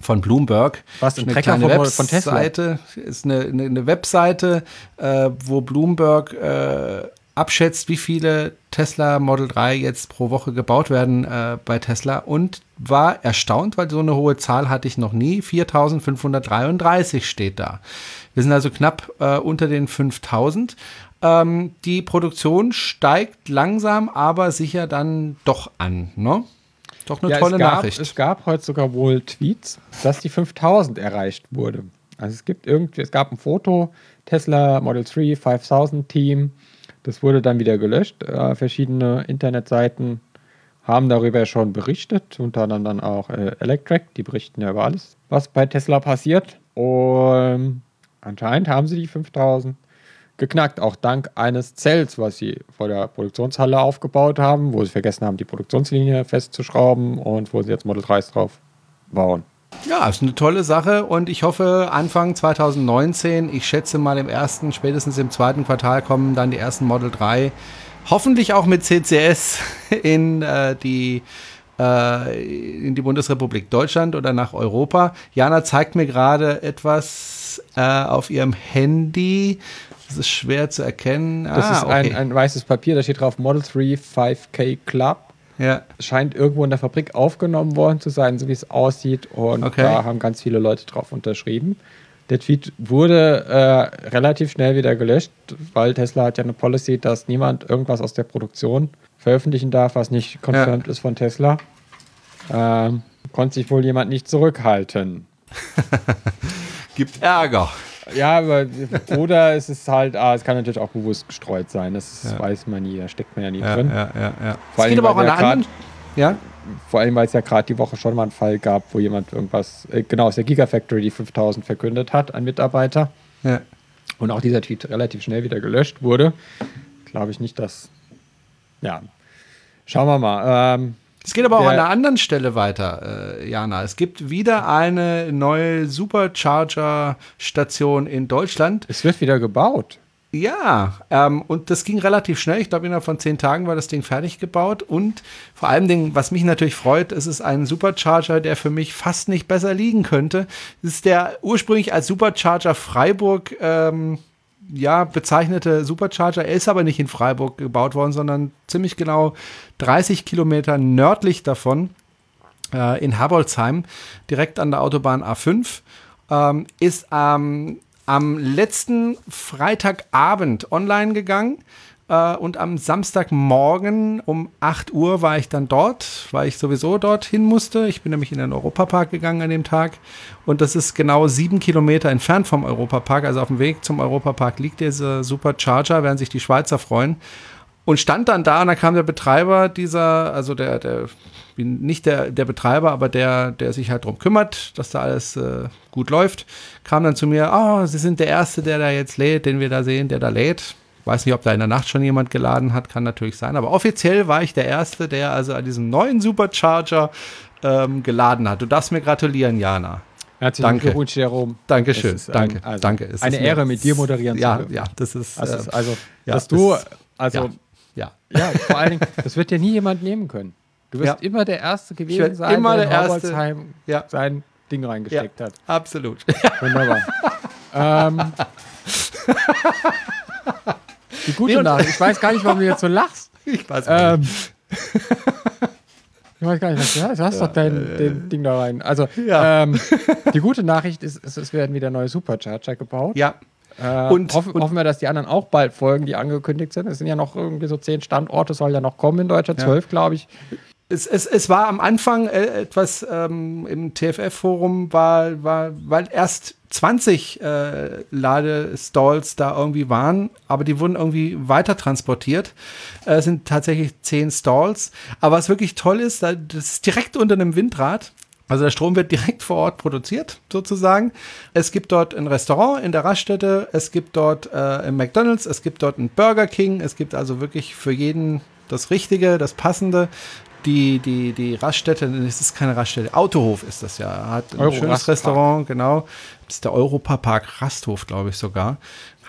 von Bloomberg. Was, ein eine Tracker kleine von- von? Webseite, ist eine, eine, eine Webseite, äh, wo Bloomberg äh, abschätzt, wie viele Tesla Model 3 jetzt pro Woche gebaut werden äh, bei Tesla und war erstaunt, weil so eine hohe Zahl hatte ich noch nie. 4.533 steht da. Wir sind also knapp äh, unter den 5.000. Ähm, die Produktion steigt langsam, aber sicher dann doch an. Ne? Doch eine ja, tolle es gab, Nachricht. Es gab heute sogar wohl Tweets, dass die 5000 erreicht wurde. Also es gibt irgendwie, es gab ein Foto, Tesla Model 3 5000 Team. Das wurde dann wieder gelöscht. Äh, verschiedene Internetseiten haben darüber schon berichtet, unter anderem dann auch äh, Electrek, die berichten ja über alles, was bei Tesla passiert. Und anscheinend haben sie die 5000 geknackt, auch dank eines Zells, was sie vor der Produktionshalle aufgebaut haben, wo sie vergessen haben, die Produktionslinie festzuschrauben und wo sie jetzt Model 3s drauf bauen. Ja, ist eine tolle Sache und ich hoffe Anfang 2019, ich schätze mal im ersten, spätestens im zweiten Quartal kommen dann die ersten Model 3, hoffentlich auch mit CCS [laughs] in äh, die äh, in die Bundesrepublik Deutschland oder nach Europa. Jana zeigt mir gerade etwas äh, auf ihrem Handy. Das ist schwer zu erkennen. Das ah, ist okay. ein, ein weißes Papier, da steht drauf Model 3 5K Club. ja. Scheint irgendwo in der Fabrik aufgenommen worden zu sein, so wie es aussieht. Und Okay. da haben ganz viele Leute drauf unterschrieben. Der Tweet wurde äh, relativ schnell wieder gelöscht, weil Tesla hat ja eine Policy, dass niemand irgendwas aus der Produktion veröffentlichen darf, was nicht confirmed ist von Tesla. Ähm, konnte sich wohl jemand nicht zurückhalten. [laughs] [laughs] Gibt Ärger. Ja, aber oder es ist halt, ah, es kann natürlich auch bewusst gestreut sein. Das Ja. weiß man nie, da steckt man ja nie Ja, drin. ja, ja, ja. Vor allem, geht aber auch weil an der der anderen. Ja, Vor allem, weil es ja gerade die Woche schon mal einen Fall gab, wo jemand irgendwas, äh, genau, aus der Gigafactory die 5000 verkündet hat, ein Mitarbeiter. ja. Und auch dieser Tweet relativ schnell wieder gelöscht wurde. Glaube ich nicht, dass. Ja. Schauen wir mal. Ähm, Es geht aber auch Der- an einer anderen Stelle weiter, äh, Jana. Es gibt wieder eine neue Supercharger-Station in Deutschland. es wird wieder gebaut. Ja, ähm, und das ging relativ schnell. Ich glaube, innerhalb von zehn Tagen war das Ding fertig gebaut. Und vor allem, Dingen, was mich natürlich freut, es ist ein Supercharger, der für mich fast nicht besser liegen könnte. Es ist der ursprünglich als Supercharger Freiburg ähm, ja, bezeichnete Supercharger. Er ist aber nicht in Freiburg gebaut worden, sondern ziemlich genau 30 Kilometer nördlich davon äh, in Herbolzheim, direkt an der Autobahn A5, ähm, ist ähm, am letzten Freitagabend online gegangen. Äh, und am Samstagmorgen um 8 Uhr war ich dann dort, weil ich sowieso dorthin musste. Ich bin nämlich in den Europapark gegangen an dem Tag. Und das ist genau sieben Kilometer entfernt vom Europapark. Also auf dem Weg zum Europapark liegt dieser Supercharger, werden sich die Schweizer freuen. Und stand dann da und da kam der Betreiber dieser, also der, der, nicht der, der Betreiber, aber der, der sich halt drum kümmert, dass da alles äh, gut läuft, kam dann zu mir, oh, Sie sind der Erste, der da jetzt lädt, den wir da sehen, der da lädt. Weiß nicht, ob da in der Nacht schon jemand geladen hat, kann natürlich sein, aber offiziell war ich der Erste, der also an diesem neuen Supercharger ähm, geladen hat. Du darfst mir gratulieren, Jana. Herzlichen Danke. Glückwunsch, Jerome. Dankeschön, ein- danke, also danke. Es eine Ehre, mit dir moderieren zu ja, dürfen. Ja, das ist, Das äh, ist also, ja, dass du, also, ja. ja. vor allen Dingen, das wird dir nie jemand nehmen können. Du wirst Ja. immer der Erste gewesen sein, immer der der Erste. Ja. sein Ding reingesteckt hat. Absolut. Wunderbar. [laughs] ähm, [laughs] die gute Nee, Nachricht, ich weiß gar nicht, warum du jetzt so lachst. [laughs] Ich weiß Ähm, [laughs] ich weiß gar nicht, was du hast. Du hast doch dein den Ding da rein. Also, Ja. ähm, [laughs] die gute Nachricht ist, es, es werden wieder neue Supercharger gebaut. Ja, Äh, Und- hoffen, und- hoffen wir, dass die anderen auch bald folgen, die angekündigt sind. Es sind ja noch irgendwie so zehn Standorte, soll ja noch kommen in Deutschland, Ja. zwölf, glaube ich. es, es, es war am Anfang äh, etwas ähm, im TFF-Forum, war, war, weil erst 20 äh, Ladestalls da irgendwie waren, aber die wurden irgendwie weiter transportiert. Äh, Es sind tatsächlich 10 Stalls. Aber was wirklich toll ist, da- das ist direkt unter einem Windrad. Also der Strom wird direkt vor Ort produziert, sozusagen. Es gibt dort ein Restaurant in der Raststätte, es gibt dort äh, ein McDonald's, es gibt dort ein Burger King, es gibt also wirklich für jeden das Richtige, das Passende. Die, die, die Raststätte, es ist keine Raststätte, Autohof ist das ja, hat ein Euro schönes Rastpark. Restaurant, genau. Ist der Europapark Rasthof, glaube ich sogar,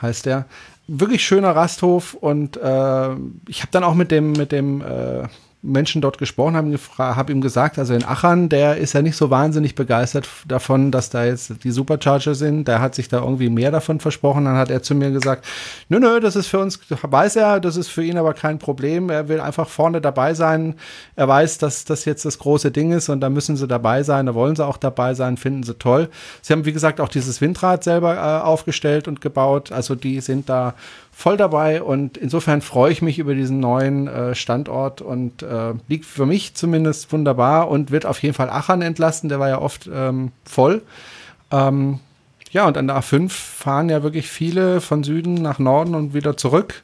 heißt der. Wirklich schöner Rasthof und äh, ich habe dann auch mit dem, mit dem äh, Menschen dort gesprochen, habe hab ihm gesagt, also in Aachen, der ist ja nicht so wahnsinnig begeistert davon, dass da jetzt die Supercharger sind. Der hat sich da irgendwie mehr davon versprochen. Dann hat er zu mir gesagt, nö, nö, das ist für uns, weiß er, das ist für ihn aber kein Problem. Er will einfach vorne dabei sein. Er weiß, dass das jetzt das große Ding ist und da müssen sie dabei sein, da wollen sie auch dabei sein, finden sie toll. Sie haben, wie gesagt, auch dieses Windrad selber äh, aufgestellt und gebaut. Also die sind da voll dabei und insofern freue ich mich über diesen neuen äh, Standort und äh, liegt für mich zumindest wunderbar und wird auf jeden Fall Aachen entlasten, der war ja oft ähm, voll. Ähm, ja, und an der A5 fahren ja wirklich viele von Süden nach Norden und wieder zurück.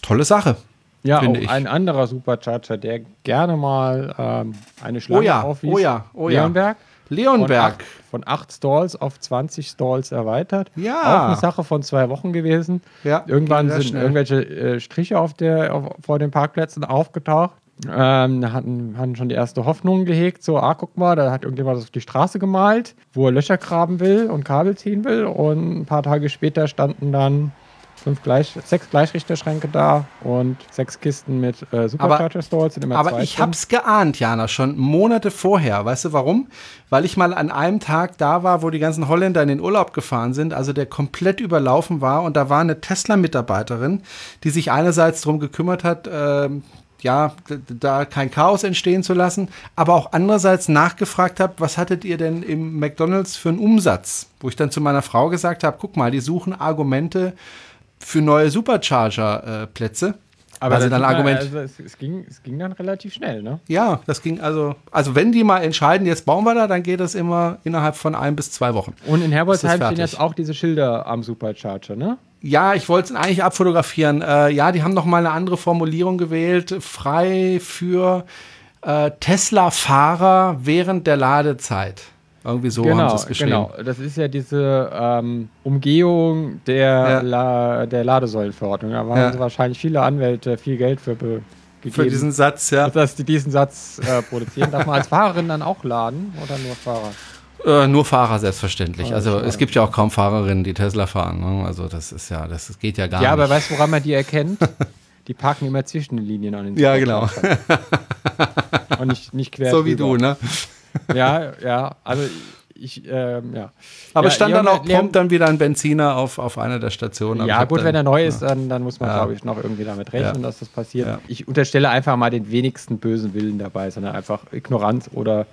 Tolle Sache. Ja, auch ich. ein anderer Supercharger, der gerne mal ähm, eine Schlange oh ja, aufwies. Oh ja, oh ja. Leonberg. Leonberg. Von 8 Stalls auf 20 Stalls erweitert. Ja. Auch eine Sache von zwei Wochen gewesen. Ja. Irgendwann sind schnell. irgendwelche äh, Striche auf der, auf, vor den Parkplätzen aufgetaucht. Ähm, hatten, hatten schon die erste Hoffnung gehegt, so, ah, guck mal, da hat irgendjemand das auf die Straße gemalt, wo er Löcher graben will und Kabel ziehen will. Und ein paar Tage später standen dann fünf Gleich, sechs Gleichrichterschränke da und sechs Kisten mit äh, Supercharger Stalls. Aber, aber ich habe es geahnt, Jana, schon Monate vorher. Weißt du warum? Weil ich mal an einem Tag da war, wo die ganzen Holländer in den Urlaub gefahren sind, also der komplett überlaufen war und da war eine Tesla-Mitarbeiterin, die sich einerseits darum gekümmert hat, äh, ja, da kein Chaos entstehen zu lassen, aber auch andererseits nachgefragt habe, was hattet ihr denn im McDonald's für einen Umsatz? Wo ich dann zu meiner Frau gesagt habe, guck mal, die suchen Argumente für neue Supercharger-Plätze. Äh, aber also dann Argument. Also es, es, ging, es ging dann relativ schnell, ne? Ja, das ging also. Also wenn die mal entscheiden, jetzt bauen wir da, dann geht das immer innerhalb von ein bis zwei Wochen. Und in Herbolzheim stehen jetzt auch diese Schilder am Supercharger, ne? Ja, ich wollte es eigentlich abfotografieren. Äh, ja, die haben noch mal eine andere Formulierung gewählt. Frei für äh, Tesla-Fahrer während der Ladezeit. Irgendwie so genau, haben sie es geschrieben. Genau, das ist ja diese ähm, Umgehung der, ja. La der Ladesäulenverordnung. Da haben ja. wahrscheinlich viele Anwälte viel Geld für gegeben. Für diesen Satz, ja. Dass die diesen Satz äh, produzieren. Darf man als Fahrerin dann auch laden oder nur Fahrer? Äh, nur Fahrer selbstverständlich. Also, es gibt ja auch kaum Fahrerinnen, die Tesla fahren. Ne? Also das ist ja, das geht ja gar ja, nicht. Ja, aber weißt du, woran man die erkennt? die parken immer zwischen den Linien an den Ja, genau. Und nicht, nicht quer. [laughs] So wie du, ne? Ja, ja, also ich, ähm, ja. Aber ja, stand dann auch prompt dann wieder ein Benziner auf, auf einer der Stationen. Ja, gut, wenn er neu ist, dann, dann muss man, ja. glaube ich, noch irgendwie damit rechnen, ja. dass das passiert. Ich unterstelle einfach mal den wenigsten bösen Willen dabei, sondern einfach Ignoranz oder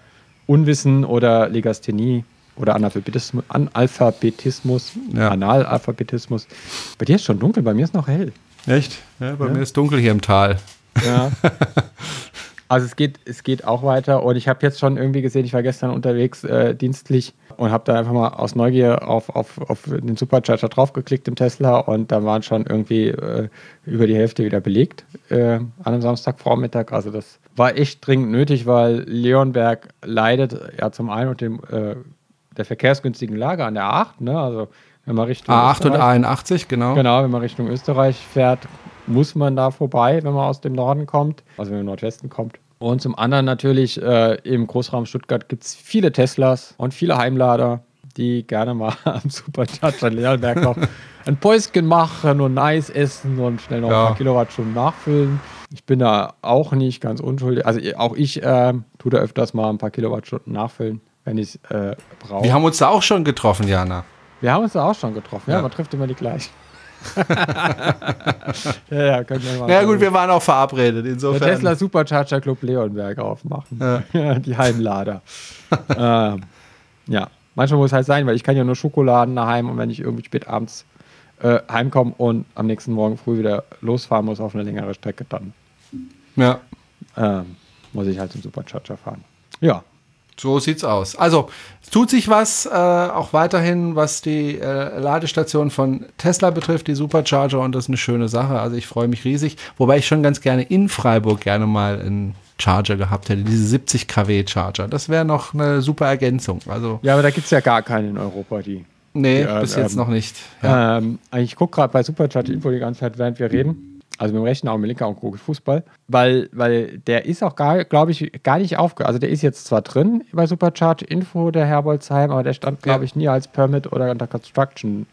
Unwissen oder Legasthenie oder Analphabetismus, Analphabetismus Analalphabetismus. Bei dir ist schon dunkel, bei mir ist noch hell. Echt? Bei mir ist dunkel hier im Tal. Ja. [laughs] Also es geht, es geht auch weiter und ich habe jetzt schon irgendwie gesehen, ich war gestern unterwegs äh, dienstlich und habe da einfach mal aus Neugier auf, auf, auf den Supercharger draufgeklickt im Tesla und da waren schon irgendwie äh, über die Hälfte wieder belegt äh, an einem Samstagvormittag. Also das war echt dringend nötig, weil Leonberg leidet ja zum einen unter dem, äh, der verkehrsgünstigen Lage an der A8, ne? also wenn man Richtung A8 und A81, genau. Genau, wenn man Richtung Österreich fährt, muss man da vorbei, wenn man aus dem Norden kommt, also wenn man Nordwesten kommt. Und zum anderen natürlich äh, im Großraum Stuttgart gibt es viele Teslas und viele Heimlader, die gerne mal [laughs] am Supercharger Lehrberg noch [laughs] ein Päuschen machen und Eis essen und schnell noch ja. ein paar Kilowattstunden nachfüllen. Ich bin da auch nicht ganz unschuldig. Also auch ich äh, tue da öfters mal ein paar Kilowattstunden nachfüllen, wenn ich es äh, brauche. Wir haben uns da auch schon getroffen, Jana. Wir haben uns da auch schon getroffen, ja, ja man trifft immer die gleichen. Ja, ja, können wir mal. Ja, gut, wir waren auch verabredet. Insofern. Der Tesla Supercharger Club Leonberg aufmachen. Ja. die Heimlader. [laughs] ähm, ja, manchmal muss es halt sein, weil ich kann ja nur Schokoladen daheim und wenn ich irgendwie spät abends äh, heimkomme und am nächsten Morgen früh wieder losfahren muss auf eine längere Strecke, dann ja. ähm, muss ich halt zum Supercharger fahren. Ja, so sieht's aus. Also, es tut sich was, äh, auch weiterhin, was die äh, Ladestation von Tesla betrifft, die Supercharger, und das ist eine schöne Sache. Also, ich freue mich riesig. Wobei ich schon ganz gerne in Freiburg gerne mal einen Charger gehabt hätte, diese 70 kW Charger. Das wäre noch eine super Ergänzung. Also, ja, aber da gibt es ja gar keinen in Europa, die. Nee, die, bis äh, jetzt ähm, noch nicht. Ja. Ähm, ich gucke gerade bei Supercharger Info die ganze Zeit, während wir reden. Also mit dem rechten Auge, mit dem linken Auge gucke ich Fußball. Weil, weil der ist auch, glaube ich, gar nicht aufgehört. Also der ist jetzt zwar drin bei Supercharge Info, der Herbolzheim, aber der stand, glaube ich, nie als Permit oder unter Construction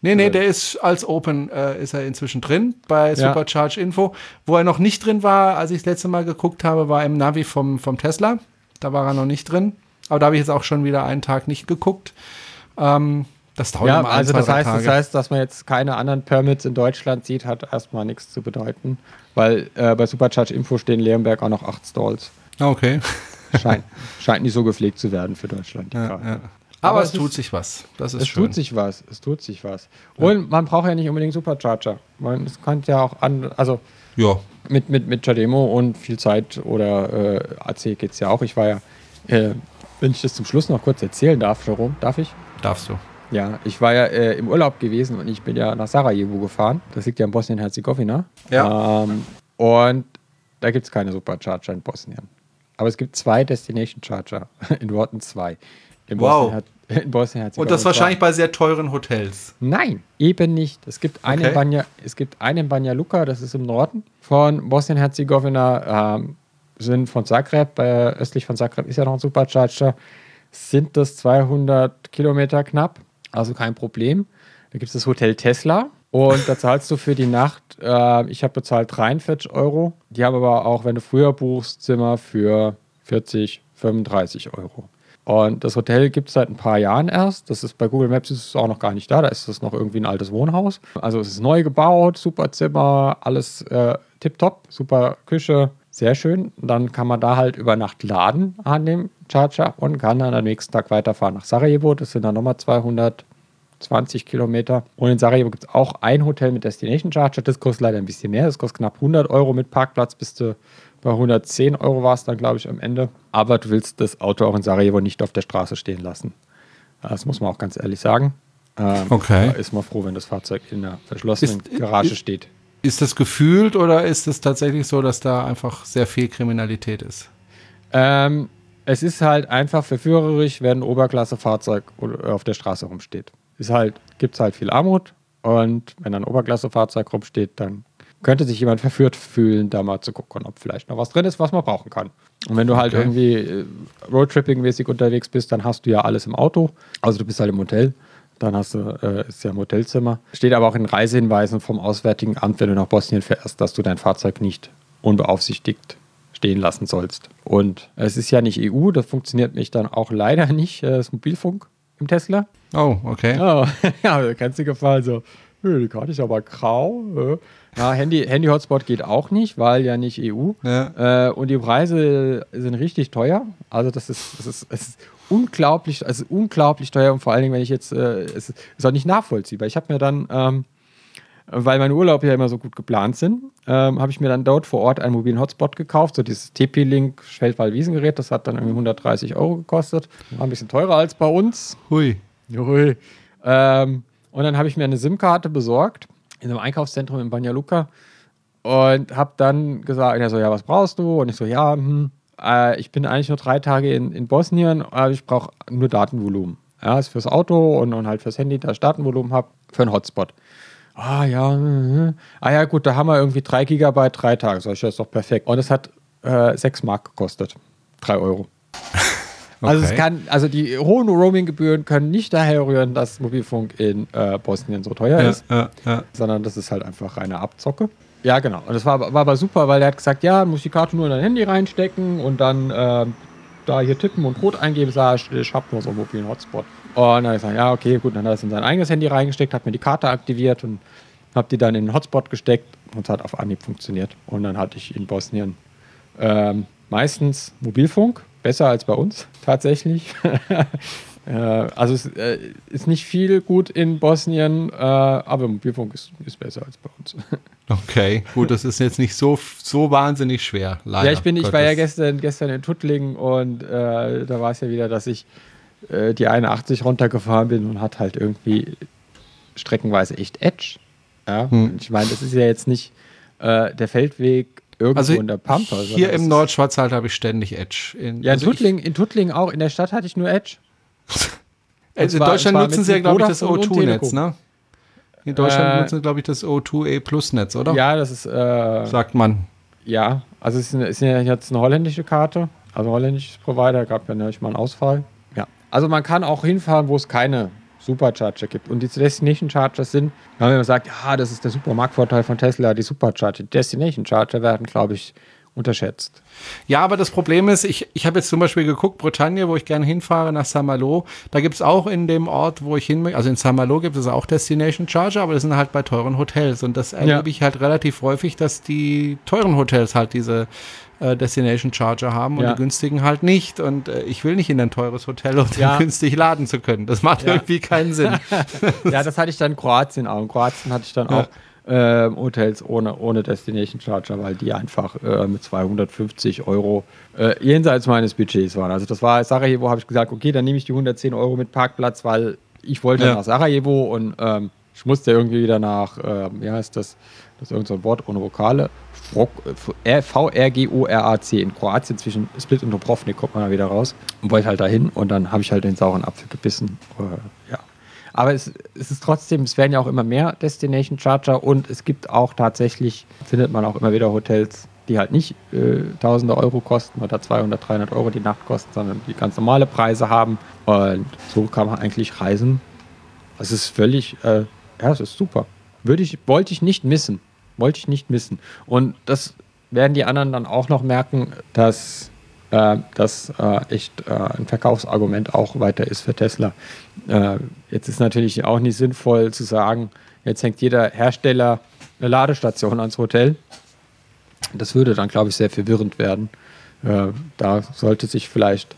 Nee, nee, der ist als Open äh, ist er inzwischen drin bei Ja. Supercharge Info. Wo er noch nicht drin war, als ich das letzte Mal geguckt habe, war im Navi vom, vom Tesla. Da war er noch nicht drin. Aber da habe ich jetzt auch schon wieder einen Tag nicht geguckt. Ähm, das dauert Ja, immer ein, also zwei, das heißt, Tage. das heißt, dass man jetzt keine anderen Permits in Deutschland sieht, hat erstmal nichts zu bedeuten. Weil äh, bei Supercharge Info stehen Leonberg auch noch acht Stalls. Ah, okay. [laughs] Scheint, scheint nicht so gepflegt zu werden für Deutschland. die Ja, ja. Aber, Aber es es tut ist- sich was. Das ist Es schön. tut sich was, es tut sich was. Und man braucht ja nicht unbedingt Supercharger. Man, es könnte ja auch an, also Ja. mit, mit, mit Chademo und viel Zeit oder äh, AC geht es ja auch. Ich war ja, äh, wenn ich das zum Schluss noch kurz erzählen darf, Jerome, darf ich? Darfst du. Ja, ich war ja äh, im Urlaub gewesen und ich bin ja nach Sarajevo gefahren. Das liegt ja in Bosnien-Herzegowina. Ja. Ähm, und da gibt es keine Supercharger in Bosnien. Aber es gibt zwei Destination Charger. [laughs] In Worten zwei. In Wow. Bosnien- in Bosnien-Herzegowina. Und das wahrscheinlich bei sehr teuren Hotels. Nein, eben nicht. Es gibt einen, Okay. Banja, es gibt einen in Banja Luka, das ist im Norden von Bosnien-Herzegowina, ähm, sind von Zagreb, äh, östlich von Zagreb ist ja noch ein Supercharger, sind das 200 Kilometer knapp, also kein Problem. Da gibt es das Hotel Tesla und da zahlst du für die Nacht, äh, ich habe bezahlt 43 Euro. Die haben aber auch, wenn du früher buchst, Zimmer für 40, 35 Euro. Und das Hotel gibt es seit ein paar Jahren erst. Das ist bei Google Maps ist es auch noch gar nicht da. Da ist es noch irgendwie ein altes Wohnhaus. Also es ist neu gebaut, super Zimmer, alles äh, tipptopp, super Küche, sehr schön. Und dann kann man da halt über Nacht laden an dem Charger und kann dann am nächsten Tag weiterfahren nach Sarajevo. Das sind dann nochmal 220 Kilometer. Und in Sarajevo gibt es auch ein Hotel mit Destination Charger. Das kostet leider ein bisschen mehr. Das kostet knapp 100 Euro mit Parkplatz. Bist du bei 110 Euro war es dann, glaube ich, am Ende. Aber du willst das Auto auch in Sarajevo nicht auf der Straße stehen lassen. Das muss man auch ganz ehrlich sagen. Ähm, Okay. Da ist man froh, wenn das Fahrzeug in der verschlossenen Ist- Garage ist- steht. Ist das gefühlt oder ist es tatsächlich so, dass da einfach sehr viel Kriminalität ist? Ähm, es ist halt einfach verführerisch, wenn ein Oberklassefahrzeug auf der Straße rumsteht. Ist halt, gibt es halt viel Armut und wenn ein Oberklassefahrzeug rumsteht, dann könnte sich jemand verführt fühlen, da mal zu gucken, ob vielleicht noch was drin ist, was man brauchen kann. Und wenn du halt Okay. irgendwie äh, Roadtripping-mäßig unterwegs bist, dann hast du ja alles im Auto. Also du bist halt im Hotel. Dann hast du, äh, ist ja ein Hotelzimmer. Steht aber auch in Reisehinweisen vom Auswärtigen Amt, wenn du nach Bosnien fährst, dass du dein Fahrzeug nicht unbeaufsichtigt stehen lassen sollst. Und es ist ja nicht EU, das funktioniert mich dann auch leider nicht, äh, das Mobilfunk im Tesla. Oh, okay. [laughs] Ja, ja kennst du gefallen so. "Nö, Die Karte ist aber grau. äh." Ja, Handy, Handy-Hotspot geht auch nicht, weil ja nicht EU. Ja. Äh, und die Preise sind richtig teuer. Also das ist, das ist, es ist unglaublich, also unglaublich teuer und vor allen Dingen, wenn ich jetzt, äh, es ist auch nicht nachvollziehbar. Ich habe mir dann, ähm, weil meine Urlaube ja immer so gut geplant sind, ähm, habe ich mir dann dort vor Ort einen mobilen Hotspot gekauft, so dieses TP-Link Feldwald-Wiesengerät, das hat dann irgendwie 130 Euro gekostet. War ein bisschen teurer als bei uns. Hui. Ui. Ähm, und dann habe ich mir eine SIM-Karte besorgt in einem Einkaufszentrum in Banja Luka und habe dann gesagt, er so, ja, was brauchst du? Und ich so, ja, hm, äh, ich bin eigentlich nur drei Tage in, in Bosnien, aber ich brauche nur Datenvolumen. Ja, ist fürs Auto und, und halt fürs Handy, dass ich Datenvolumen habe, für einen Hotspot. Ah ja, mhm. ah ja, gut, da haben wir irgendwie drei Gigabyte, drei Tage. Sag ich, das ist doch perfekt. Und es hat äh, sechs Mark gekostet. Drei Euro. [laughs] Also es Okay. kann, also die hohen Roaming-Gebühren können nicht daher rühren, dass Mobilfunk in äh, Bosnien so teuer Ja, ist, ja, ja. sondern das ist halt einfach reine Abzocke. Ja, genau. Und das war, war aber super, weil er hat gesagt, ja, du musst die Karte nur in dein Handy reinstecken und dann ähm, da hier tippen und Code eingeben, sag ich, ich hab nur so einen mobilen Hotspot. Und dann habe ich gesagt, ja, okay, gut, dann hat er es in sein eigenes Handy reingesteckt, hat mir die Karte aktiviert und habe die dann in den Hotspot gesteckt und es hat auf Anhieb funktioniert. Und dann hatte ich in Bosnien ähm, meistens Mobilfunk, besser als bei uns [laughs] tatsächlich. [laughs] äh, also es äh, ist nicht viel gut in Bosnien, äh, aber Mobilfunk ist, ist besser als bei uns. [laughs] Okay, gut, das ist jetzt nicht so, so wahnsinnig schwer. Leider. ja, ich bin, ich war ja Gottes. gestern, gestern in Tuttlingen und äh, da war es ja wieder, dass ich äh, die 81 runtergefahren bin und hat halt irgendwie streckenweise echt Edge. Ja? Hm. Ich meine, das ist ja jetzt nicht äh, der Feldweg irgendwo Also in der Pampa. hier im Nordschwarzwald habe ich ständig Edge. In, Ja, in also Tuttlingen, in Tuttlingen auch. In der Stadt hatte ich nur Edge. Äh, [laughs] In zwar- Deutschland nutzen sie ja, glaube ich, das Vodafone und O2-Netz, Telekom. ne? In Deutschland Äh, nutzen sie, glaube ich, das O2E Plus-Netz, oder? Ja, das ist, äh, Sagt man. ja, also es ist, eine, ist jetzt eine holländische Karte, also ein holländisches Provider, gab ja neulich mal einen Ausfall. Also man kann auch hinfahren, wo es keine Supercharger gibt. Und die Destination Chargers sind, wenn man sagt, ja, das ist der Supermarktvorteil von Tesla, die Supercharger. Die Destination Charger werden, glaube ich, unterschätzt. Ja, aber das Problem ist, ich, ich habe jetzt zum Beispiel geguckt, Bretagne, wo ich gerne hinfahre, nach Saint-Malo. Da gibt es auch in dem Ort, wo ich hin möchte, also in Saint-Malo gibt es auch Destination Charger, aber das sind halt bei teuren Hotels. Und das erlebe ja. ich halt relativ häufig, dass die teuren Hotels halt diese äh, Destination Charger haben und ja. die günstigen halt nicht. Und äh, ich will nicht in ein teures Hotel, um ja. [laughs] günstig laden zu können. Das macht irgendwie keinen Sinn. [laughs] ja, das hatte ich dann in Kroatien auch. In Kroatien hatte ich dann auch äh, Hotels ohne, ohne Destination Charger, weil die einfach äh, mit 250 Euro äh, jenseits meines Budgets waren. Also das war Sarajevo, habe ich gesagt, okay, dann nehme ich die 110 Euro mit Parkplatz, weil ich wollte ja. nach Sarajevo und ähm, ich musste irgendwie wieder nach, ähm, wie heißt das, das ist irgendein so Wort ohne Vokale, V-R-G-O-R-A-C in Kroatien zwischen Split und Dubrovnik kommt man da wieder raus und wollte halt dahin und dann habe ich halt den sauren Apfel gebissen. Äh, ja. Aber es, es, ist trotzdem, es werden ja auch immer mehr Destination Charger und es gibt auch tatsächlich, findet man auch immer wieder Hotels, die halt nicht äh, tausende Euro kosten oder 200, 300 Euro die Nacht kosten, sondern die ganz normale Preise haben. Und so kann man eigentlich reisen. Es ist völlig, äh, ja, es ist super. Würde ich, wollte ich nicht missen. Wollte ich nicht missen. Und das werden die anderen dann auch noch merken, dass äh, das äh, echt äh, ein Verkaufsargument auch weiter ist für Tesla. Äh, jetzt ist natürlich auch nicht sinnvoll zu sagen, jetzt hängt jeder Hersteller eine Ladestation ans Hotel. Das würde dann, glaube ich, sehr verwirrend werden. Äh, da sollte sich vielleicht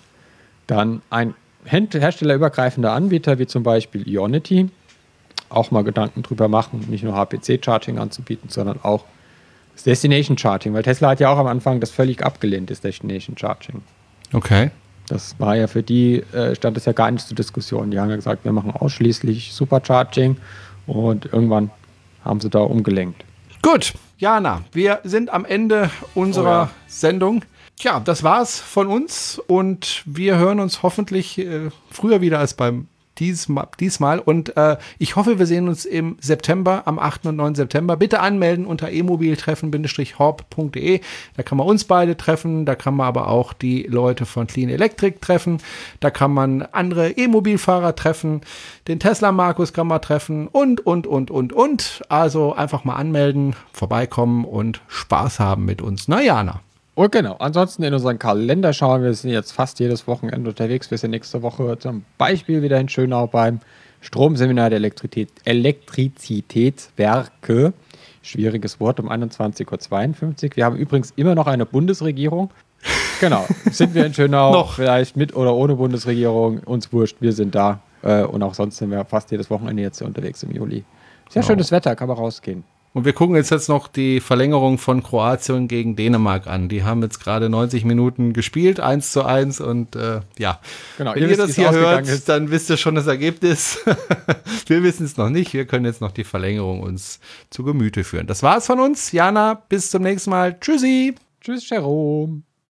dann ein herstellerübergreifender Anbieter wie zum Beispiel Ionity auch mal Gedanken drüber machen, nicht nur HPC-Charging anzubieten, sondern auch das Destination Charging, weil Tesla hat ja auch am Anfang das völlig abgelehnt, das Destination Charging. Okay. Das war ja für die, äh, stand das ja gar nicht zur Diskussion. Die haben ja gesagt, wir machen ausschließlich Supercharging und irgendwann haben sie da umgelenkt. Gut, Jana, wir sind am Ende unserer oh ja. Sendung. Tja, das war's von uns und wir hören uns hoffentlich äh, früher wieder als beim diesmal. diesmal. Und äh, ich hoffe, wir sehen uns im September, am 8. und 9. September. Bitte anmelden unter emobiltreffen-horb.de. Da kann man uns beide treffen, da kann man aber auch die Leute von Clean Electric treffen, da kann man andere E-Mobilfahrer treffen, den Tesla Markus kann man treffen und, und, und, und, und. Also einfach mal anmelden, vorbeikommen und Spaß haben mit uns. Na, Jana. Und genau, ansonsten in unseren Kalender schauen wir, sind jetzt fast jedes Wochenende unterwegs. Wir sind nächste Woche zum Beispiel wieder in Schönau beim Stromseminar der Elektrizität, Elektrizitätswerke. Schwieriges Wort um 21.52 Uhr. Wir haben übrigens immer noch eine Bundesregierung. Genau, [laughs] sind wir in Schönau, noch. vielleicht mit oder ohne Bundesregierung, uns wurscht, wir sind da. Äh, und auch sonst sind wir fast jedes Wochenende jetzt unterwegs im Juli. Sehr genau. schönes Wetter, kann man rausgehen. Und wir gucken jetzt, jetzt noch die Verlängerung von Kroatien gegen Dänemark an. Die haben jetzt gerade 90 Minuten gespielt, 1 zu 1 und äh, ja. Genau, Wenn ihr, ihr das hier hört, ist. dann wisst ihr schon das Ergebnis. [laughs] wir wissen es noch nicht. Wir können jetzt noch die Verlängerung uns zu Gemüte führen. Das war's von uns. Jana, bis zum nächsten Mal. Tschüssi. Tschüss, Jerome.